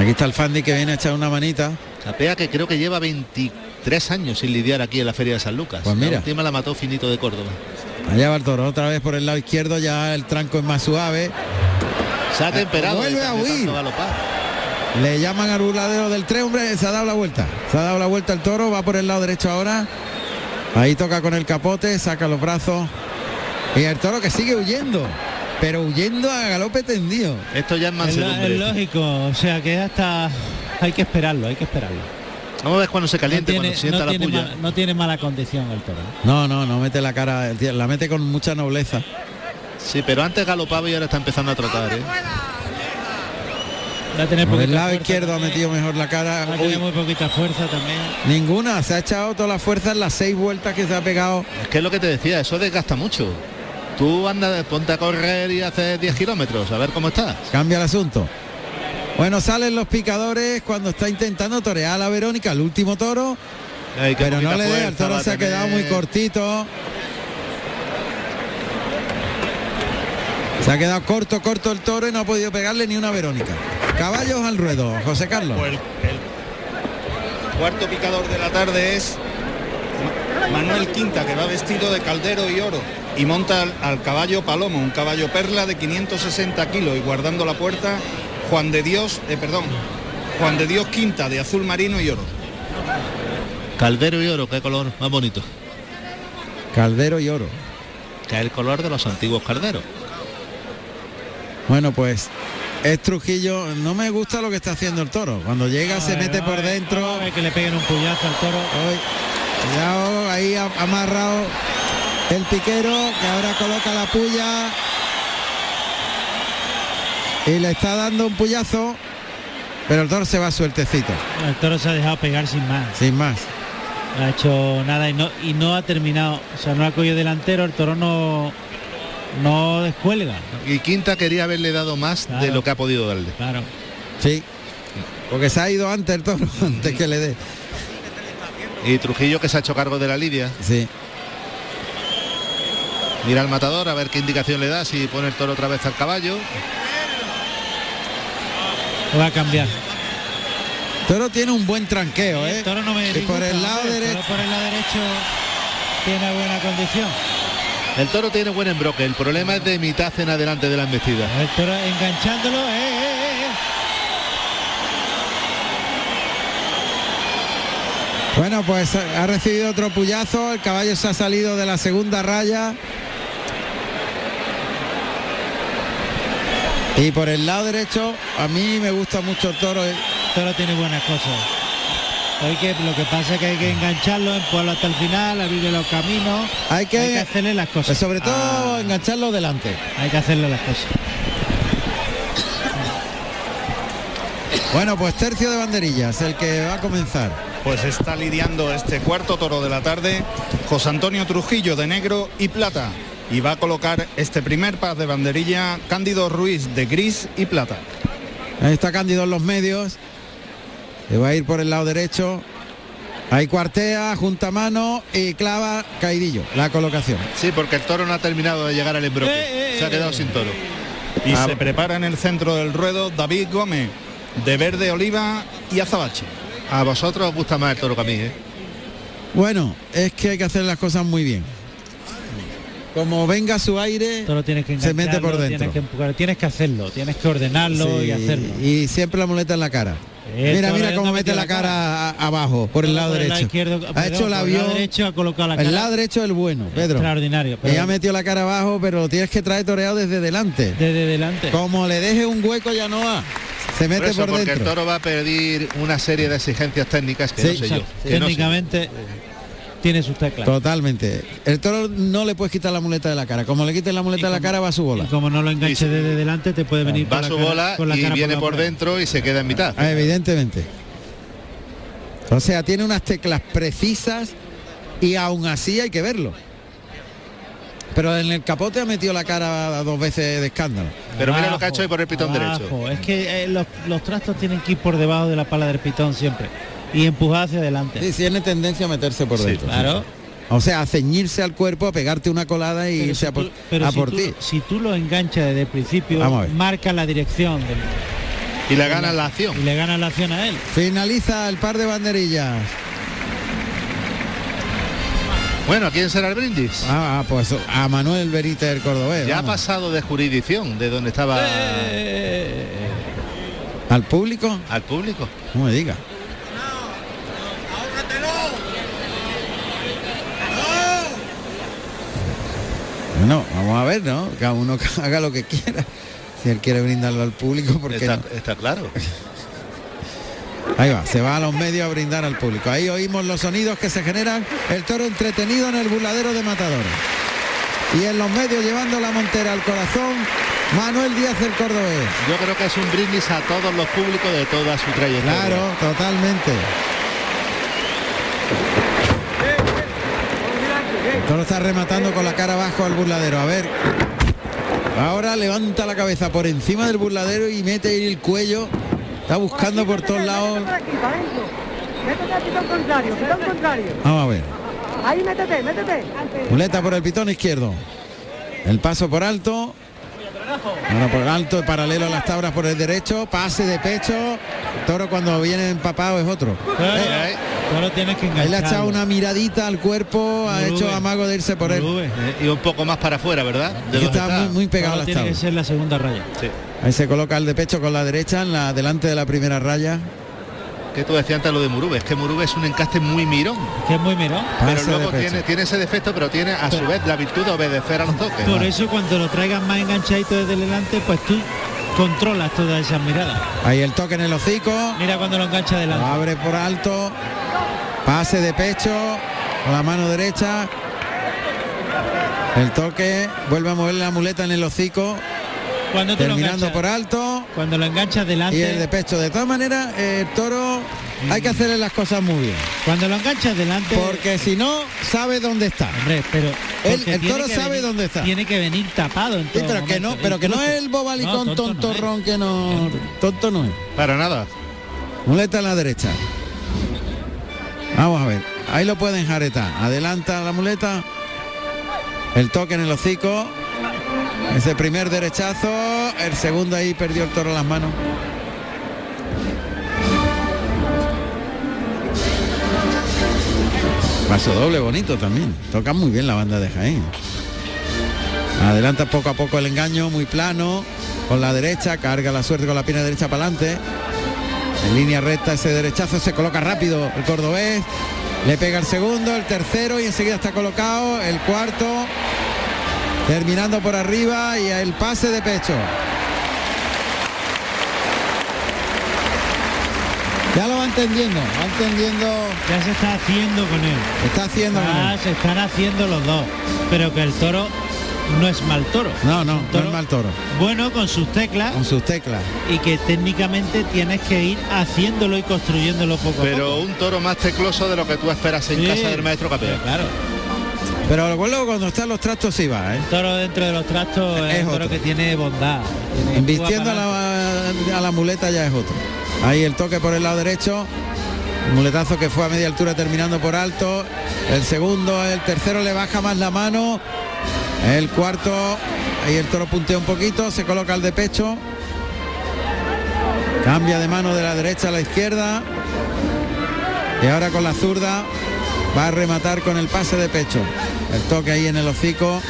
Aquí está el Fandi que viene a echar una manita. Capea que creo que lleva 23 años sin lidiar aquí en la Feria de San Lucas. Pues mira. La última la mató Finito de Córdoba. Allá va el toro, otra vez por el lado izquierdo, ya el tranco es más suave. Se ha temperado. vuelve a huir. Le llaman al burladero del tren, hombre, se ha dado la vuelta. Se ha dado la vuelta el toro, va por el lado derecho ahora. Ahí toca con el capote, saca los brazos. Y el toro que sigue huyendo, pero huyendo a galope tendido. Esto ya es Es, mansedumbre. es lógico, o sea que hasta hay que esperarlo, hay que esperarlo. Vamos a ver cuando se No caliente, tiene, cuando sienta no la tiene puya. mala- no tiene mala condición el toro. ¿eh? No, no, no mete la cara, la mete con mucha nobleza. Sí, pero antes galopaba y ahora está empezando a trotar, ¿eh? Va a tener Por el lado izquierdo ha metido mejor la cara. Va a tener muy poquita fuerza también. ninguna, se ha echado toda la fuerza en las seis vueltas que se ha pegado. Es que es lo que te decía, eso desgasta mucho. Tú andas, ponte a correr y haces 10 kilómetros, a ver cómo estás. Cambia el asunto. Bueno, salen los picadores cuando está intentando torear a la Verónica, el último toro, Ay, pero no le dé, el toro se ha quedado muy cortito. Se ha quedado corto, corto el toro y no ha podido pegarle ni una Verónica. Caballos al ruedo, José Carlos. Pues el, el cuarto picador de la tarde es Manuel Quinta, que va vestido de caldero y oro y monta al, al caballo Palomo, un caballo perla de 560 kilos y guardando la puerta Juan de Dios, eh, perdón, Juan de Dios Quinta de azul marino y oro. Caldero y oro, qué color más bonito. Caldero y oro. Que es el color de los antiguos calderos. Bueno, pues es Trujillo. No me gusta lo que está haciendo el toro. Cuando llega se mete por dentro. vamos a ver que le peguen un puñazo al toro. Hoy, cuidado, ahí amarrado el piquero que ahora coloca la puya y le está dando un puyazo, pero el toro se va sueltecito, El toro se ha dejado pegar sin más. sin más. No ha hecho nada y no, y no ha terminado. O sea, no ha cogido delantero, el toro no, no descuelga. Y Quinta quería haberle dado más de lo que ha podido darle. Claro. Sí, porque se ha ido antes el toro, antes que le dé. Y Trujillo que se ha hecho cargo de la lidia. Sí, Mira al matador a ver qué indicación le da, si pone el toro otra vez al caballo. Lo va a cambiar. toro tiene un buen tranqueo, ¿eh? El toro no me Y por el lado hombre, derecho. por el lado derecho tiene buena condición. El toro tiene buen embroque, el problema es de mitad en adelante de la embestida. El toro enganchándolo. eh, eh, Bueno, pues ha recibido otro puyazo, el caballo se ha salido de la segunda raya. Y por el lado derecho, a mí me gusta mucho el toro. El toro tiene buenas cosas. Hay que, lo que pasa es que hay que engancharlo, empujarlo hasta el final, abrirle los caminos. Hay que, hay que hacerle las cosas. Pues sobre todo ah. engancharlo delante. Hay que hacerle las cosas. Bueno, pues tercio de banderillas, el que va a comenzar. Pues está lidiando este cuarto toro de la tarde José Antonio Trujillo de negro y plata. Y va a colocar este primer par de banderilla Cándido Ruiz de gris y plata. Ahí está Cándido en los medios. Se va a ir por el lado derecho. Ahí cuartea, junta mano y clava caidillo la colocación. Sí, porque el toro no ha terminado de llegar al embroque. Eh, eh, se ha quedado sin toro. Y ah. se prepara en el centro del ruedo David Gómez de verde oliva y azabache. A vosotros os gusta más el toro que a mí, ¿eh? Bueno, es que hay que hacer las cosas muy bien. Como venga su aire, tienes que se mete por dentro. Tienes que, tienes que hacerlo, tienes que ordenarlo y hacerlo. Y siempre la muleta en la cara. mira, mira cómo mete la cara, abajo, por el lado derecho. ha hecho el avión. derecho ha colocado la cara. El lado derecho el bueno, Pedro. Extraordinario. Pero... ha metido la cara abajo, pero lo tienes que traer toreado desde delante. Desde delante. Como le deje un hueco ya no va. Se mete por, porque el toro va a pedir una serie de exigencias técnicas que no sé yo. Técnicamente tiene sus teclas. Totalmente. El toro no le puedes quitar la muleta de la cara. Como le quites la muleta de la cara va a su bola. Y como no lo enganche desde delante te puede venir va a su bola y viene por, dentro y se queda en mitad. Ah, evidentemente. O sea, tiene unas teclas precisas y aún así hay que verlo. Pero en el capote ha metido la cara dos veces de escándalo. Pero mira lo que ha hecho ahí por el pitón derecho. Es que eh, los, trastos tienen que ir por debajo de la pala del pitón siempre. Y empujar hacia adelante. Sí, tiene tendencia a meterse por dentro. Claro. O sea, a ceñirse al cuerpo, a pegarte una colada y irse a por, ti. Si tú lo enganchas desde el principio, marca la dirección. y le gana la acción. Y le gana la acción a él. Finaliza el par de banderillas. Bueno, ¿quién será el brindis? Ah, pues a Manuel Berita del Cordobés. Ya ha pasado de jurisdicción, de donde estaba... Eh. ¿Al público? Al público. No me diga. Bueno, vamos a ver, ¿no? Cada uno haga lo que quiera. Si él quiere brindarlo al público, porque está, está claro. Ahí va, se va a los medios a brindar al público. Ahí oímos los sonidos que se generan. El toro entretenido en el burladero de matadores. Y en los medios llevando la montera al corazón, Manuel Díaz del Cordobés. Yo creo que es un brindis a todos los públicos de toda su trayectoria. Claro, totalmente. Toro está rematando con la cara abajo al burladero. A ver. Ahora levanta la cabeza por encima del burladero y mete el cuello Está buscando por todos lados. Vamos a ver. Ahí métete, métete. Muleta por el pitón izquierdo. El paso por alto. Ahora por alto, paralelo a las tablas por el derecho, pase de pecho. Toro cuando viene empapado es otro. Eh, tienes que Él ha echado una miradita al cuerpo, ha hecho amago de irse por él. Eh, y un poco más para afuera, ¿verdad? está, Muy, pegado a las tiene que ser la segunda raya. Sí. Ahí se coloca el de pecho con la derecha, en la delante de la primera raya. Que tú decías antes lo de Murube, es que Murube es un encaste muy mirón. Que es muy mirón. Pero luego tiene, tiene ese defecto, pero tiene a su vez la virtud de obedecer a los toques. Por eso cuando lo traigan más enganchadito desde delante, pues tú controlas todas esas miradas. Ahí el toque en el hocico. Mira cuando lo engancha delante. abre por alto. Pase de pecho con la mano derecha. El toque, vuelve a mover la muleta en el hocico. Cuando terminando por alto. Cuando lo enganchas delante. Y el de pecho. De todas maneras, el toro hay que hacerle las cosas muy bien. Cuando lo enganchas delante. Porque si no, sabe dónde está. Hombre, pero. El, toro sabe dónde está. Tiene que venir tapado en pero que no, pero que no es el bobalicón tontorrón que no. Tonto no es. Para nada. Muleta a la derecha. Vamos a ver. Ahí lo pueden jaretar. Adelanta la muleta. El toque en el hocico. Ese primer derechazo, el segundo ahí perdió el toro las manos. Paso doble bonito también. Toca muy bien la banda de Jaén. Adelanta poco a poco el engaño, muy plano. Con la derecha, carga la suerte con la pierna derecha para adelante. En línea recta ese derechazo se coloca rápido el cordobés. Le pega el segundo, el tercero y enseguida está colocado. El cuarto. Terminando por arriba y el pase de pecho. Ya lo va entendiendo, va entendiendo. Ya se está haciendo con él. Está haciendo con Ah, él. se están haciendo los dos. Pero que el toro no es mal toro. No, no, no es mal toro. Bueno con sus teclas Con sus teclas. y que técnicamente tienes que ir haciéndolo y construyéndolo poco a Pero poco. un toro más tecloso de lo que tú esperas en Sí. casa del maestro Capea. Claro. Pero luego cuando están los trastos sí va, ¿eh? Toro dentro de los trastos es, Es un toro otro. que tiene bondad. tiene Invistiendo a la, a la muleta ya es otro. Ahí el toque por el lado derecho. el muletazo que fue a media altura terminando por alto. El segundo, el tercero le baja más la mano. El cuarto, ahí el toro puntea un poquito, se coloca el de pecho. Cambia de mano de la derecha a la izquierda. Y ahora con la zurda va a rematar con el pase de pecho. El toque ahí en el hocico.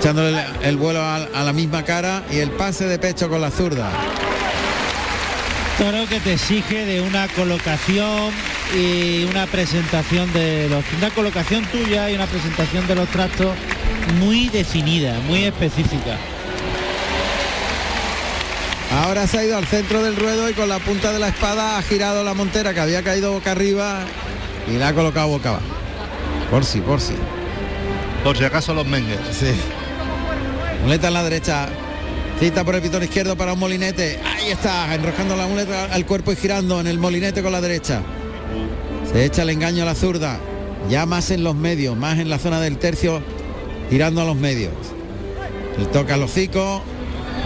echándole el, el vuelo a, a la misma cara y el pase de pecho con la zurda. Toro que te exige de una colocación y una presentación de los una colocación tuya y una presentación de los trastos muy definida, muy específica. Ahora se ha ido al centro del ruedo y con la punta de la espada ha girado la montera que había caído boca arriba y la ha colocado boca abajo. Por si, por si. Por si acaso los mengues. Sí. Muleta en la derecha. Cita por el pitón izquierdo para un molinete. Ahí está, enroscando la muleta al cuerpo y girando en el molinete con la derecha. Se echa el engaño a la zurda. Ya más en los medios, más en la zona del tercio, tirando a los medios. El toca al hocico.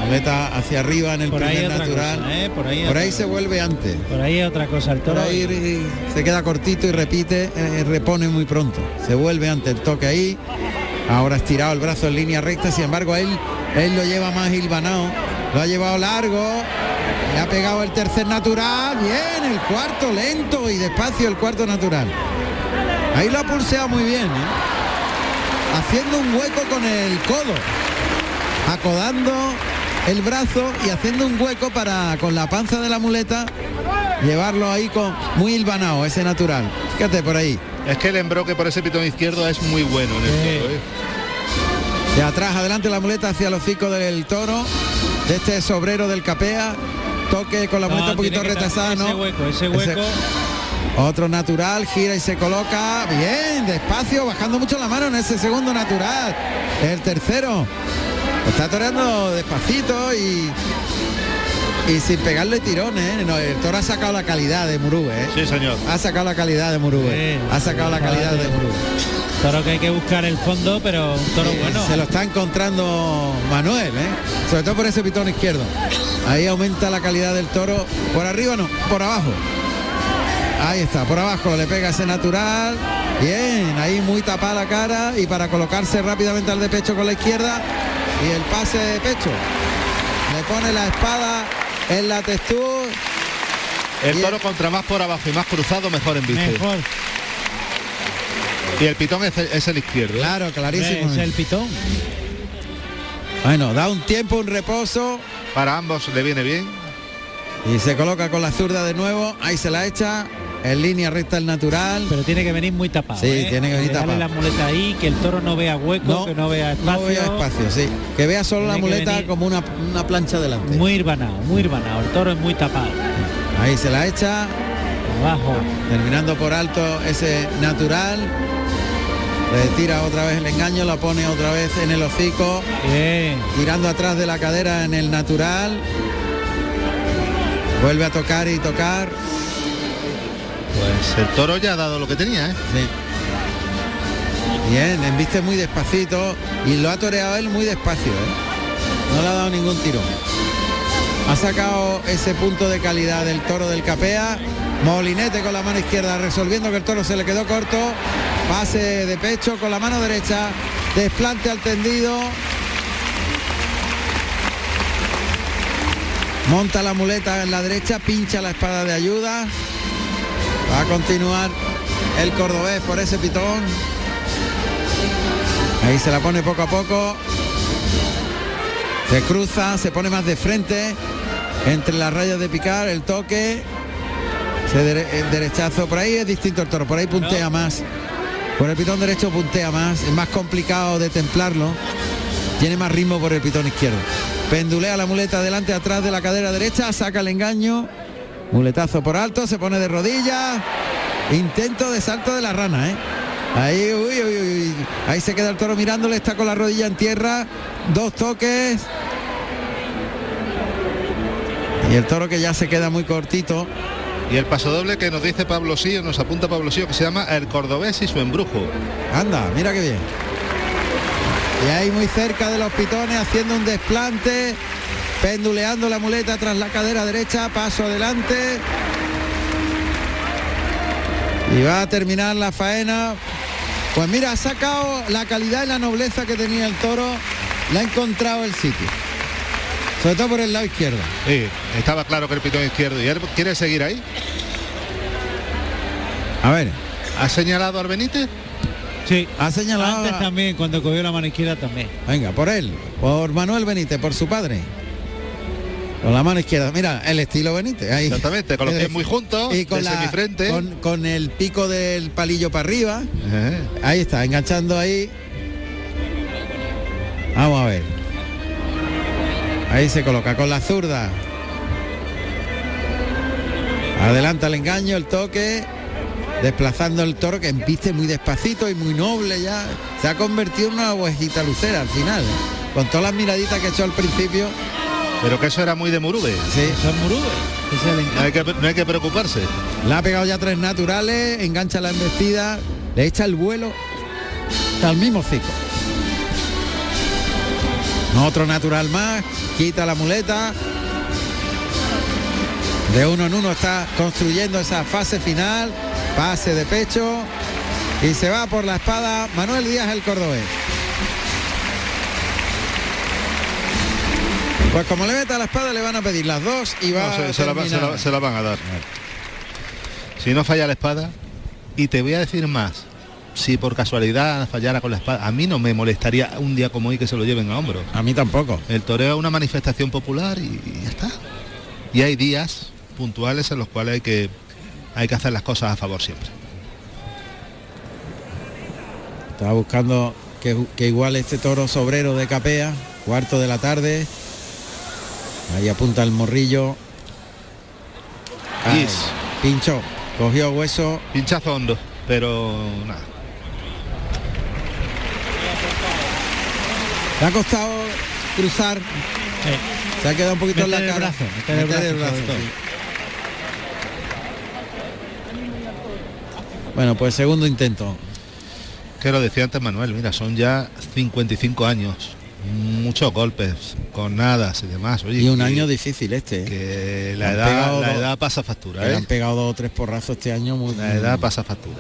Muleta hacia arriba en el Por ahí primer natural. cosa, ¿eh? Por ahí Por ahí cosa. se vuelve antes. Por ahí otra cosa, el Por toro. ahí y- se queda cortito y repite, eh, repone muy pronto. Se vuelve ante el toque ahí. Ahora estirado el brazo en línea recta, sin embargo él, él lo lleva más hilvanado. Lo ha llevado largo. Le ha pegado el tercer natural. Bien, el cuarto lento y despacio el cuarto natural. Ahí lo ha pulseado muy bien. ¿eh? Haciendo un hueco con el codo. Acodando el brazo y haciendo un hueco para con la panza de la muleta llevarlo ahí con muy hilvanado ese natural. Fíjate por ahí. Es que el embroque por ese pitón izquierdo es muy bueno en el toro, ¿eh? De atrás adelante la muleta hacia el hocico del toro. De este sobrero del capea. Toque con la No, un poquito retrasada, ¿no? ese hueco, ese hueco. Otro natural, gira y se coloca. Bien, despacio, bajando mucho la mano en ese segundo natural. El tercero. Está toreando despacito y. Y sin pegarle tirones, ¿eh? No, el toro ha sacado la calidad de Murube, ¿eh? Sí, señor. Ha sacado la calidad de Murube. Sí, ha sacado la calidad de Murube. Toro que hay que buscar el fondo, pero un toro Eh, bueno. Se lo está encontrando Manuel, ¿eh? sobre todo por ese pitón izquierdo. Ahí aumenta la calidad del toro. Por arriba no, por abajo. Ahí está, por abajo le pega ese natural. Bien, ahí muy tapada la cara y para colocarse rápidamente al de pecho con la izquierda y el pase de pecho. Le pone la espada en la textura. El toro contra más por abajo y más cruzado, mejor en vista. Mejor. Y el pitón es el, es el izquierdo. ¿eh? Claro, clarísimo. Es el pitón. Bueno, da un tiempo, un reposo. Para ambos le viene bien. Y se coloca con la zurda de nuevo. Ahí se la echa. En línea recta el natural. Pero tiene que venir muy tapado. Sí, ¿eh? tiene que venir tapado. la muleta ahí, que el toro no vea hueco, No, que no vea espacio. No vea espacio, sí. Que vea solo la Tiene muleta como una, una plancha delante. Muy irbanado, muy irbanado. El toro es muy tapado. Ahí se la echa. Abajo. Terminando por alto ese natural. Retira otra vez el engaño, la pone otra vez en el hocico. Bien. Tirando atrás de la cadera en el natural. Vuelve a tocar y tocar. Pues el toro ya ha dado lo que tenía, ¿eh? Sí. Bien, embiste muy despacito y lo ha toreado él muy despacio, ¿eh? No le ha dado ningún tiro. Ha sacado ese punto de calidad del toro del Capea. Molinete con la mano izquierda resolviendo que el toro se le quedó corto. Pase de pecho con la mano derecha. Desplante al tendido. Monta la muleta en la derecha, pincha la espada de ayuda. Va a continuar el cordobés por ese pitón. Ahí se la pone poco a poco. Se cruza, se pone más de frente. Entre las rayas de picar, el toque. Dere- el derechazo, por ahí es distinto el toro, por ahí puntea más. Por el pitón derecho puntea más, es más complicado de templarlo. Tiene más ritmo por el pitón izquierdo. Pendulea la muleta delante atrás de la cadera derecha, saca el engaño. Muletazo por alto, se pone de rodillas. Intento de salto de la rana, ¿eh? Ahí, uy, uy, uy, uy. Ahí se queda el toro mirándole, está con la rodilla en tierra. Dos toques. Y el toro que ya se queda muy cortito. Y el paso doble que nos dice Pablo Sío, nos apunta Pablo Sío, que se llama El Cordobés y su embrujo. Anda, mira qué bien. Y ahí muy cerca de los pitones haciendo un desplante, penduleando la muleta tras la cadera derecha, paso adelante. Y va a terminar la faena. Pues mira, ha sacado la calidad y la nobleza que tenía el toro, la ha encontrado el sitio. Sobre todo por el lado izquierdo. Sí, estaba claro que el pitón izquierdo. ¿Y él quiere seguir ahí? A ver. ¿Ha señalado al Benítez? Sí. Ha señalado. Antes a- también, cuando cogió la mano izquierda también. Venga, por él, por Manuel Benítez, por su padre. Con la mano izquierda. Mira, el estilo Benítez. Ahí. Exactamente, con los pies muy juntos, y con, la- semifrente. con, con el pico del palillo para arriba. Ahí está, enganchando ahí. Vamos a ver. Ahí se coloca con la zurda. Adelanta el engaño, el toque. Desplazando el toro que empiste muy despacito y muy noble ya. Se ha convertido en una ovejita lucera al final. Con todas las miraditas que he hecho al principio. Pero que eso era muy de Murube. Sí. Son Murube. No hay, que, no hay que preocuparse. Le ha pegado ya tres naturales, engancha la embestida, le echa el vuelo el mismo cico. Otro natural más, quita la muleta. De uno en uno está construyendo esa fase final, pase de pecho y se va por la espada Manuel Díaz el cordobés. Pues como le meta la espada le van a pedir las dos y va No, se, a se la, se la- se la van a dar. Si no falla la espada, y te voy a decir más, si por casualidad fallara con la espada, a mí no me molestaría un día como hoy que se lo lleven a hombros. A mí tampoco. El toreo es una manifestación popular y, y ya está. Y hay días puntuales en los cuales hay que, hay que hacer las cosas a favor siempre. Estaba buscando que, que igual este toro sobrero de capea, cuarto de la tarde. Ahí apunta el morrillo. Ay, Yes. pinchó, cogió hueso. Pinchazo hondo, pero nada. Le ha costado cruzar. Se ha quedado un poquito en la cara. brazo, meter el brazo, sí. Bueno, pues segundo intento. Que lo decía antes Manuel, mira, son ya 55 años, muchos golpes, con nada y demás. Oye, Y un que- año difícil este. ¿eh? que Le la edad, pegado la edad pasa factura, Le ¿eh? han pegado dos o tres porrazos este año. Muy, La edad pasa factura.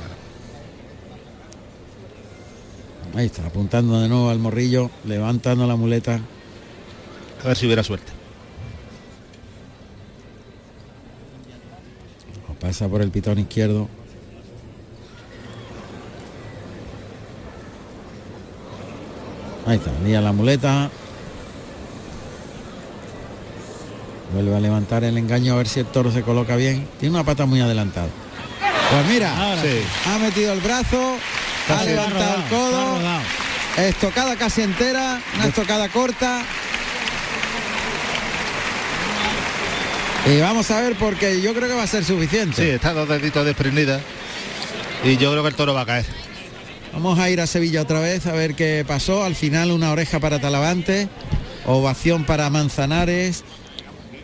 Ahí está, apuntando de nuevo al morrillo, levantando la muleta. A ver si hubiera suerte. Pasa por el pitón izquierdo. Ahí está, lía la muleta. Vuelve a levantar el engaño a ver si el toro se coloca bien. Tiene una pata muy adelantada. Pues mira, Ahora sí. ha metido el brazo, ha Casi levantado rodado, el codo. Estocada casi entera, una estocada corta. Y vamos a ver porque yo creo que va a ser suficiente. Sí, está dos deditos desprendidas y yo creo que el toro va a caer. Vamos a ir a Sevilla otra vez a ver qué pasó. Al final una oreja para Talavante, ovación para Manzanares.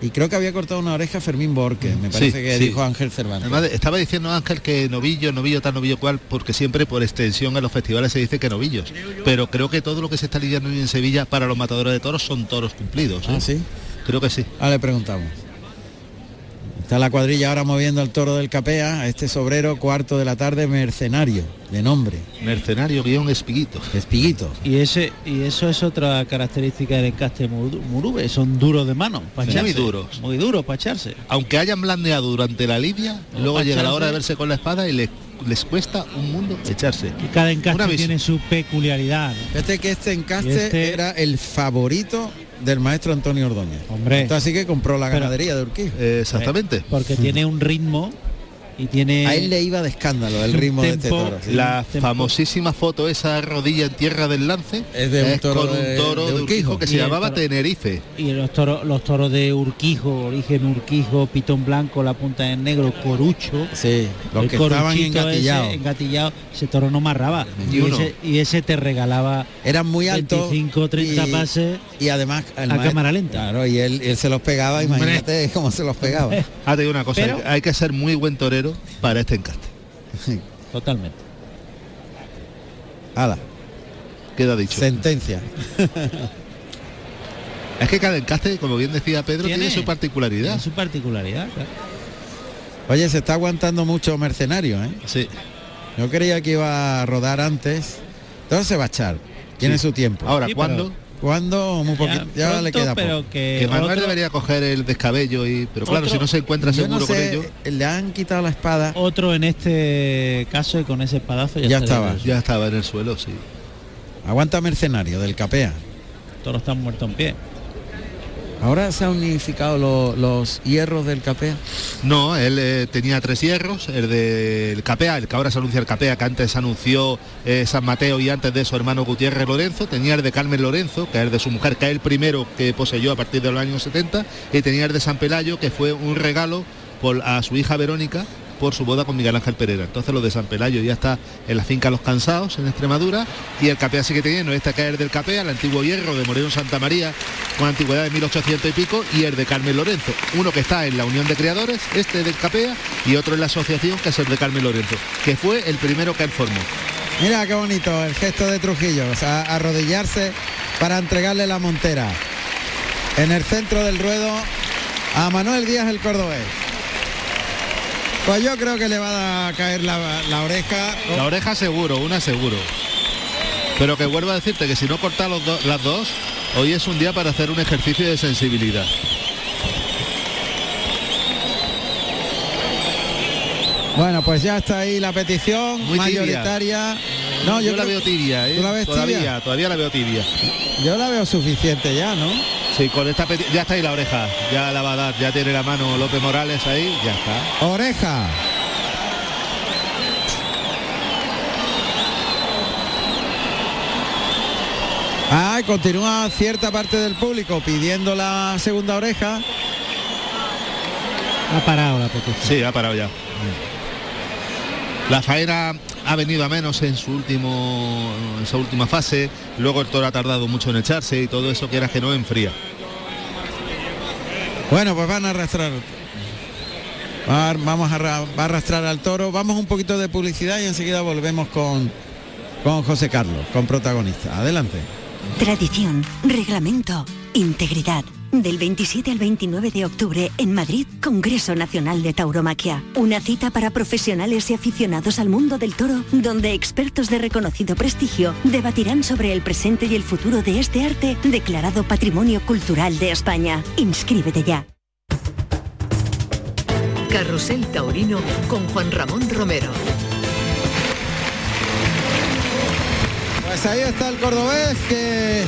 Y creo que había cortado una oreja Fermín Borque, me parece Sí, que sí. dijo Ángel Cervantes. Además, estaba diciendo Ángel que novillo, novillo, tal, novillo cual, porque siempre por extensión en los festivales se dice que novillos. Pero creo que todo lo que se está lidiando hoy en Sevilla para los matadores de toros son toros cumplidos. ¿eh? Ah, sí. Creo que sí. Ahora le preguntamos. Está la cuadrilla ahora moviendo al toro del Capea, este sobrero cuarto de la tarde, mercenario, de nombre. Mercenario guion espiguito. Espiguito. Y ese y eso es otra característica del encaste muru- murube, son duros de mano, para Muy duros. Muy duros para echarse. Aunque hayan blandeado durante la lidia, luego llega la hora de verse con la espada y les, les cuesta un mundo echarse. Y cada encaste tiene su peculiaridad. Fíjate que este encaste este- era el favorito del maestro Antonio Ordóñez. Hombre. Entonces, así que compró la Pero- ganadería de Urquí. Exactamente. Porque tiene un ritmo y tiene A él le iba de escándalo el ritmo de este toro. sí. La Tempo. famosísima foto, esa rodilla en tierra del lance, Es de un toro con de- un toro de de, Urquijo. Urquijo que se llamaba toro- Tenerife. y los toros los toros de Urquijo, origen Urquijo, pitón blanco, la punta en negro, corucho. Sí, los que estaban coruchito engatillados. Ese, engatillado, ese toro no marraba. Ni Y uno. ese, y ese te regalaba Eran muy altos. 25, 30 y- pases Y además el a maestro- cámara lenta. Claro, y él, él se los pegaba, imagínate cómo se los pegaba. Ah, te digo una cosa, Pero- hay que ser muy buen torero para este encaste. Totalmente. Hala, Queda dicho. sentencia. Es que cada encaste, como bien decía Pedro, tiene, Tiene- su particularidad. Su particularidad. claro. Oye, se está aguantando mucho mercenario, ¿eh? Sí. Yo creía que iba a rodar antes. Entonces se va a echar. Tiene Sí. su tiempo. Ahora, Sí, ¿cuándo? ¿Cuándo? Muy poquito. Ya, Ya le queda poco. pero que, Que Manuel otro, debería coger el descabello y. Pero claro, Otro- si no se encuentra seguro no con sé, ello. le han quitado la espada. otro en este caso y con ese espadazo ya, Ya estaba. Ya estaba en el suelo, sí. Aguanta mercenario del capea. Todos están muertos en pie. Ahora se han unificado lo- los hierros del capea. No, él eh, tenía tres hierros, el del Capea, el que ahora se anuncia el Capea, que antes anunció eh, San Mateo y antes de su hermano Gutiérrez Lorenzo, tenía el de Carmen Lorenzo, que es el de su mujer, que es el primero que poseyó a partir de los años 70, y tenía el de San Pelayo, que fue un regalo por, a su hija Verónica por su boda con Miguel Ángel Pereira. Entonces lo de San Pelayo ya está en la finca Los Cansados, en Extremadura, y el Capea sigue teniendo este que es el del Capea, el antiguo hierro de Moreno Santa María, con antigüedad de 1800 y pico, y el de Carmen Lorenzo. Uno que está en la Unión de Criadores, este del Capea, y otro en la asociación, que es el de Carmen Lorenzo, que fue el primero que él formó. Mira qué bonito el gesto de Trujillo, o sea, arrodillarse para entregarle la montera. En el centro del ruedo a Manuel Díaz el cordobés. Pues yo creo que le va a caer la, la oreja. La oreja seguro, una seguro. Pero que vuelvo a decirte que si no cortas los do- las dos, hoy es un día para hacer un ejercicio de sensibilidad. Bueno, pues ya está ahí la petición Muy tibia. mayoritaria. No, yo, yo, la veo tibia, ¿eh? ¿Tú la ves todavía, tibia? todavía la veo tibia. Yo la veo suficiente ya, ¿no? Sí, con esta ya está ahí la oreja, ya la va a dar, ya tiene la mano López Morales ahí, ya está. Oreja. Ah, continúa cierta parte del público pidiendo la segunda oreja. Ha parado la petición. Sí, ha parado ya. La faena ha venido a menos en su último en su última fase, luego el toro ha tardado mucho en echarse y todo eso quieras que no enfría. Bueno, pues van a arrastrar. Va- Vamos a, va a arrastrar al toro. Vamos un poquito de publicidad y enseguida volvemos con, con José Carlos, con protagonista. Adelante. Tradición, reglamento, integridad. Del 27 al 29 de octubre en Madrid, Congreso Nacional de Tauromaquia. Una cita para profesionales y aficionados al mundo del toro, donde expertos de reconocido prestigio debatirán sobre el presente y el futuro de este arte declarado Patrimonio Cultural de España. Inscríbete ya. Carrusel Taurino con Juan Ramón Romero. Pues ahí está el cordobés que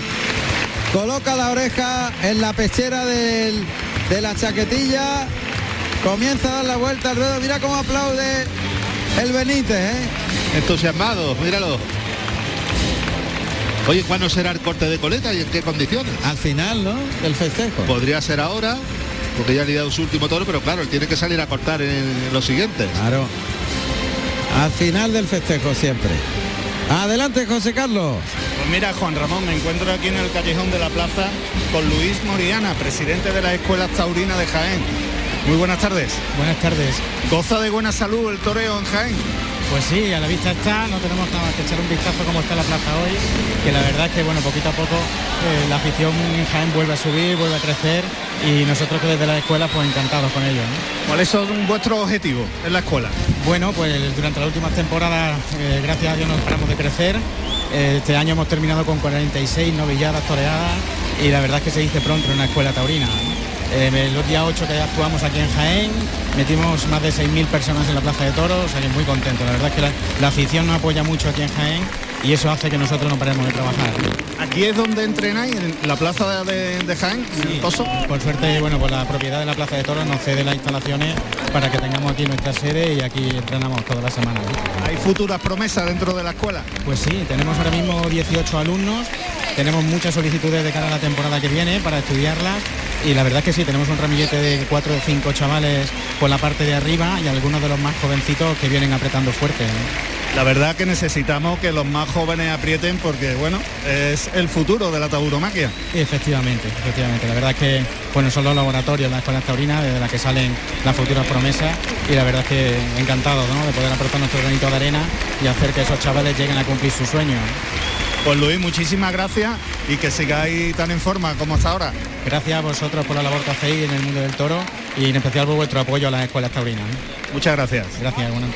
coloca la oreja en la pechera del- de la chaquetilla. Comienza a dar la vuelta al ruedo. Mira cómo aplaude el Benítez, ¿eh? Entusiasmado, míralo. Oye, ¿cuándo será el corte de coleta y en qué condiciones? Al final, ¿no? Del festejo. Podría ser ahora, porque ya le ha dado su último toro, pero claro, él tiene que salir a cortar en los siguientes. Claro. Al final del festejo siempre. Adelante, José Carlos. Pues mira, Juan Ramón, me encuentro aquí en el callejón de la plaza con Luis Moriana, presidente de la Escuela Taurina de Jaén. Muy buenas tardes. Buenas tardes. ¿Goza de buena salud el toreo en Jaén? Pues sí, a la vista está, no tenemos nada más que echar un vistazo cómo está la plaza hoy, que la verdad es que bueno, poquito a poco eh, la afición en Jaén vuelve a subir, vuelve a crecer y nosotros que desde la escuela pues encantados con ello. ¿no? ¿Cuáles son vuestros objetivos en la escuela? Bueno, pues durante las últimas temporadas, eh, gracias a Dios, no paramos de crecer. Eh, este año hemos terminado con 46 novilladas toreadas y la verdad es que se dice pronto en una escuela taurina. Eh, el día 8 que actuamos aquí en Jaén, metimos más de 6.000 personas en la Plaza de Toros, o muy contento. La verdad es que la, la afición nos apoya mucho aquí en Jaén y eso hace que nosotros no paremos de trabajar. Aquí es donde entrenáis, en la plaza de, de Jaén, en el Pozo. Por suerte, bueno, pues la propiedad de la Plaza de Toros nos cede las instalaciones para que tengamos aquí nuestra sede y aquí entrenamos toda la semana. ¿Hay futuras promesas dentro de la escuela? Pues sí, tenemos ahora mismo 18 alumnos, tenemos muchas solicitudes de cara a la temporada que viene para estudiarlas y la verdad es que sí, tenemos un ramillete de 4 o 5 chavales por la parte de arriba y algunos de los más jovencitos que vienen apretando fuerte. ¿eh? La verdad que necesitamos que los más jóvenes aprieten porque, bueno, es el futuro de la tauromaquia. Efectivamente, efectivamente. La verdad es que bueno, son los laboratorios, las escuelas taurinas, desde las que salen las futuras promesas y la verdad es que encantado ¿no? de poder aportar nuestro granito de arena y hacer que esos chavales lleguen a cumplir sus sueños. Pues Luis, muchísimas gracias y que sigáis tan en forma como hasta ahora. Gracias a vosotros por la labor que hacéis en el mundo del toro y en especial por vuestro apoyo a las escuelas taurinas. Muchas gracias. Gracias, bueno.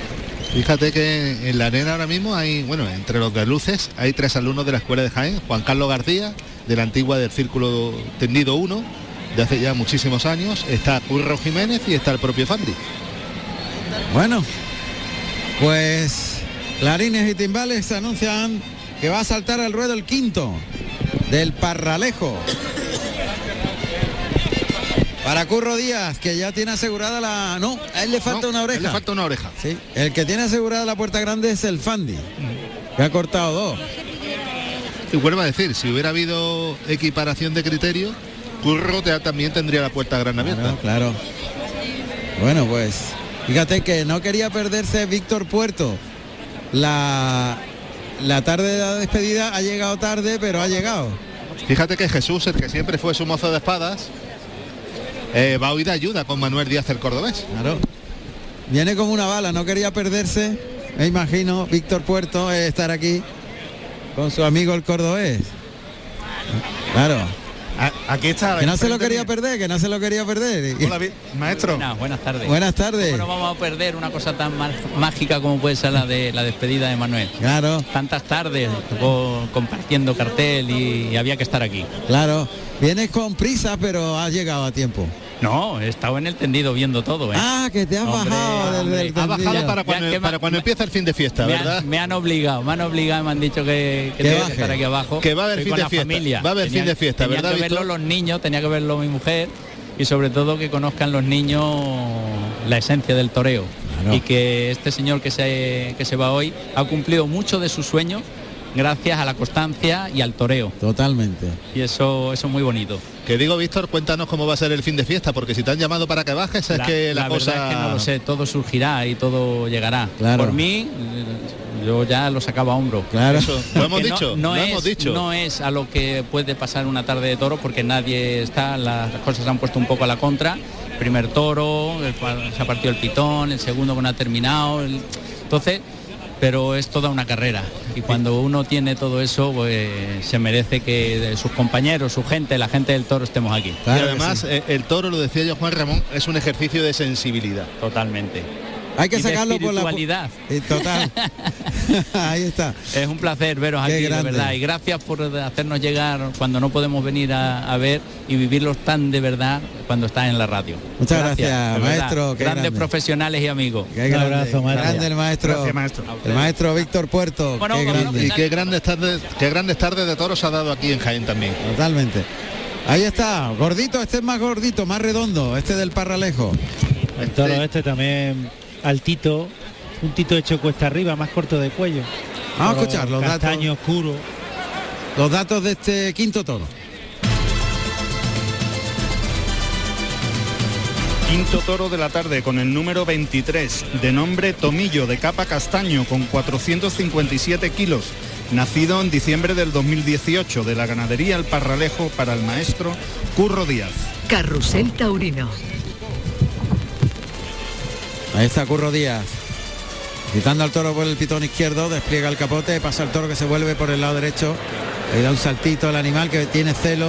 Fíjate que en la arena ahora mismo hay, bueno, entre los luces hay tres alumnos de la escuela de Jaén, Juan Carlos García, de la antigua del Círculo Tendido 1, de hace ya muchísimos años, está Curro Jiménez y está el propio Fandi. Bueno, pues clarines y timbales anuncian que va a saltar al ruedo el quinto del Parralejo. Para Curro Díaz, que ya tiene asegurada la... No, a él le falta No, una oreja. le falta una oreja. Sí, el que tiene asegurada la puerta grande es el Fandi, que ha cortado dos. Y vuelvo a decir, si hubiera habido equiparación de criterio, Curro te- también tendría la puerta gran abierta. Claro, claro. Bueno, pues fíjate que no quería perderse Víctor Puerto. La, la tarde de la despedida ha llegado tarde, pero ha llegado. Fíjate que Jesús, el que siempre fue su mozo de espadas, eh, va de ayuda con Manuel Díaz el cordobés. Claro. Viene como una bala, no quería perderse, me imagino, Víctor Puerto eh, estar aquí con su amigo el cordobés. Claro. Aquí está. Que no se lo quería perder, que no se lo quería perder. Hola, maestro. Buenas, buenas tardes. Buenas tardes. ¿Cómo no vamos a perder una cosa tan mágica como puede ser la de la despedida de Manuel? Claro. Tantas tardes tocó compartiendo cartel y, y había que estar aquí. Claro. Vienes con prisa, pero has llegado a tiempo. No, he estado en el tendido viendo todo, ¿eh? Ah, que te has Hombre, bajado del, hombre. del Ha bajado para Ya cuando, para cuando empieza el fin de fiesta, me, ¿verdad? han, me han obligado, me han obligado, me han dicho que, que Que tengo baje. que estar aquí abajo. Que va a haber Estoy fin de fiesta, familia. va a haber fin de fiesta, tenían ¿verdad, que verlo los niños, tenía que verlo mi mujer y sobre todo que conozcan los niños la esencia del toreo. Claro. Y que este señor que se, que se va hoy ha cumplido mucho de sus sueños gracias a la constancia y al toreo. Totalmente. Y eso, eso es muy bonito. Que digo, Víctor, cuéntanos cómo va a ser el fin de fiesta, porque si te han llamado para que bajes es que la, cosa... verdad es que no lo sé, todo surgirá y todo llegará. Claro. Por mí, yo ya lo sacaba a hombro. Claro. Eso, lo hemos no- dicho, no, lo es, hemos dicho. no es a lo que puede pasar una tarde de toro porque nadie está, las cosas se han puesto un poco a la contra. Primer toro, el cual se ha partido el pitón, el segundo que no ha terminado. el- Entonces, pero es toda una carrera y cuando uno tiene todo eso, pues se merece que de sus compañeros, su gente, la gente del toro estemos aquí. y además, eh, el toro, lo decía yo Juan Ramón, es un ejercicio de sensibilidad. Totalmente. Hay que Y de sacarlo por la... espiritualidad. Eh, Total. Ahí está. Es un placer veros Qué aquí, de grande. verdad. Y gracias por hacernos llegar cuando no podemos venir a, a ver y vivirlos tan de verdad cuando estás en la radio. Muchas gracias, de maestro, qué Grandes grande. profesionales y amigos. Qué grande, grande el maestro. Gracias, maestro. El maestro Víctor Puerto. Bueno, qué grande. Y qué grandes tardes, qué grandes tardes de toros ha dado aquí en Jaén también. Totalmente. Ahí está, gordito, este es más gordito, más redondo, este del Parralejo. El toro este también altito, un tito hecho cuesta arriba, más corto de cuello. Vamos a escuchar los datos. castaño oscuro. Los datos de este quinto toro. Quinto toro de la tarde con el número 23, de nombre Tomillo, de capa castaño, con 457 kilos. Nacido en diciembre del 2018 de la ganadería El Parralejo para el maestro Curro Díaz. Carrusel Taurino. Ahí está Curro Díaz. Quitando al toro por el pitón izquierdo, despliega el capote, pasa el toro que se vuelve por el lado derecho. Le da un saltito al animal que tiene celo,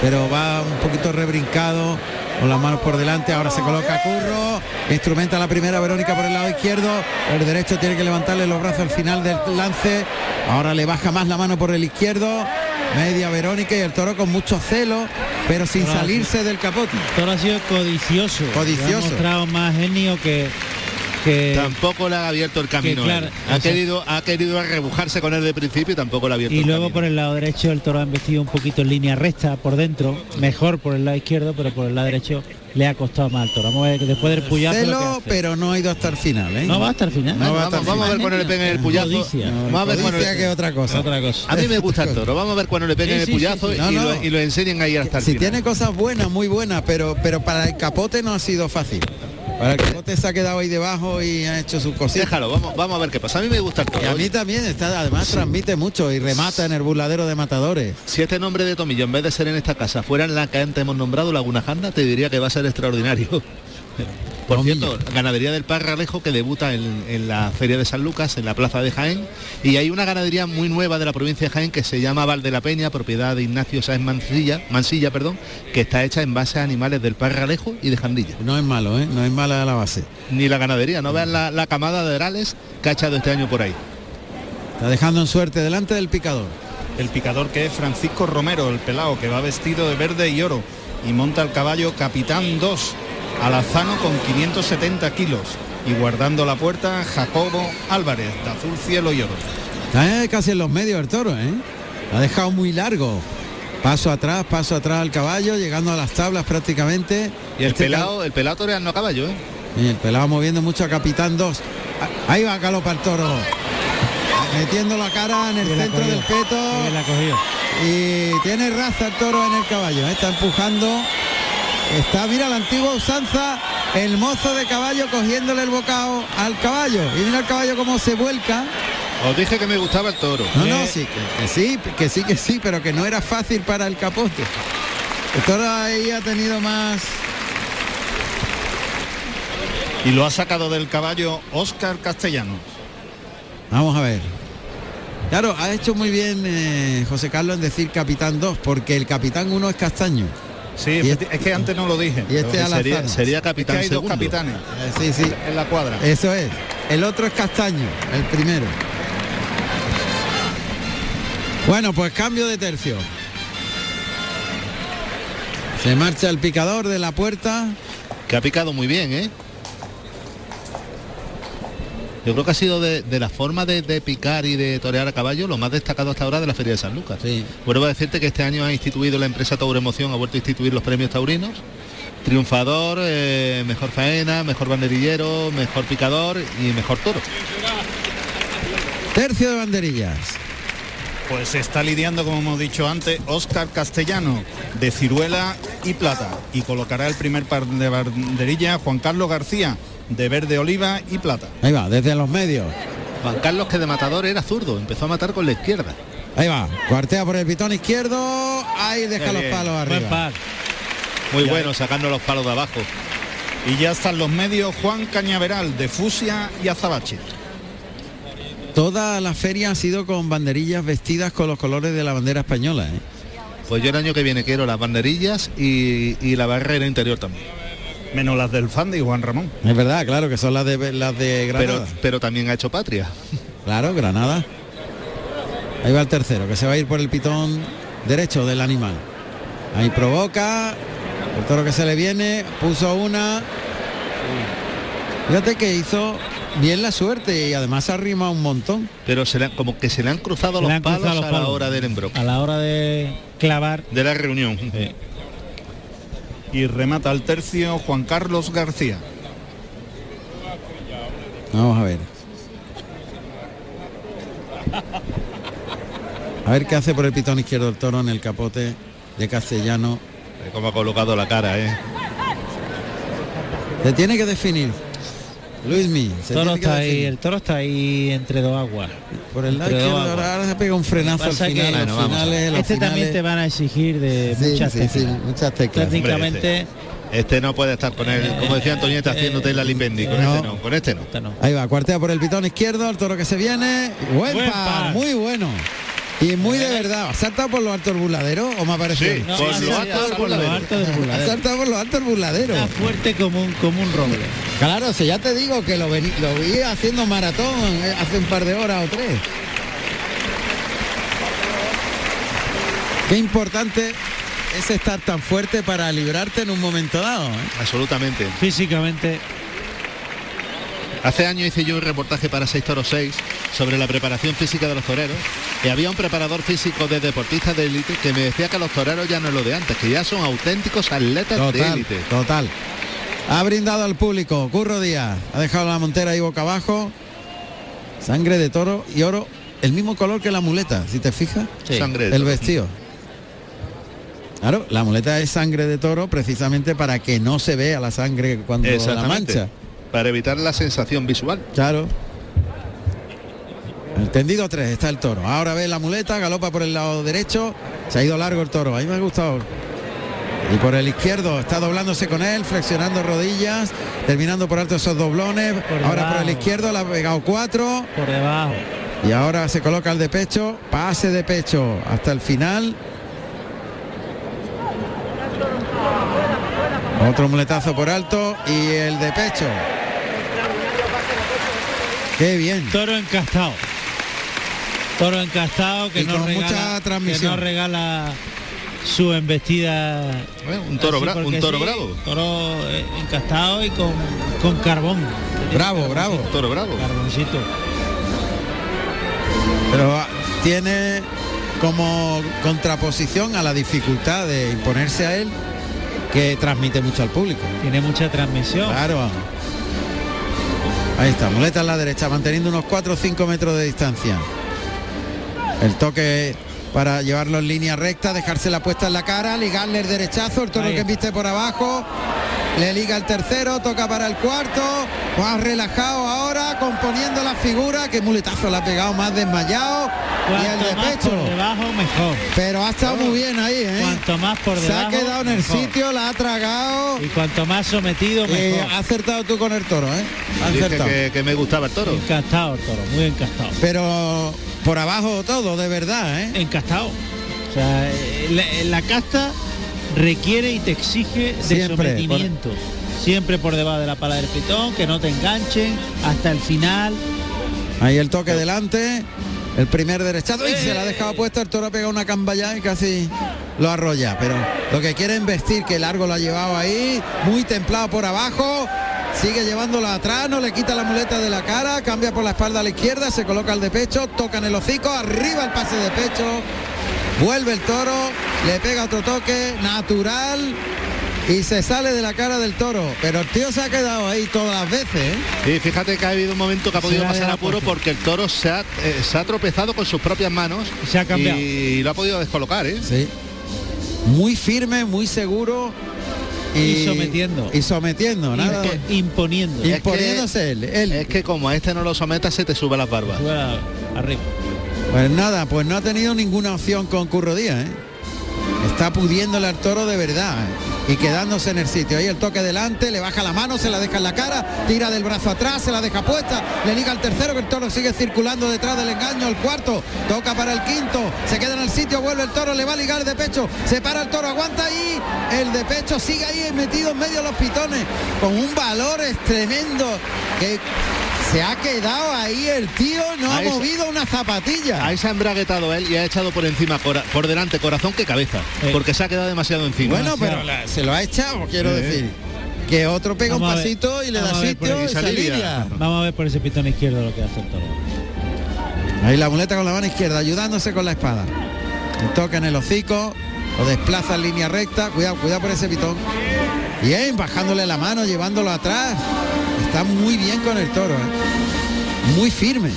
pero va un poquito rebrincado, con las manos por delante. Ahora se coloca Curro, instrumenta la primera Verónica por el lado izquierdo, el derecho tiene que levantarle los brazos al final del lance. Ahora le baja más la mano por el izquierdo. media Verónica y el toro con mucho celo, pero sin Toro salirse del capote. El toro ha sido codicioso. Codicioso. Ha mostrado más genio que... que Tampoco le ha abierto el camino. que claro, él. ha querido ha querido rebujarse con él de principio y tampoco le ha abierto y el luego camino. por el lado derecho el toro ha embestido un poquito en línea recta por dentro, mejor por el lado izquierdo, pero por el lado derecho le ha costado más al toro. Vamos a ver que después del puyazo Celo, pero no ha ido hasta el final, ¿eh? No va hasta el final. No Bueno, va hasta vamos, el vamos a ver cuando le peguen el puyazo. Codicia. No, Vamos a ver cuando le- que otra cosa. Otra cosa. A mí me gusta el toro. Vamos a ver cuando le peguen Sí, el sí, puyazo sí, sí. No, y, no. Lo, y lo enseñen ahí hasta el Si final. tiene cosas buenas, muy buenas, pero pero para el capote no ha sido fácil. Para el capote se ha quedado ahí debajo y ha hecho sus cositas. Déjalo, vamos, vamos a ver qué pasa. A mí me gusta el toro. Y a mí también está, además transmite mucho y remata en el burladero de matadores. Si este nombre de Tomillo, en vez de ser en esta casa, fuera en la que antes hemos nombrado, Laguna Janda, te diría que va a ser extraordinario. Por cierto, ganadería del Parralejo que debuta en, en la Feria de San Lucas, en la Plaza de Jaén, y hay una ganadería muy nueva de la provincia de Jaén que se llama Val de la Peña, propiedad de Ignacio Sáenz Mansilla, Mansilla perdón, que está hecha en base a animales del Parralejo y de Jandilla. No es malo, ¿eh? No es mala la base. Ni la ganadería, no vean la, la camada de herales que ha echado este año por ahí. Está dejando en suerte delante del picador. El picador que es Francisco Romero, el pelao, que va vestido de verde y oro y monta el caballo Capitán 2, alazano con 570 kilos y guardando la puerta Jacobo Álvarez, de azul cielo y oro. Está eh, casi en los medios el toro, ¿eh? Ha dejado muy largo. Paso atrás, paso atrás al caballo, llegando a las tablas prácticamente. Y el Este pelado, el pelado toreando a caballo, ¿eh? Y el pelado moviendo mucho a Capitán 2. Ah, Ahí va Galopa el toro. Metiendo la cara en el Bien centro del peto. Bien la cogió. Y tiene raza el toro en el caballo. ¿eh? Está empujando. Está, mira la antigua usanza, el mozo de caballo cogiéndole el bocado al caballo. Y mira el caballo cómo se vuelca. Os dije que me gustaba el toro. No, no, sí, que, que sí, que sí, que sí, pero que no era fácil para el capote. El toro ahí ha tenido más. Y lo ha sacado del caballo Óscar Castellanos. Vamos a ver. Claro, ha hecho muy bien eh, José Carlos en decir capitán 2, porque el capitán 1 es castaño. Sí, es que antes no lo dije. y este sería, sería es que capitán hay dos capitanes Eh, sí, sí, en la cuadra. eso es. El otro es castaño, el primero. Bueno, pues cambio de tercio. Se marcha el picador de la puerta. que ha picado muy bien, ¿eh? Yo creo que ha sido de, de la forma de, de picar y de torear a caballo lo más destacado hasta ahora de la Feria de San Lucas. Sí. Vuelvo a decirte que este año ha instituido la empresa Tauro Emoción, ha vuelto a instituir los premios taurinos. Triunfador, eh, mejor faena, mejor banderillero, mejor picador y mejor toro. Tercio de banderillas. Pues se está lidiando, como hemos dicho antes, Óscar Castellano, de ciruela y plata. Y colocará el primer par de banderilla Juan Carlos García, de verde oliva y plata. Ahí va, desde los medios. Juan Carlos que de matador era zurdo, empezó a matar con la izquierda. Ahí va, cuartea por el pitón izquierdo. Ahí deja los palos Buen arriba. par. Muy Ya. bueno, sacando los palos de abajo. Y ya están los medios Juan Cañaveral, de fusia y azabache. Toda la feria ha sido con banderillas vestidas con los colores de la bandera española. ¿eh? Pues yo el año que viene quiero las banderillas y, y la barrera interior también. Menos las del Fandi, Juan Ramón. Es verdad, claro, que son las de las de Granada. Pero, pero también ha hecho patria. Claro, Granada. Ahí va el tercero, que se va a ir por el pitón derecho del animal. Ahí provoca. El toro que se le viene, puso una. Fíjate que hizo bien la suerte y además ha arrimado un montón. Pero se le han- como que se le han cruzado Se los le han palos cruzado los a la hora del embroque. A la hora de clavar. De la reunión. Y remata el tercio Juan Carlos García. Vamos a ver. A ver qué hace por el pitón izquierdo el toro en el capote de Castellano. Como ha colocado la cara, ¿eh? Se tiene que definir. Luismi, El toro está ahí, el toro está ahí entre dos aguas. Por el lado izquierdo, aguas. ahora, ahora se pega un frenazo al final. que- Bueno, finales, los Este también te van a exigir de Sí, muchas sí, teclas. sí, muchas teclas. Técnicamente Este no puede estar con él, como decía Antonieta, haciéndote la limpendi. Con No. este no, con este no. Ahí va, cuartea por el pitón izquierdo, el toro que se viene. Buen, Buen par, par. muy bueno. Y muy de verdad. ¿Ha saltado por los altos burladeros o me ha parecido? Sí, No, por sí, los sí, altos del por burladero. altos del burladero. Ha saltado por los altos burladeros. Está fuerte como un, como un roble. Claro, si ya te digo que lo, vení- lo vi haciendo maratón eh, hace un par de horas o tres. Qué importante es estar tan fuerte para librarte en un momento dado. ¿eh? Absolutamente. Físicamente. Hace años hice yo un reportaje para 6 Toro 6 sobre la preparación física de los toreros y había un preparador físico de deportistas de élite que me decía que los toreros ya no es lo de antes, que ya son auténticos atletas de Total, élite. total. Ha brindado al público. Curro Díaz ha dejado la montera ahí boca abajo. Sangre de toro y oro, el mismo color que la muleta, si te fijas. Sí. Sangre de el vestido. Claro, la muleta es sangre de toro precisamente para que no se vea la sangre cuando la mancha. Para evitar la sensación visual. Claro. El tendido 3 está el toro. Ahora ve la muleta, galopa por el lado derecho. Se ha ido largo el toro. A mí me ha gustado. Y por el izquierdo está doblándose con él, flexionando rodillas, terminando por alto esos doblones. ahora por el izquierdo le ha pegado cuatro. Por debajo. Y ahora se coloca el de pecho, pase de pecho hasta el final. Otro muletazo por alto y el de pecho. Qué bien. Toro encastado. Toro encastado que Y no con regala, mucha transmisión. que no regala su embestida. un toro bra- un toro sí, bravo. Toro eh, encastado y con, con carbón. Bravo, bravo. Toro bravo. Carboncito. Pero ah, tiene como contraposición a la dificultad de imponerse a él que transmite mucho al público. Tiene mucha transmisión. Claro. Ahí está, muleta a la derecha, manteniendo unos 4 o 5 metros de distancia. El toque para llevarlo en línea recta, dejarse la puesta en la cara, ligarle el derechazo, el toro que viste por abajo, le liga el tercero, toca para el cuarto, más relajado ahora, componiendo la figura, que muletazo le ha pegado más desmayado, y el de más pecho. por debajo mejor. Pero ha estado muy bien ahí, ¿eh? Cuanto más por Se debajo. ha quedado en el mejor. sitio, la ha tragado. Y cuanto más sometido Eh, mejor. ha acertado tú con el toro, ¿eh? Ha Dije acertado. que, que me gustaba el toro. Encastado el toro, muy encastado. Pero por abajo todo, de verdad, ¿eh? Encastado. O sea, eh, la, la casta requiere y te exige de Siempre, sometimiento. Siempre por debajo de la pala del pitón, que no te enganchen hasta el final. Ahí el toque delante, el primer derechazo y se la ha dejado puesta, el toro ha pegado una cambaya y casi lo arrolla. Pero lo que quiere es vestir, que largo lo ha llevado ahí, muy templado por abajo. Sigue llevándolo atrás, no le quita la muleta de la cara, cambia por la espalda a la izquierda, se coloca el de pecho, toca en el hocico, arriba el pase de pecho, vuelve el toro, le pega otro toque, natural, y se sale de la cara del toro. Pero el tío se ha quedado ahí todas las veces, ¿eh? Sí, fíjate que ha habido un momento que ha podido pasar apuro porque el toro se ha, eh, se ha tropezado con sus propias manos Se ha cambiado. y lo ha podido descolocar, ¿eh? Sí. Muy firme, muy seguro. Y sometiendo. Y sometiendo, nada. Impo- imponiendo. Y- Imponiéndose él, él. Es que como a este no lo sometas se te sube las barbas. Sube a- arriba. Pues nada, pues no ha tenido ninguna opción con Curro Díaz, ¿eh? Está pudiéndole al toro de verdad ¿eh? y quedándose en el sitio. Ahí el toque delante, le baja la mano, se la deja en la cara, tira del brazo atrás, se la deja puesta, le liga al tercero, que el toro sigue circulando detrás del engaño, el cuarto, toca para el quinto, se queda en el sitio, vuelve el toro, le va a ligar de pecho, se para el toro, aguanta ahí, el de pecho sigue ahí metido en medio de los pitones, con un valor tremendo que se ha quedado ahí el tío, no ha movido una zapatilla. Ahí se ha embraguetado él y ha echado por encima, cora- por delante corazón que cabeza, porque se ha quedado demasiado encima. Bueno, pero la- se lo ha echado, quiero Eh. decir. Que otro pega Vamos un pasito y le da por sitio y. Vamos a ver por ese pitón izquierdo lo que hace el toro. Ahí la muleta con la mano izquierda, ayudándose con la espada. Le toca en el hocico, lo desplaza en línea recta. Cuidado, cuidado por ese pitón. Bien, bajándole la mano, llevándolo atrás. Está muy bien con el toro, ¿eh? muy firme,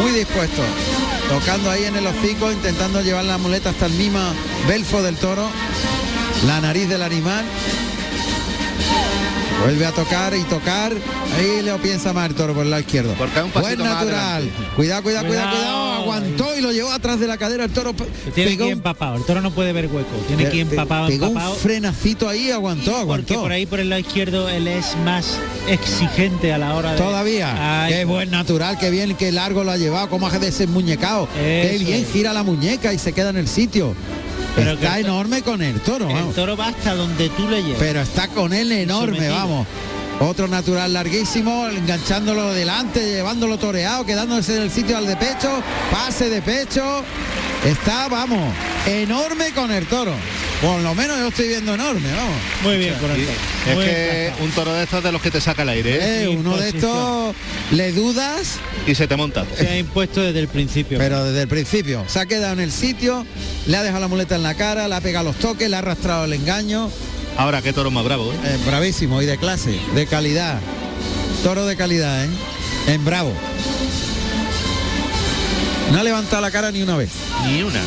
muy dispuesto. Tocando ahí en el hocico, intentando llevar la muleta hasta el mismo belfo del toro, la nariz del animal. Vuelve a tocar y tocar. Ahí le piensa más el toro por el lado izquierdo. Porque un Buen natural. Cuidado, cuidado, cuidado, Cuidado. cuidado. Aguantó y lo llevó atrás de la cadera. El toro Tiene pegó que empapado. El toro no puede ver hueco. Tiene que empapado, pegó empapado. un frenacito ahí, aguantó, Porque aguantó. por ahí por el lado izquierdo él es más exigente a la hora de. Todavía. Ay, qué buen natural, qué bien, qué largo lo ha llevado, cómo hace de ese muñecao. Qué bien es. gira la muñeca y se queda en el sitio. Pero está que enorme con el toro, El vamos. toro va hasta donde tú le llevas. Pero está con él enorme, sometido. vamos. Otro natural larguísimo, enganchándolo delante, llevándolo toreado, quedándose en el sitio al de pecho, pase de pecho. Está, vamos, enorme con el toro. Por lo menos yo estoy viendo enorme, vamos. Muy bien, con el Y toro. Es Muy que un toro de estos de los que te saca el aire. ¿eh? Eh, uno de estos le dudas, Y se te monta. Se ha impuesto desde el principio. pero desde el principio. Se ha quedado en el sitio, le ha dejado la muleta en la cara, le ha pegado los toques, le ha arrastrado el engaño. Ahora qué toro más bravo. ¿eh? Eh, bravísimo y de clase, de calidad. Toro de calidad, ¿eh? En bravo. No ha levantado la cara ni una vez. Ni una.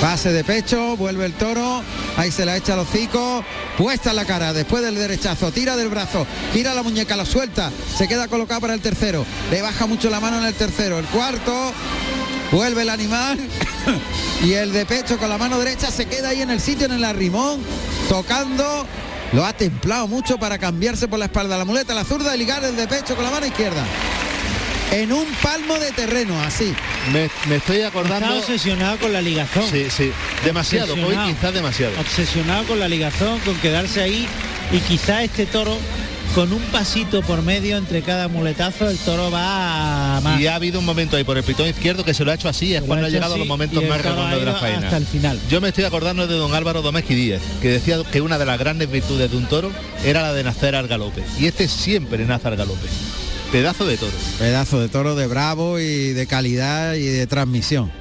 Pase de pecho, vuelve el toro, ahí se la echa al hocico, puesta en la cara, después del derechazo, tira del brazo, tira la muñeca, la suelta, se queda colocado para el tercero, le baja mucho la mano en el tercero, el cuarto, vuelve el animal y el de pecho con la mano derecha se queda ahí en el sitio, en el arrimón, tocando, lo ha templado mucho para cambiarse por la espalda la muleta, la zurda y ligar el de pecho con la mano izquierda. En un palmo de terreno, así. Me, me estoy acordando. Está obsesionado con la ligazón. Sí, sí. Demasiado, hoy quizás demasiado. Obsesionado con la ligazón, con quedarse ahí y quizá este toro con un pasito por medio entre cada muletazo el toro va a más. Y ha habido un momento ahí por el pitón izquierdo que se lo ha hecho así, es cuando ha llegado así los momentos más redondos de la faena. hasta el final. Yo me estoy acordando de don Álvaro Domésquez Díez, que decía que una de las grandes virtudes de un toro era la de nacer al galope. Y este siempre nace al galope. Pedazo de toro. Pedazo de toro de bravo y de calidad y de transmisión.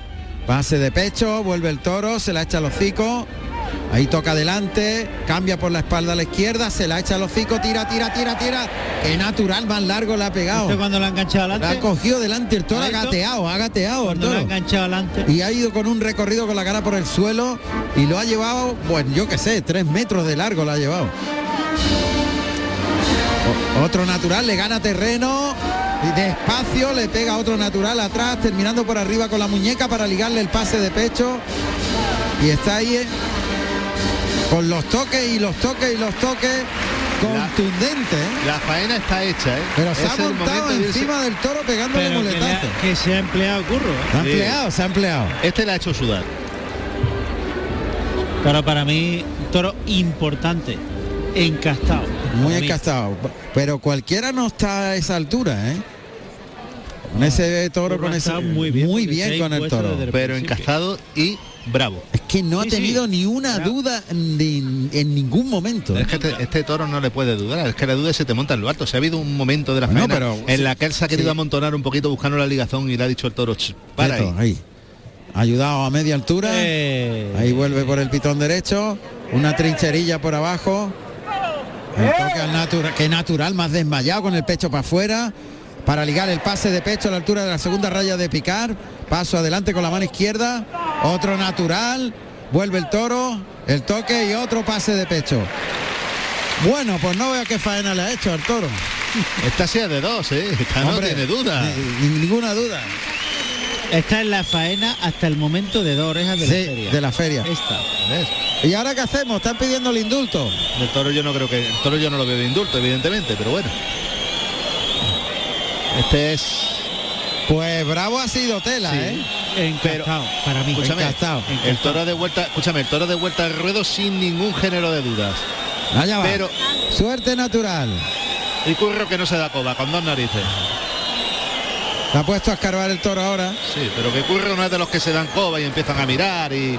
Pase de pecho, vuelve el toro, se la echa al hocico. Ahí toca adelante, cambia por la espalda a la izquierda, se la echa al hocico, tira, tira, tira, tira. Qué natural más largo le ha pegado. ¿Este cuando la ha enganchado La adelante? ha cogido delante el toro, ha gateado, ha gateado el Cuando la ha enganchado adelante. Y ha ido con un recorrido con la cara por el suelo y lo ha llevado, bueno, yo qué sé, tres metros de largo lo ha llevado. Otro natural, le gana terreno. Y despacio le pega otro natural atrás, terminando por arriba con la muñeca para ligarle el pase de pecho. Y está ahí eh, con los toques y los toques y los toques contundentes. ¿eh? La faena está hecha, ¿eh? Pero se Es ha montado de encima del toro pegándole Pero que, le ha- muletazo. que se ha empleado curro. ¿eh? Se ha Sí. empleado, se ha empleado. Este la ha hecho sudar. Pero para mí, un toro importante, encastado. Muy encastado. Pero cualquiera no está a esa altura, ¿eh? Con ese toro, con ese muy bien, porque bien se con el toro. Pero encajado y bravo. Es que no ha Sí, sí. tenido ni una Bravo. duda en ningún momento. Es que este, este toro no le puede dudar, es que la duda se te monta en lo alto. Si ha habido un momento de la Bueno, pero en sí, la que él se ha querido sí. amontonar un poquito buscando la ligazón y le ha dicho el toro, "Ch, para ahí. Ayudado a media altura. Eh, Ahí vuelve por el pitón derecho. Una trincherilla por abajo. El toque al natural, que natural, más desmayado con el pecho para afuera. Para ligar el pase de pecho a la altura de la segunda raya de picar. Paso adelante con la mano izquierda. Otro natural. Vuelve el toro. El toque y otro pase de pecho. Bueno, pues no veo qué faena le ha hecho al toro. Esta sea de dos, ¿eh? Esta no Hombre, tiene duda. ni- ni- ninguna duda. Está en la faena hasta el momento de dos orejas de la feria. de la feria. Esta. ¿Ves? ¿Y ahora qué hacemos? Están pidiendo el indulto. El toro yo no creo que. El toro yo no lo veo de indulto, evidentemente, pero bueno. Este es. Pues bravo ha sido tela, Sí. ¿eh? Encastado, para mí. Escúchame, Encastado. el toro de vuelta, escúchame, el toro de vuelta al ruedo sin ningún género de dudas. Allá va. Pero Suerte natural. y curro que no se da coba, con dos narices. Se ha puesto a escarbar el toro ahora. Sí, pero que curro no es de los que se dan coba y empiezan a mirar y.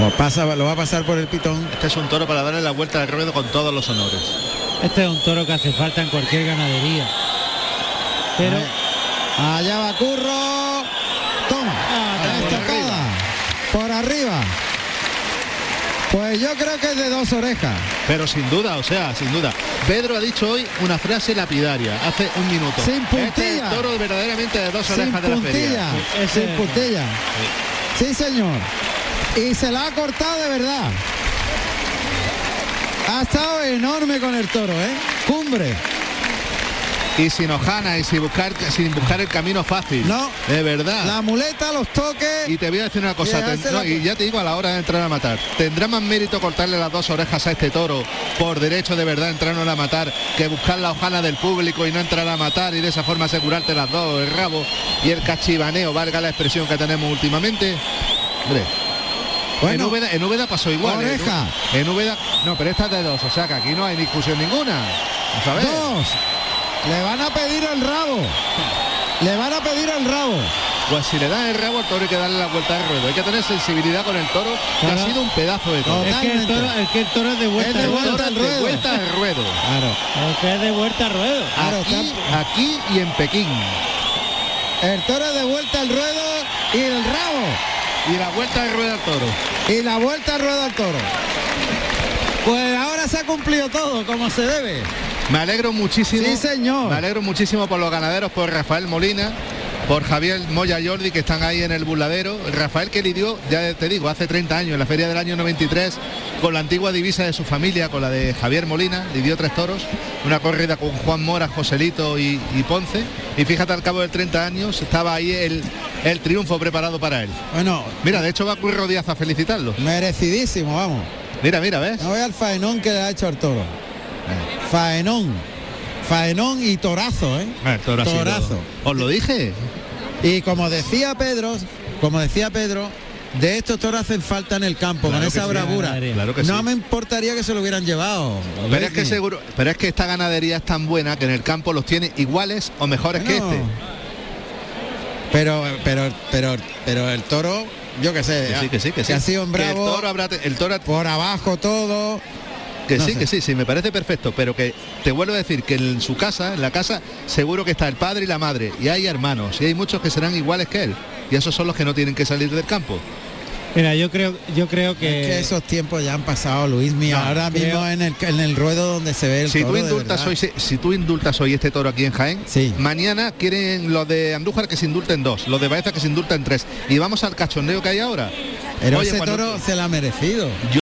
Lo, pasa, lo va a pasar por el pitón. Este es un toro para darle la vuelta al ruedo con todos los honores. Este es un toro que hace falta en cualquier ganadería. Pero Allá va Curro. Toma. Ah, Estocada. Por arriba. Pues yo creo que es de dos orejas. Pero sin duda, o sea, sin duda. Pedro ha dicho hoy una frase lapidaria, hace un minuto. Sin Este es puntilla. el toro verdaderamente de dos Sin orejas de la feria. puntilla. Sin puntilla. Sí, señor. Y se la ha cortado de verdad. Ha estado enorme con el toro, ¿eh? Cumbre. Y sin hojana y sin buscar, sin buscar el camino fácil. No. De verdad. La muleta, los toques. Y te voy a decir una cosa, Y ten- hace no, la- y ya te digo a la hora de entrar a matar, ¿tendrá más mérito cortarle las dos orejas a este toro por derecho de verdad entrarnos a matar que buscar la hojana del público y no entrar a matar y de esa forma asegurarte las dos, el rabo y el cachivaneo, valga la expresión que tenemos últimamente? Hombre, Bueno, en, Úbeda, en Úbeda pasó igual. ¿eh? Oreja. En Úbeda, no, pero esta es de dos, o sea que aquí no hay discusión ninguna. Dos. Le van a pedir el rabo. Le van a pedir el rabo. Pues si le dan el rabo al toro hay que darle la vuelta al ruedo. Hay que tener sensibilidad con el toro, que ha sido un pedazo de toro. Es que el toro, es que el toro es de vuelta, Es de al vuelta ruedo. al ruedo. De vuelta al ruedo. Claro. Es que es de vuelta al ruedo. Aquí, aquí y en Pekín. El toro de vuelta al ruedo y el rabo. Y la vuelta al ruedo al toro. Y la vuelta al ruedo al toro. Pues ahora se ha cumplido todo como se debe. Me alegro muchísimo. Sí, señor. Me alegro muchísimo por los ganaderos, por Rafael Molina, por Javier Moya Jordi, que están ahí en el burladero. Rafael que lidió, ya te digo, hace 30 años, en la feria del año 93, con la antigua divisa de su familia, con la de Javier Molina, lidió tres toros, una corrida con Juan Mora, Joselito y, y Ponce. Y fíjate, al cabo de 30 años, estaba ahí el, el triunfo preparado para él. Bueno. Mira, de hecho va Curro Díaz a felicitarlo. Merecidísimo, vamos. Mira, mira, ¿ves? No vea el faenón que le ha hecho al toro. Faenón. Faenón y torazo, ¿eh? Ha sido- Torazo. Os lo dije. Y como decía Pedro, como decía Pedro, de estos toros hacen falta en el campo, Claro con esa sí, bravura. Claro que no sí. me importaría que se lo hubieran llevado. Pero es que seguro, pero es que esta ganadería es tan buena que en el campo los tiene iguales o mejores que este. Pero, pero, pero, pero el toro, yo qué sé, Que sí, que sí, que sí. ha sido un Que el bravo. toro habrá el toro por abajo todo. Que No sí, sé. que sí, sí, me parece perfecto, pero que te vuelvo a decir que en su casa, en la casa, seguro que está el padre y la madre, y hay hermanos, y hay muchos que serán iguales que él, y esos son los que no tienen que salir del campo. Mira, yo creo, yo creo que, Es que esos tiempos ya han pasado, Luis mío. No, ahora creo- mismo en el, en el ruedo donde se ve el Si tú toro, indultas hoy, si- si tú indultas hoy este toro aquí en Jaén, mañana quieren los de Andújar que se indulten dos, los de Baeza que se indulten tres, y vamos al cachondeo que hay ahora. Pero Oye, ese cuando- toro se la ha merecido.